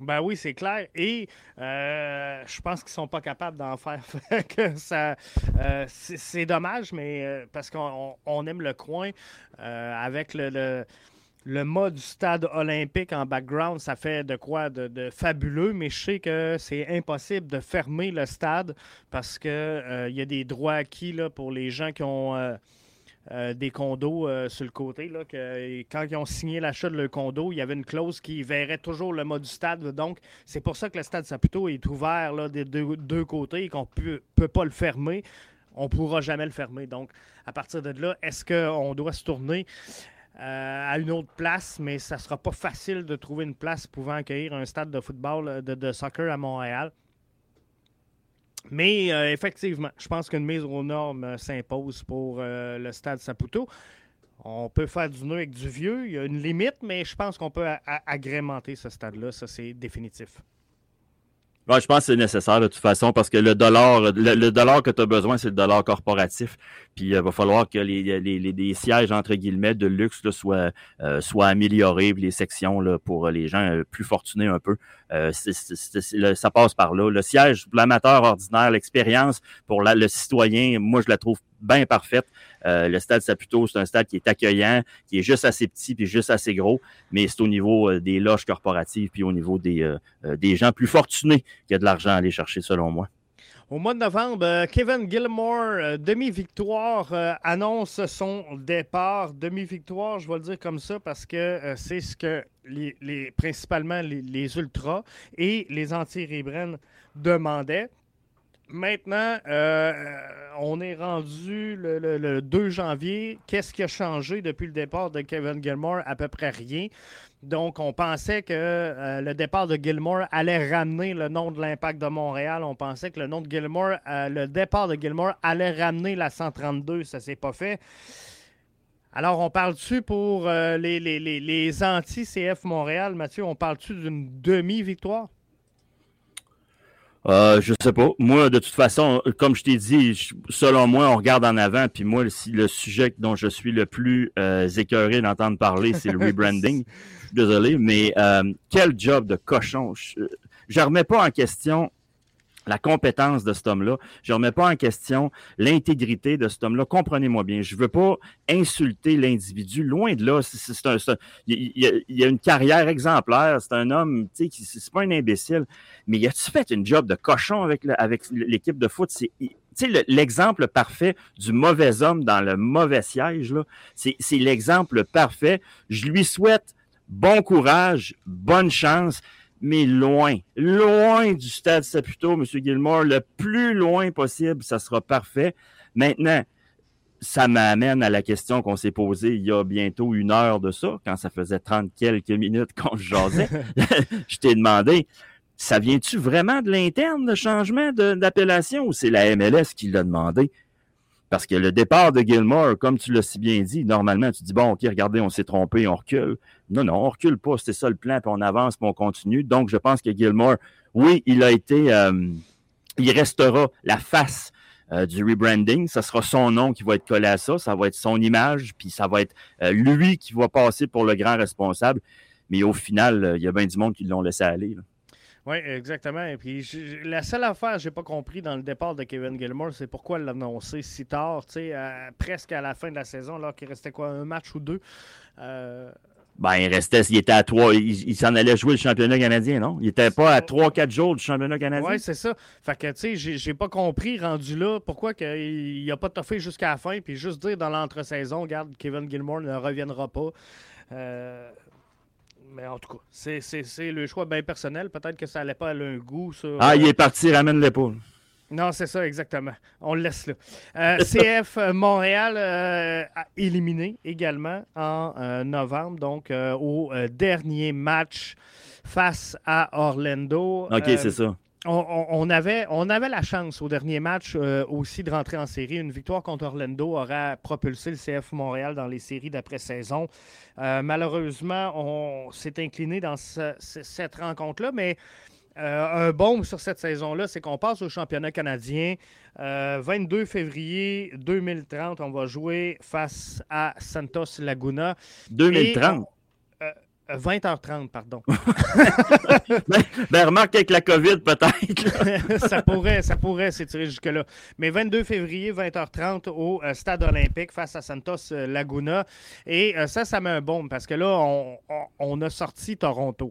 Ben oui, c'est clair. Et euh, je pense qu'ils ne sont pas capables d'en faire. ça, euh, c'est dommage, mais euh, parce qu'on aime le coin avec le, mode du stade olympique en background, ça fait de quoi de, fabuleux, mais je sais que c'est impossible de fermer le stade parce qu'il y a des droits acquis là, pour les gens qui ont euh, des condos euh, sur le côté. Là, que, quand ils ont signé l'achat de leur condo, il y avait une clause qui verrait toujours le mode du stade. Donc, c'est pour ça que le stade Saputo est ouvert là, des deux, côtés et qu'on ne peut, pas le fermer. On ne pourra jamais le fermer. Donc, à partir de là, est-ce qu'on doit se tourner? Euh, à une autre place, mais ça ne sera pas facile de trouver une place pouvant accueillir un stade de football, de soccer à Montréal. Mais euh, effectivement, je pense qu'une mise aux normes euh, s'impose pour euh, le stade Saputo. On peut faire du nœud avec du vieux, il y a une limite, mais je pense qu'on peut agrémenter ce stade-là, ça c'est définitif je pense que c'est nécessaire de toute façon parce que le dollar, le, dollar que tu as besoin, c'est le dollar corporatif. Puis il euh, va falloir que les, les, les, sièges, entre guillemets, de luxe soient, euh, soient améliorés, les sections là, pour les gens euh, plus fortunés un peu. Ça passe par là. Le siège l'amateur ordinaire, l'expérience pour le citoyen, moi, je la trouve bien parfaite. Euh, le stade Saputo, c'est un stade qui est accueillant, qui est juste assez petit puis juste assez gros, mais c'est au niveau euh, des loges corporatives puis au niveau des, euh, des gens plus fortunés qu'il y a de l'argent à aller chercher, selon moi. Au mois de novembre, Kevin Gilmore, demi-victoire, annonce son départ. Demi-victoire, je vais le dire comme ça parce que c'est ce que les, principalement les, Ultras et les anti-Ribren demandaient. Maintenant, euh, on est rendu le, 2 janvier. Qu'est-ce qui a changé depuis le départ de Kevin Gilmore? À peu près rien. Donc, on pensait que euh, le départ de Gilmore allait ramener le nom de l'impact de Montréal. On pensait que le nom de Gilmore, euh, le départ de Gilmore allait ramener la 132. Ça ne s'est pas fait. Alors, on parle-tu pour les, les, les anti-CF Montréal, Mathieu, on parle-tu d'une demi-victoire? Euh, je sais pas. Moi, de toute façon, comme je t'ai dit, selon moi, on regarde en avant. Puis moi, le, sujet dont je suis le plus euh, écœuré d'entendre parler, c'est le rebranding. Désolé, mais euh, quel job de cochon. Je, je remets pas en question la compétence de cet homme-là. Je ne remets pas en question l'intégrité de cet homme-là. Comprenez-moi bien. Je ne veux pas insulter l'individu. Loin de là. il, y a, une carrière exemplaire. C'est un homme, tu sais, c'est pas un imbécile. Mais y a-tu fait une job de cochon avec, l'équipe de foot? C'est, l'exemple parfait du mauvais homme dans le mauvais siège. C'est, c'est l'exemple parfait. Je lui souhaite bon courage, bonne chance mais loin, loin du stade Saputo, M. Gilmore, le plus loin possible, ça sera parfait. Maintenant, ça m'amène à la question qu'on s'est posée il y a bientôt une heure de ça, quand ça faisait 30 quelques minutes qu'on jasais. je t'ai demandé, ça vient-tu vraiment de l'interne, le changement d'appellation, ou c'est la MLS qui l'a demandé? Parce que le départ de Gilmore, comme tu l'as si bien dit, normalement, tu dis, bon, OK, regardez, on s'est trompé, on recule. Non, non, on recule pas, c'était ça le plan, puis on avance, puis on continue. Donc, je pense que Gilmore, oui, il a été, euh, il restera la face euh, du rebranding. Ça sera son nom qui va être collé à ça, ça va être son image, puis ça va être euh, lui qui va passer pour le grand responsable. Mais au final, il y a bien du monde qui l'ont laissé aller. Oui, exactement. Et puis, la seule affaire que je n'ai pas compris dans le départ de Kevin Gilmore, c'est pourquoi l'annoncer si tard, tu sais, presque à la fin de la saison, alors qu'il restait quoi, un match ou deux? Ben, il restait, il était à trois, il, s'en allait jouer le championnat canadien, non? Il était pas à trois, quatre jours du championnat canadien? Oui, c'est ça. Fait que, tu sais, j'ai pas compris, rendu là, pourquoi il n'a pas toffé jusqu'à la fin, puis juste dire dans l'entre-saison, regarde, Kevin Gilmore ne reviendra pas. Euh, mais en tout cas, c'est le choix bien personnel. Peut-être que ça n'allait pas à un goût. Ça. Ah, il est parti, ramène l'épaule. Non, c'est ça, exactement. On le laisse là. Euh, CF euh, Montréal euh, a éliminé également en novembre, donc au dernier match face à Orlando. OK, c'est ça on, avait, on avait la chance au dernier match euh, aussi de rentrer en série. Une victoire contre Orlando aurait propulsé le CF Montréal dans les séries d'après-saison. Euh, malheureusement, on s'est incliné dans cette rencontre-là, mais un bon sur cette saison-là, c'est qu'on passe au championnat canadien. 22 février 2030, on va jouer face à Santos Laguna. 2030? 20h30, pardon. ben, ben, remarque avec la COVID, peut-être. ça pourrait, ça pourrait s'étirer jusque-là. Mais 22 février, 20h30 au euh, Stade olympique face à Santos euh, Laguna. Et euh, ça, ça met un bon parce que là, on a sorti Toronto.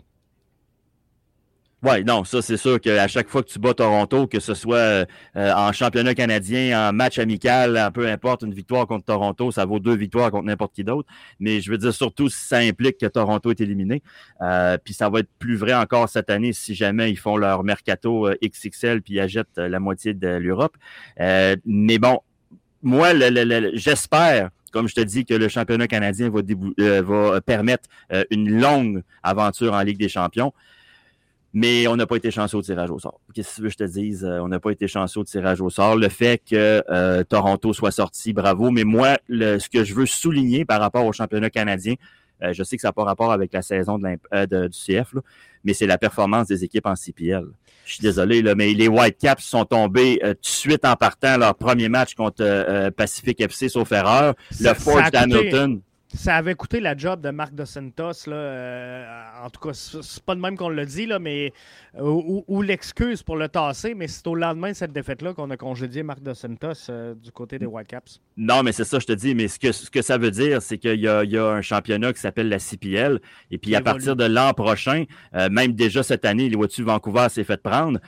Oui, non, ça c'est sûr qu'à chaque fois que tu bats Toronto, que ce soit euh, en championnat canadien, en match amical, peu importe, une victoire contre Toronto, ça vaut deux victoires contre n'importe qui d'autre. Mais je veux dire surtout si ça implique que Toronto est éliminé. Euh, puis ça va être plus vrai encore cette année si jamais ils font leur mercato euh, XXL puis ils achètent la moitié de l'Europe. mais bon, moi, j'espère comme je te dis, que le championnat canadien va, va permettre une longue aventure en Ligue des champions. Mais on n'a pas été chanceux au tirage au sort. Qu'est-ce que tu veux que je te dise? Euh, on n'a pas été chanceux au tirage au sort. Le fait que euh, Toronto soit sorti, bravo. Mais moi, ce que je veux souligner par rapport au championnat canadien, euh, je sais que ça n'a pas rapport avec la saison de du CF, mais c'est la performance des équipes en CPL. Je suis désolé, là, mais les Whitecaps sont tombés tout de suite en partant leur premier match contre Pacific FC, sauf erreur. le Forge d'Hamilton ça avait coûté la job de Marc Dos Santos. Là, euh, en tout cas, c'est pas de même qu'on le dit, là, mais euh, ou, l'excuse pour le tasser, mais c'est au lendemain de cette défaite-là qu'on a congédié Marc Dos Santos euh, du côté des Whitecaps. Non, mais c'est ça, je te dis. Mais ce que, ce que ça veut dire, c'est qu'il y, y a, un championnat qui s'appelle la CPL. Et puis, à partir de l'an prochain, même déjà cette année, les vois-tu, Vancouver s'est fait prendre.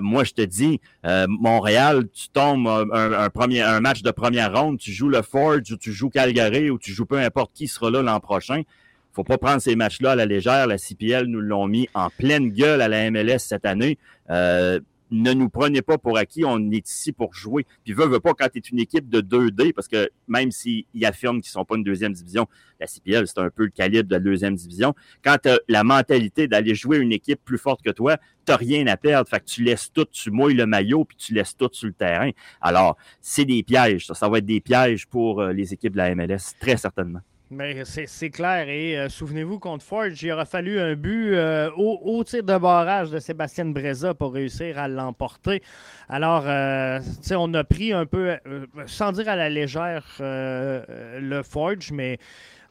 moi, je te dis, Montréal, tu tombes un, premier, un match de première ronde, tu joues le Forge ou tu joues Calgary ou tu joues peu importe qui sera là l'an prochain. faut pas prendre ces matchs-là à la légère. La CPL nous l'ont mis en pleine gueule à la MLS cette année. Euh, ne nous prenez pas pour acquis, on est ici pour jouer. Puis veut, veut pas quand tu es une équipe de 2D, parce que même s'ils affirment qu'ils sont pas une deuxième division, la CPL, c'est un peu le calibre de la deuxième division. Quand tu la mentalité d'aller jouer une équipe plus forte que toi, tu rien à perdre. Fait que tu laisses tout, tu mouilles le maillot, puis tu laisses tout sur le terrain. Alors, c'est des pièges. Ça, ça va être des pièges pour euh, les équipes de la MLS, très certainement. Mais c'est clair. Et euh, souvenez-vous, contre Forge, il aura fallu un but euh, au, tir de barrage de Sébastien Breza pour réussir à l'emporter. Alors, euh, on a pris un peu, sans dire à la légère, le Forge, mais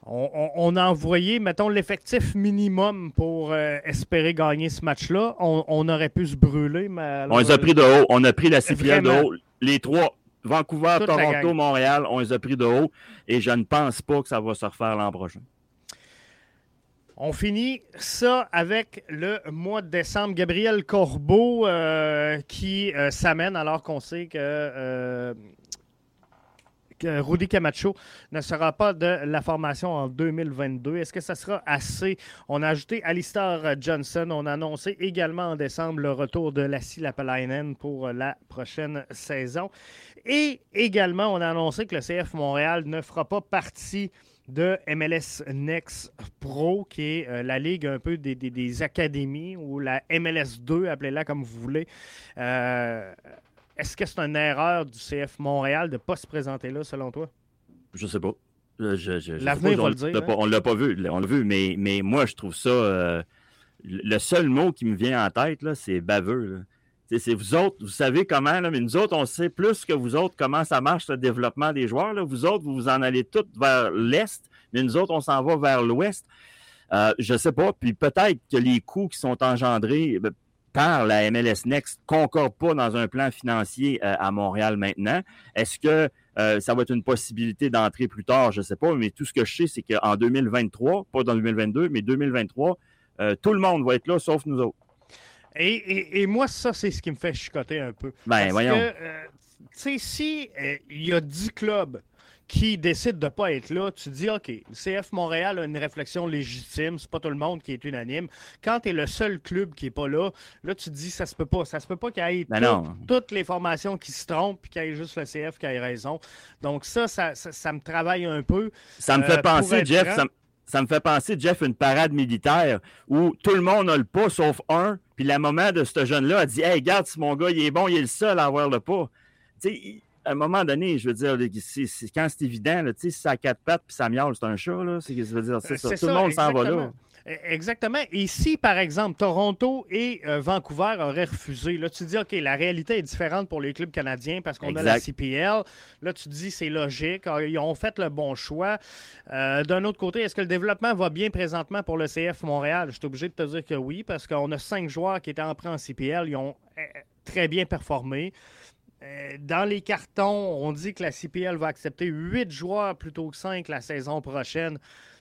on, a envoyé, mettons, l'effectif minimum pour espérer gagner ce match-là. On, aurait pu se brûler. Mais on les a pris de haut. On a pris la CPL de haut. Les trois. Vancouver, Toronto, Montréal, on les a pris de haut et je ne pense pas que ça va se refaire l'an prochain. On finit ça avec le mois de décembre. Gabriel Corbeau euh, qui euh, s'amène alors qu'on sait que euh, Rudy Camacho ne sera pas de la formation en 2022. Est-ce que ça sera assez? On a ajouté Alistair Johnson. On a annoncé également en décembre le retour de Lassie Lapalainen pour la prochaine saison. Et également, on a annoncé que le CF Montréal ne fera pas partie de MLS Next Pro, qui est euh, la ligue un peu des, académies, ou la MLS 2, appelez-la comme vous voulez. Euh, est-ce que c'est une erreur du CF Montréal de ne pas se présenter là, selon toi? Je sais pas. L'avenir va le dire. Hein? On ne l'a pas vu, on l'a vu, mais, mais moi, je trouve ça. Euh, le seul mot qui me vient en tête, c'est baveux. C'est vous autres, vous savez comment, mais nous autres, on sait plus que vous autres comment ça marche le développement des joueurs. Vous autres, vous vous en allez tous vers l'Est, mais nous autres, on s'en va vers l'Ouest. Euh, je ne sais pas. Puis peut-être que les coûts qui sont engendrés ben, par la MLS Next ne concordent pas dans un plan financier euh, à Montréal maintenant. Est-ce que euh, ça va être une possibilité d'entrer plus tard? Je ne sais pas. Mais tout ce que je sais, c'est qu'en 2023, pas dans 2022, mais 2023, tout le monde va être là, sauf nous autres. Et, moi, ça, c'est ce qui me fait chicoter un peu. Ben, voyons. Euh, tu sais, si euh, il y a 10 clubs qui décident de ne pas être là, tu dis, OK, le CF Montréal a une réflexion légitime, c'est pas tout le monde qui est unanime. Quand tu es le seul club qui n'est pas là, là, tu te dis, ça se peut pas. Ça se peut pas qu'il y ait ben toutes les formations qui se trompent et qu'il y ait juste le CF qui ait raison. Donc, ça, ça, ça, me travaille un peu. Ça me fait euh, penser, Jeff, ça me fait penser, Jeff, une parade militaire où tout le monde a le pas sauf un. Puis la maman de ce jeune-là a dit Hey, regarde, si mon gars il est bon, il est le seul à avoir le pas. Tu sais, à un moment donné, je veux dire, quand c'est évident, tu sais, si ça a quatre pattes puis ça miaule, c'est un chat, là. C'est, je veux dire, c'est ça. Tout le monde s'en va là. E, exactement. Et si, par exemple, Toronto et euh, Vancouver auraient refusé, là, tu dis, OK, la réalité est différente pour les clubs canadiens parce qu'on a la CPL. Là, tu dis, c'est logique. Ah, ils ont fait le bon choix. Euh, d'un autre côté, est-ce que le développement va bien présentement pour le CF Montréal? Je suis obligé de te dire que oui, parce qu'on a cinq joueurs qui étaient en prêt en CPL. Ils ont euh, très bien performé. Dans les cartons, on dit que la CPL va accepter huit joueurs plutôt que cinq la saison prochaine.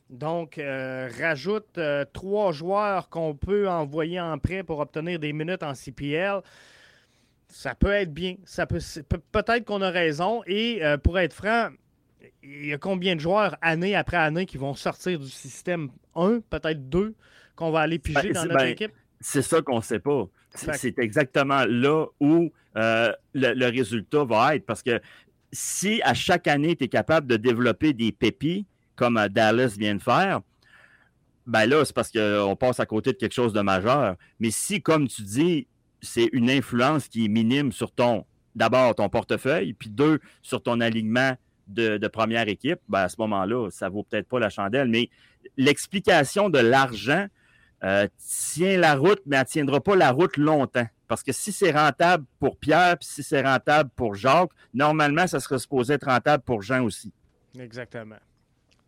Donc, euh, rajoute euh, trois joueurs qu'on peut envoyer en prêt pour obtenir des minutes en CPL. Ça peut être bien. Ça peut, peut-être qu'on a raison. Et euh, pour être franc, il y a combien de joueurs année après année qui vont sortir du système? 1, peut-être 2, qu'on va aller piger ben, dans notre ben, équipe? C'est ça qu'on ne sait pas. C'est exactement là où le, le, résultat va être. Parce que si à chaque année, tu es capable de développer des pépis, comme Dallas vient de faire, ben là, c'est parce qu'on passe à côté de quelque chose de majeur. Mais si, comme tu dis, c'est une influence qui est minime sur ton, d'abord, ton portefeuille, puis deux, sur ton alignement de, première équipe, ben à ce moment-là, ça vaut peut-être pas la chandelle. Mais l'explication de l'argent euh, tient la route, mais elle ne tiendra pas la route longtemps. Parce que si c'est rentable pour Pierre, puis si c'est rentable pour Jacques, normalement, ça serait supposé être rentable pour Jean aussi. Exactement.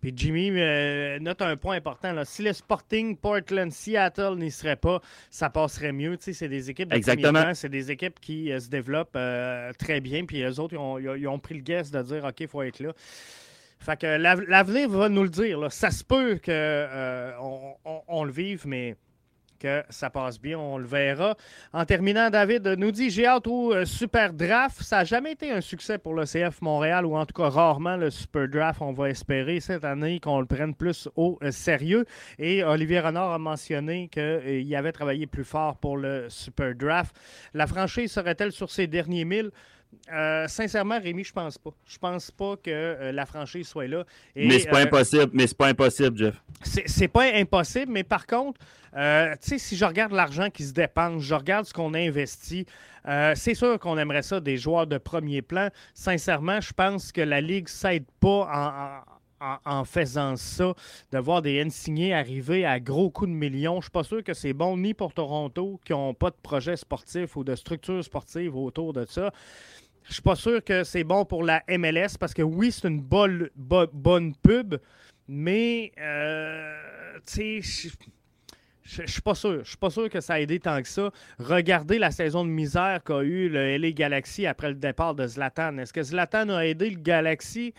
Puis Jimmy euh, note un point important. Là. Si le Sporting, Portland, Seattle n'y serait pas, ça passerait mieux. c'est des équipes Exactement. C'est des équipes qui euh, se développent euh, très bien. Puis les autres, ils ont, pris le guess de dire OK, il faut être là. Fait que l'avenir va nous le dire. Ça se peut qu'on on le vive, mais que ça passe bien, on le verra. En terminant, David nous dit J'ai hâte au euh, Super Draft. Ça n'a jamais été un succès pour le CF Montréal, ou en tout cas rarement le Super Draft. On va espérer cette année qu'on le prenne plus au euh, sérieux. Et Olivier Renard a mentionné qu'il euh, avait travaillé plus fort pour le Super Draft. La franchise serait-elle sur ses derniers milles? Sincèrement, Rémi, je pense pas. Je pense pas que la franchise soit là. mais c'est pas impossible. Mais c'est pas impossible, Jeff. C'est pas impossible, mais par contre, euh, tu sais, si je regarde l'argent qui se dépense, je regarde ce qu'on a investi, euh, c'est sûr qu'on aimerait ça des joueurs de premier plan. Sincèrement, je pense que la Ligue ne s'aide pas en, faisant ça, de voir des N signés arriver à gros coups de millions. Je ne suis pas sûr que c'est bon ni pour Toronto, qui n'ont pas de projet sportif ou de structure sportive autour de ça. Je suis pas sûr que c'est bon pour la MLS parce que oui, c'est une bonne, pub, mais euh, je, ne suis pas sûr. Je suis pas sûr que ça a aidé tant que ça. Regardez la saison de misère qu'a eu le LA Galaxy après le départ de Zlatan. Est-ce que Zlatan a aidé le Galaxy?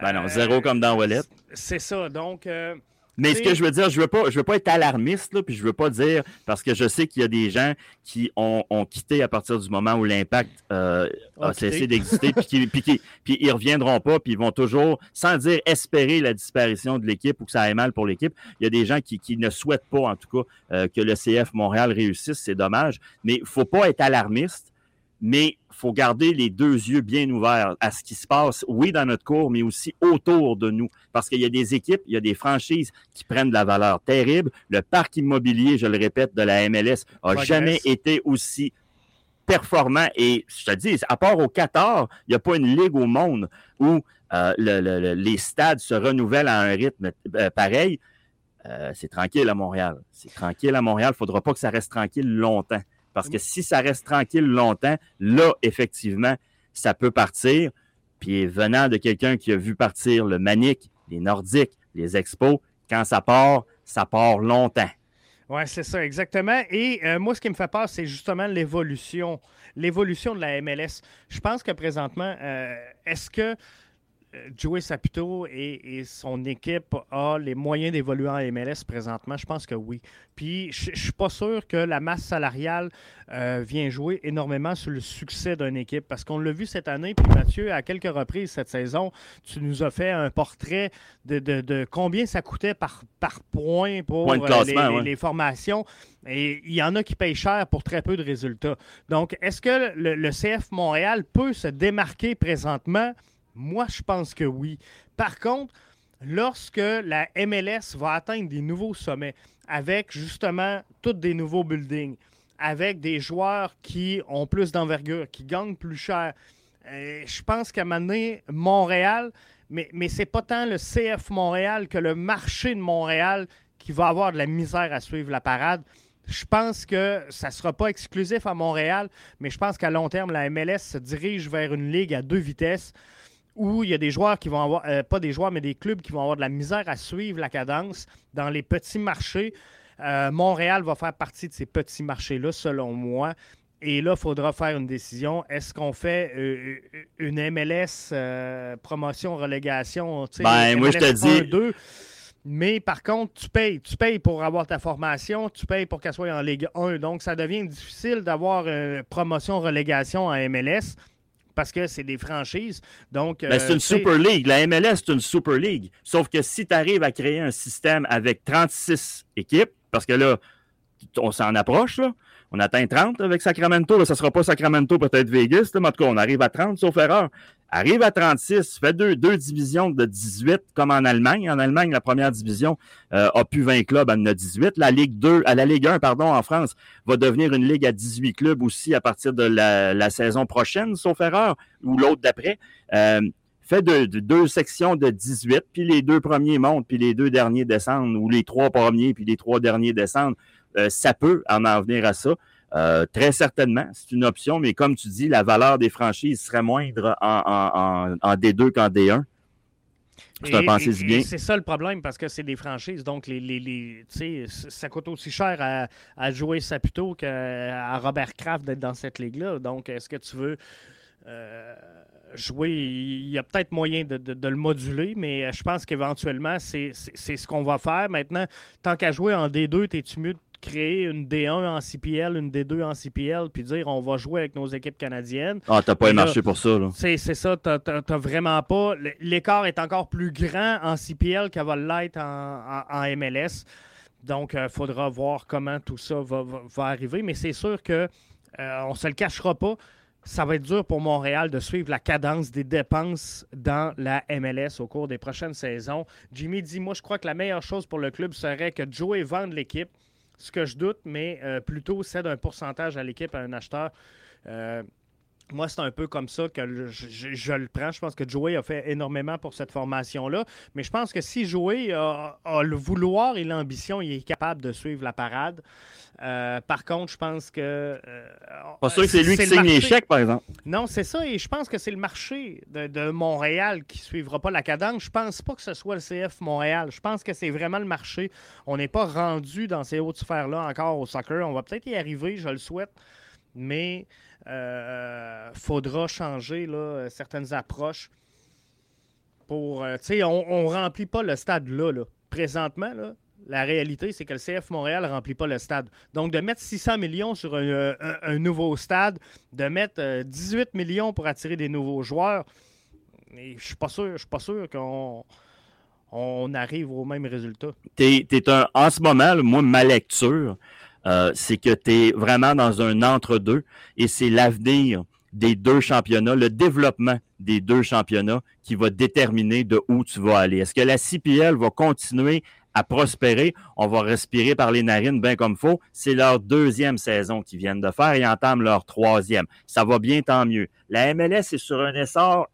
Ben non, zéro comme dans Wallet. C'est ça. Donc, euh, mais ce que je veux dire, je veux pas, je veux pas être alarmiste, là, puis je veux pas dire, parce que je sais qu'il y a des gens qui ont, quitté à partir du moment où l'impact euh, a cessé d'exister, puis, puis, puis, ils reviendront pas, puis ils vont toujours, sans dire espérer la disparition de l'équipe ou que ça aille mal pour l'équipe, il y a des gens qui, ne souhaitent pas, en tout cas, euh, que le CF Montréal réussisse, c'est dommage, mais il faut pas être alarmiste, mais faut garder les deux yeux bien ouverts à ce qui se passe, oui, dans notre cours, mais aussi autour de nous. Parce qu'il y a des équipes, il y a des franchises qui prennent de la valeur terrible. Le parc immobilier, je le répète, de la MLS a jamais été aussi performant. Et je te dis, à part au Qatar, il n'y a pas une ligue au monde où euh, les stades se renouvellent à un rythme euh, pareil. Euh, c'est tranquille à Montréal. C'est tranquille à Montréal. Il ne faudra pas que ça reste tranquille longtemps. Parce que si ça reste tranquille longtemps, là, effectivement, ça peut partir. Puis venant de quelqu'un qui a vu partir le Manic, les Nordiques, les Expos, quand ça part, ça part longtemps. Oui, c'est ça, exactement. Et euh, moi, ce qui me fait peur, c'est justement l'évolution, l'évolution de la MLS. Je pense que présentement, euh, est-ce que Joey Saputo et, son équipe a les moyens d'évoluer en MLS présentement? Je pense que oui. Puis je ne suis pas sûr que la masse salariale euh, vient jouer énormément sur le succès d'une équipe parce qu'on l'a vu cette année. Puis Mathieu, à quelques reprises cette saison, tu nous as fait un portrait de, combien ça coûtait par, par point pour euh, les, formations. Et il y en a qui payent cher pour très peu de résultats. Donc, est-ce que le CF Montréal peut se démarquer présentement? Moi, je pense que oui. Par contre, lorsque la MLS va atteindre des nouveaux sommets, avec justement tous des nouveaux buildings, avec des joueurs qui ont plus d'envergure, qui gagnent plus cher, euh, je pense qu'à un moment donné, Montréal, mais, mais ce n'est pas tant le CF Montréal que le marché de Montréal qui va avoir de la misère à suivre la parade. Je pense que ça ne sera pas exclusif à Montréal, mais je pense qu'à long terme, la MLS se dirige vers une ligue à deux vitesses où il y a des joueurs qui vont avoir, euh, pas des joueurs, mais des clubs qui vont avoir de la misère à suivre la cadence dans les petits marchés. Euh, Montréal va faire partie de ces petits marchés-là, selon moi. Et là, il faudra faire une décision. Est-ce qu'on fait euh, une MLS promotion-relégation? Ben, moi, je te dis. Mais par contre, tu payes. Tu payes pour avoir ta formation, tu payes pour qu'elle soit en Ligue 1. Donc, ça devient difficile d'avoir promotion-relégation en MLS parce que c'est des franchises. Donc, ben, c'est une Super League. La MLS, c'est une Super League. Sauf que si tu arrives à créer un système avec 36 équipes, parce que là, on s'en approche, là, on atteint 30 avec Sacramento. Là, ça ne sera pas Sacramento, peut-être Vegas. mais en on arrive à 30, sauf erreur. Arrive à 36, fait deux, deux divisions de 18, comme en Allemagne. En Allemagne, la première division euh, a pu 20 clubs, elle en a 18. La Ligue 2, à la Ligue 1, pardon, en France, va devenir une ligue à 18 clubs aussi à partir de la, saison prochaine, sauf erreur, ou l'autre d'après. Euh, fait de, deux sections de 18, puis les deux premiers montent, puis les deux derniers descendent, ou les trois premiers, puis les trois derniers descendent. Euh, ça peut en en venir à ça. Euh, très certainement, c'est une option, mais comme tu dis, la valeur des franchises serait moindre en, D2 qu'en D1. C'est un pensée bien. C'est ça le problème parce que c'est des franchises. Donc, les, les, ça coûte aussi cher à, jouer Saputo qu'à Robert Kraft d'être dans cette ligue-là. Donc, est-ce que tu veux euh, jouer? Il y a peut-être moyen de, de, le moduler, mais je pense qu'éventuellement, c'est ce qu'on va faire. Maintenant, tant qu'à jouer en D2, t'es-tu mieux créer une D1 en CPL, une D2 en CPL, puis dire on va jouer avec nos équipes canadiennes. Ah, t'as pas marché pour ça, là. C'est ça, t'as vraiment pas. L'écart est encore plus grand en CPL qu'elle va l'être en, MLS. Donc, il euh, faudra voir comment tout ça va, arriver. Mais c'est sûr que euh, on se le cachera pas. Ça va être dur pour Montréal de suivre la cadence des dépenses dans la MLS au cours des prochaines saisons. Jimmy dit Moi, je crois que la meilleure chose pour le club serait que Joey vende l'équipe ce que je doute, mais euh, plutôt cède un pourcentage à l'équipe, à un acheteur. Moi, c'est un peu comme ça que je, le prends. Je pense que Joey a fait énormément pour cette formation-là. Mais je pense que si Joey a, le vouloir et l'ambition, il est capable de suivre la parade. Euh, par contre, je pense que. Euh, pas sûr que c'est lui qui signe les chèques, par exemple. Non, c'est ça. Et je pense que c'est le marché de, Montréal qui ne suivra pas la cadence. Je pense pas que ce soit le CF Montréal. Je pense que c'est vraiment le marché. On n'est pas rendu dans ces hautes sphères-là encore au soccer. On va peut-être y arriver, je le souhaite. Mais euh, faudra changer là, certaines approches pour. tu sais, on ne remplit pas le stade là. Présentement, là, la réalité, c'est que le CF Montréal ne remplit pas le stade. Donc, de mettre 600 millions sur un, nouveau stade, de mettre 18 euh, millions pour attirer des nouveaux joueurs, je ne suis pas sûr, je suis pas sûr qu'on on arrive au même résultat. un, en ce moment, moi, ma lecture, euh, c'est que tu es vraiment dans un entre-deux et c'est l'avenir des deux championnats, le développement des deux championnats qui va déterminer de où tu vas aller. Est-ce que la CPL va continuer à prospérer? On va respirer par les narines bien comme faut. C'est leur deuxième saison qu'ils viennent de faire et entament leur troisième. Ça va bien, tant mieux. La MLS est sur un essor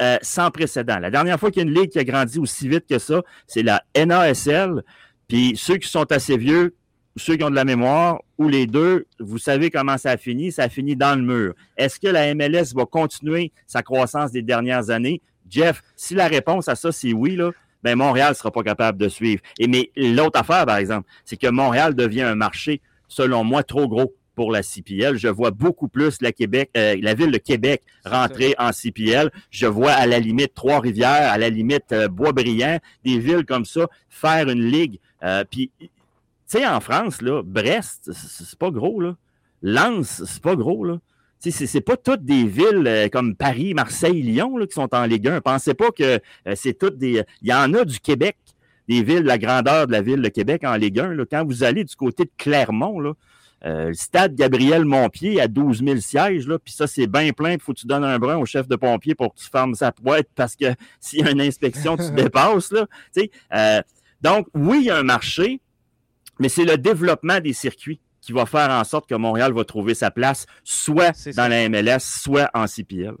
euh, sans précédent. La dernière fois qu'il y a une ligue qui a grandi aussi vite que ça, c'est la NASL. Puis ceux qui sont assez vieux, ceux qui ont de la mémoire, ou les deux, vous savez comment ça a fini. Ça a fini dans le mur. Est-ce que la MLS va continuer sa croissance des dernières années? Jeff, si la réponse à ça, c'est oui, là, ben Montréal ne sera pas capable de suivre. Et mais l'autre affaire, par exemple, c'est que Montréal devient un marché, selon moi, trop gros pour la CPL. Je vois beaucoup plus la Québec, euh, la ville de Québec rentrer en CPL. Je vois à la limite Trois-Rivières, à la limite euh, Bois-Brillant, des villes comme ça faire une ligue. Euh, puis, tu sais, en France, là, Brest, c'est pas gros, là. Lens, c'est pas gros, là c'est pas toutes des villes euh, comme Paris, Marseille, Lyon qui sont en Ligue 1. Pensez pas que euh, c'est toutes des. Il y en a du Québec, des villes, la grandeur de la ville de Québec en Ligue 1. Quand vous allez du côté de Clermont, là, euh, le stade Gabriel Montpied à 12 000 sièges, là, puis ça, c'est bien plein. Il faut que tu donnes un brin au chef de pompier pour que tu fermes sa poêle parce que s'il y a une inspection, tu dépasses. Là, donc, oui, il y a un marché, mais c'est le développement des circuits qui va faire en sorte que Montréal va trouver sa place soit dans la MLS, soit en CPL.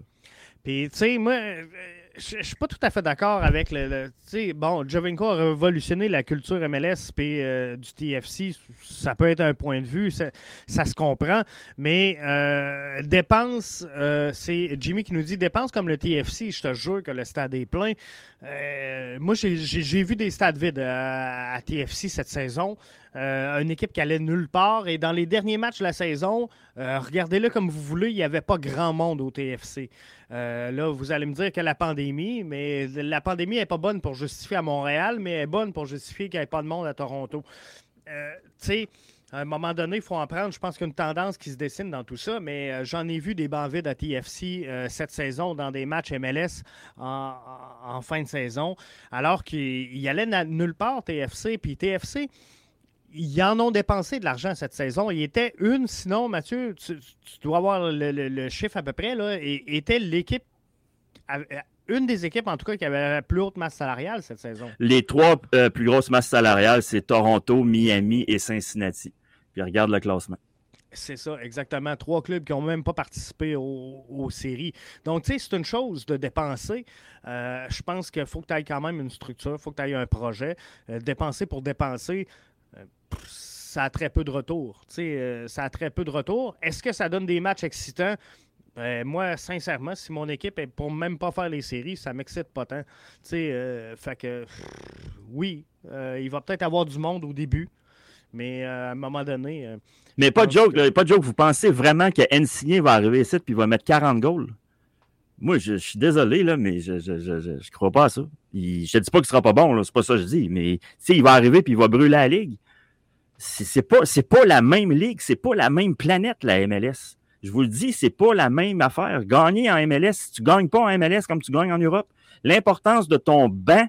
Puis, tu sais, moi, euh, je ne suis pas tout à fait d'accord avec le. tu sais, bon, Jovenko a révolutionné la culture MLS et euh, du TFC. Ça peut être un point de vue, ça, se comprend. Mais euh, dépense, euh, c'est Jimmy qui nous dit dépense comme le TFC. Je te jure que le stade est plein. Moi, j'ai vu des stades vides à, TFC cette saison. une équipe qui allait nulle part. Et dans les derniers matchs de la saison, regardez-le comme vous voulez, il n'y avait pas grand monde au TFC. Euh, là, vous allez me dire que la pandémie, mais la pandémie n'est pas bonne pour justifier à Montréal, mais elle est bonne pour justifier qu'il n'y ait pas de monde à Toronto. Euh, tu sais, à un moment donné, il faut en prendre. Je pense qu'il y a une tendance qui se dessine dans tout ça, mais euh, j'en ai vu des bancs vides à TFC cette saison dans des matchs MLS en, fin de saison, alors qu'il allait nulle part, TFC. Puis TFC, ils en ont dépensé de l'argent cette saison. Il était une, sinon, Mathieu, tu, dois avoir le, chiffre à peu près, là, et était l'équipe, une des équipes en tout cas qui avait la plus haute masse salariale cette saison. Les trois euh, plus grosses masses salariales, c'est Toronto, Miami et Cincinnati. Puis regarde le classement. C'est ça, exactement. Trois clubs qui n'ont même pas participé aux, séries. Donc, tu sais, c'est une chose de dépenser. Euh, je pense qu'il faut que tu aies quand même une structure, il faut que tu aies un projet. Euh, dépenser pour dépenser, ça a très peu de retour. Euh, ça a très peu de retour. Est-ce que ça donne des matchs excitants? Ben, moi, sincèrement, si mon équipe est pour même pas faire les séries, ça m'excite pas tant. Euh, fait que, oui, euh, il va peut-être avoir du monde au début, mais à un moment donné. mais pas de joke, pas de joke. Vous pensez vraiment que Nsigné va arriver ici et va mettre 40 goals? Moi, je, suis désolé, là, mais je ne crois pas à ça. Je je te dis pas qu'il sera pas bon, c'est pas ça que je dis, mais il va arriver puis il va brûler la ligue c'est pas, pas la même ligue, c'est pas la même planète, la MLS. Je vous le dis, c'est pas la même affaire. Gagner en MLS, tu gagnes pas en MLS comme tu gagnes en Europe. L'importance de ton banc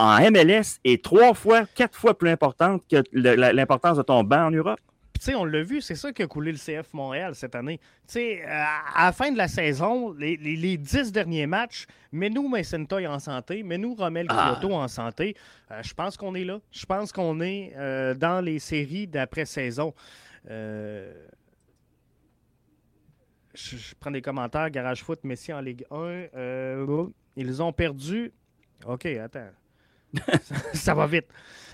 en MLS est trois fois, quatre fois plus importante que l'importance de ton banc en Europe sais, on l'a vu, c'est ça qui a coulé le CF Montréal cette année. Tu sais, à la fin de la saison, les, dix derniers matchs, mets-nous Mason Toy en santé, mets-nous Romel ah. Kyoto en santé. Euh, je pense qu'on est là. Je pense qu'on est euh, dans les séries d'après-saison. Euh, je, prends des commentaires. Garage Foot, Messi en Ligue 1. ils ont perdu. OK, attends. ça va vite.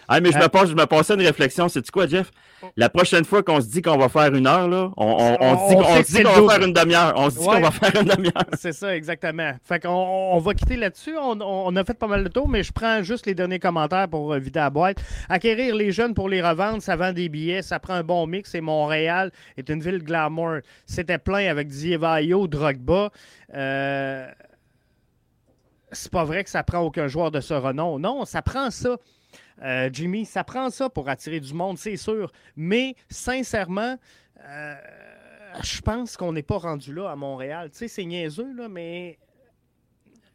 Ah, mais je, me euh, passe, je me passais une réflexion. C'est-tu quoi, Jeff? La prochaine fois qu'on se dit qu'on va faire une heure, là, on, on, on, se dit qu'on va faire une demi-heure. On se dit qu'on va faire une demi-heure. C'est ça, exactement. Fait qu'on on va quitter là-dessus. On, a fait pas mal de tours, mais je prends juste les derniers commentaires pour euh, vider la boîte. Acquérir les jeunes pour les revendre, ça vend des billets, ça prend un bon mix. Et Montréal est une ville glamour. C'était plein avec Dievaio, Drogba. Euh, c'est pas vrai que ça prend aucun joueur de ce renom. Non, ça prend ça. Euh, Jimmy, ça prend ça pour attirer du monde, c'est sûr. Mais sincèrement, euh, je pense qu'on n'est pas rendu là à Montréal. Tu sais, c'est niaiseux, là, mais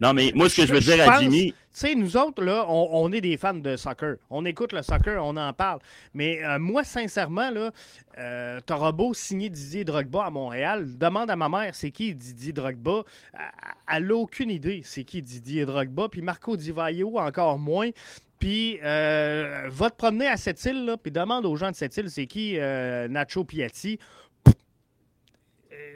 non, mais moi, ce que je, veux dire à Jimmy. Tu sais, nous autres, là, on, est des fans de soccer. On écoute le soccer, on en parle. Mais euh, moi, sincèrement, là, euh, t'auras beau signer Didier Drogba à Montréal. Demande à ma mère, c'est qui Didier Drogba? Elle n'a aucune idée, c'est qui Didier Drogba. Puis Marco Di Vaio, encore moins. Puis, euh, va te promener à cette île, puis demande aux gens de cette île, c'est qui euh, Nacho Piatti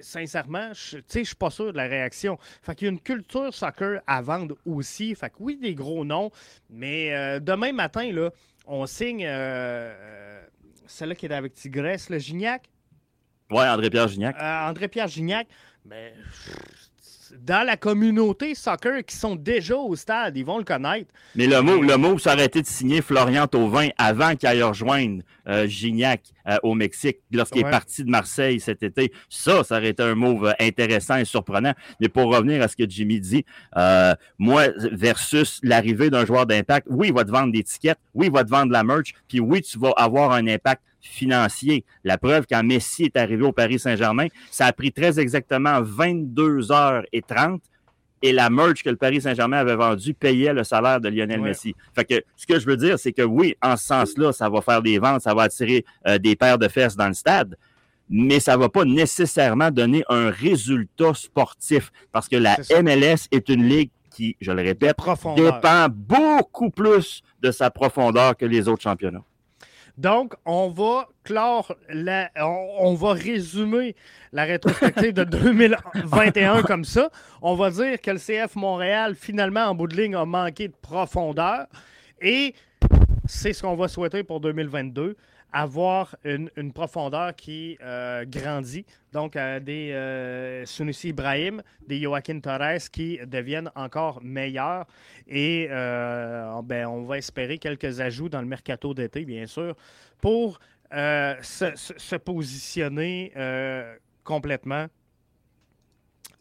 sincèrement, je ne suis pas sûr de la réaction. Fait qu'il y a une culture soccer à vendre aussi. Fait que oui, des gros noms, mais euh, demain matin, là, on signe euh, euh, celle-là qui est avec Tigresse, le Gignac? Oui, André-Pierre Gignac. André-Pierre Gignac, mais dans la communauté soccer qui sont déjà au stade, ils vont le connaître. Mais le mot, le mot, de signer Florian Tauvin avant qu'il aille rejoindre euh, Gignac euh, au Mexique, lorsqu'il est parti de Marseille cet été. Ça, ça aurait été un move euh, intéressant et surprenant. Mais pour revenir à ce que Jimmy dit, moi, versus l'arrivée d'un joueur d'impact, oui, il va te vendre des tickets, oui, il va te vendre la merch, puis oui, tu vas avoir un impact financier. La preuve, quand Messi est arrivé au Paris Saint-Germain, ça a pris très exactement 22 heures et 30 et la merch que le Paris Saint-Germain avait vendue payait le salaire de Lionel Messi. Fait que ce que je veux dire, c'est que oui, en ce sens-là, ça va faire des ventes, ça va attirer euh, des paires de fesses dans le stade, mais ça ne va pas nécessairement donner un résultat sportif parce que la MLS est une ligue qui, je le répète, dépend beaucoup plus de sa profondeur que les autres championnats. Donc, on va clore, la, on, va résumer la rétrospective de 2021 comme ça. On va dire que le CF Montréal, finalement, en bout de ligne, a manqué de profondeur. Et c'est ce qu'on va souhaiter pour 2022 avoir une, profondeur qui euh, grandit. Donc, euh, des euh, Sunusi Ibrahim, des Joaquin Torres qui deviennent encore meilleurs. Et ben, on va espérer quelques ajouts dans le mercato d'été, bien sûr, pour se, positionner complètement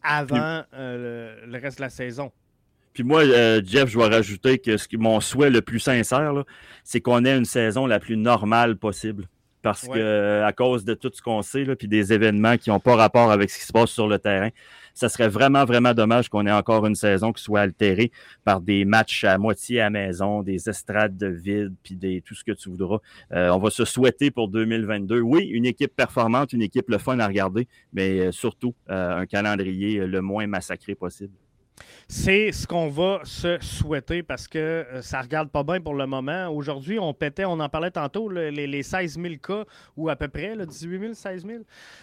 avant le reste de la saison. Puis moi, euh, Jeff, je vais rajouter que ce qui, mon souhait le plus sincère, c'est qu'on ait une saison la plus normale possible. Parce que à cause de tout ce qu'on sait, puis des événements qui n'ont pas rapport avec ce qui se passe sur le terrain, ça serait vraiment, vraiment dommage qu'on ait encore une saison qui soit altérée par des matchs à moitié à maison, des estrades de vide, puis des, tout ce que tu voudras. Euh, on va se souhaiter pour 2022. Oui, une équipe performante, une équipe le fun à regarder, mais euh, surtout un calendrier le moins massacré possible. C'est ce qu'on va se souhaiter parce que euh, ça regarde pas bien pour le moment. Aujourd'hui, on pétait, on en parlait tantôt, les, 16 000 cas ou à peu près, 18 000, 16 000.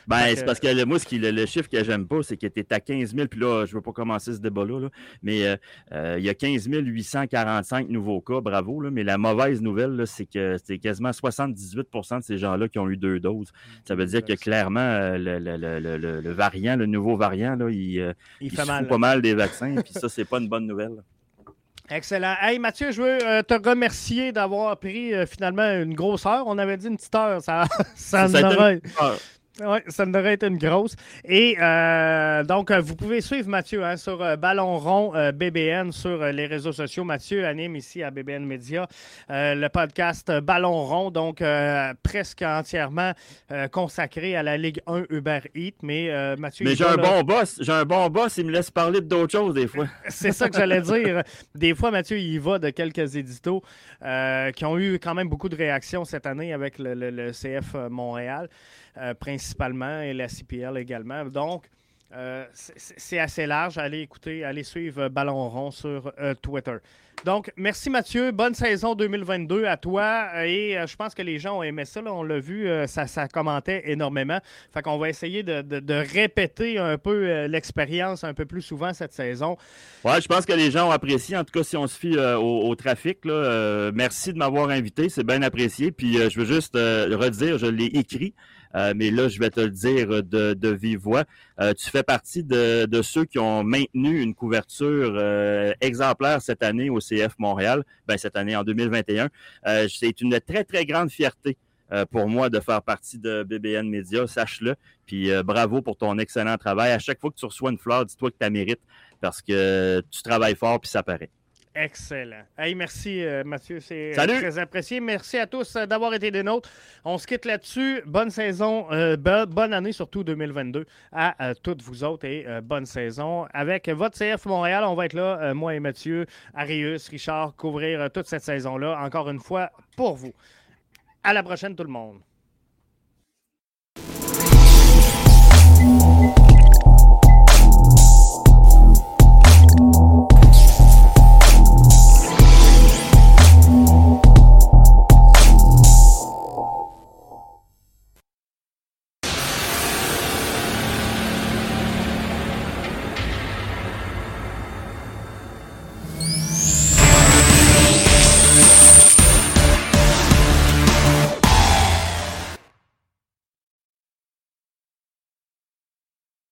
Ben, c'est parce que le, moi, le, chiffre que j'aime pas, c'est qu'il était à 15 000. Puis là, je veux pas commencer ce débat-là, mais euh, euh, il y a 15 845 nouveaux cas, bravo. mais la mauvaise nouvelle, c'est que c'est quasiment 78% de ces gens-là qui ont eu deux doses. Ça veut dire que clairement, le, variant, le nouveau variant, là, il, il, fait mal. pas mal des vaccins. puis ça, c'est pas une bonne nouvelle. Excellent. Hey Mathieu, je veux euh, te remercier d'avoir pris euh, finalement une grosse heure. On avait dit une petite heure. Ça, ça, ça oui, ça devrait être une grosse. Et euh, donc, vous pouvez suivre Mathieu hein, sur euh, Ballon Rond euh, BBN sur les réseaux sociaux. Mathieu anime ici à BBN Media le podcast Ballon Rond, donc presque entièrement consacré à la Ligue 1 Uber Eats. Mais Mathieu. Mais j'ai un bon boss. J'ai un bon boss. Il me laisse parler d'autres choses des fois. C'est ça que j'allais dire. Des fois, Mathieu, il va de quelques éditos qui ont eu quand même beaucoup de réactions cette année avec le CF Montréal. Euh, principalement et la CPL également. Donc, euh, c'est assez large. Allez écouter, allez suivre Ballon Rond sur euh, Twitter. Donc, merci Mathieu. Bonne saison 2022 à toi. Et je pense que les gens ont aimé ça. on l'a vu, ça, commentait énormément. Fait qu'on va essayer de, répéter un peu l'expérience un peu plus souvent cette saison. Ouais, je pense que les gens ont apprécié. En tout cas, si on se fie au, trafic, merci de m'avoir invité. C'est bien apprécié. Puis, je veux juste redire, je l'ai écrit. Euh, mais là, je vais te le dire de, de vive voix. Euh, tu fais partie de, ceux qui ont maintenu une couverture euh, exemplaire cette année au CF Montréal, ben, cette année en 2021. C'est une très, très grande fierté pour moi de faire partie de BBN Media, sache-le. Puis bravo pour ton excellent travail. À chaque fois que tu reçois une fleur, dis-toi que tu la mérites parce que tu travailles fort puis ça paraît. Excellent. Hey, merci euh, Mathieu, c'est euh, très apprécié. Merci à tous euh, d'avoir été des nôtres. On se quitte là-dessus. Bonne saison, bonne année surtout 2022 à toutes vous autres et bonne saison. Avec votre CF Montréal, on va être là, moi et Mathieu, Arius, Richard, couvrir toute cette saison-là, encore une fois, pour vous. À la prochaine tout le monde.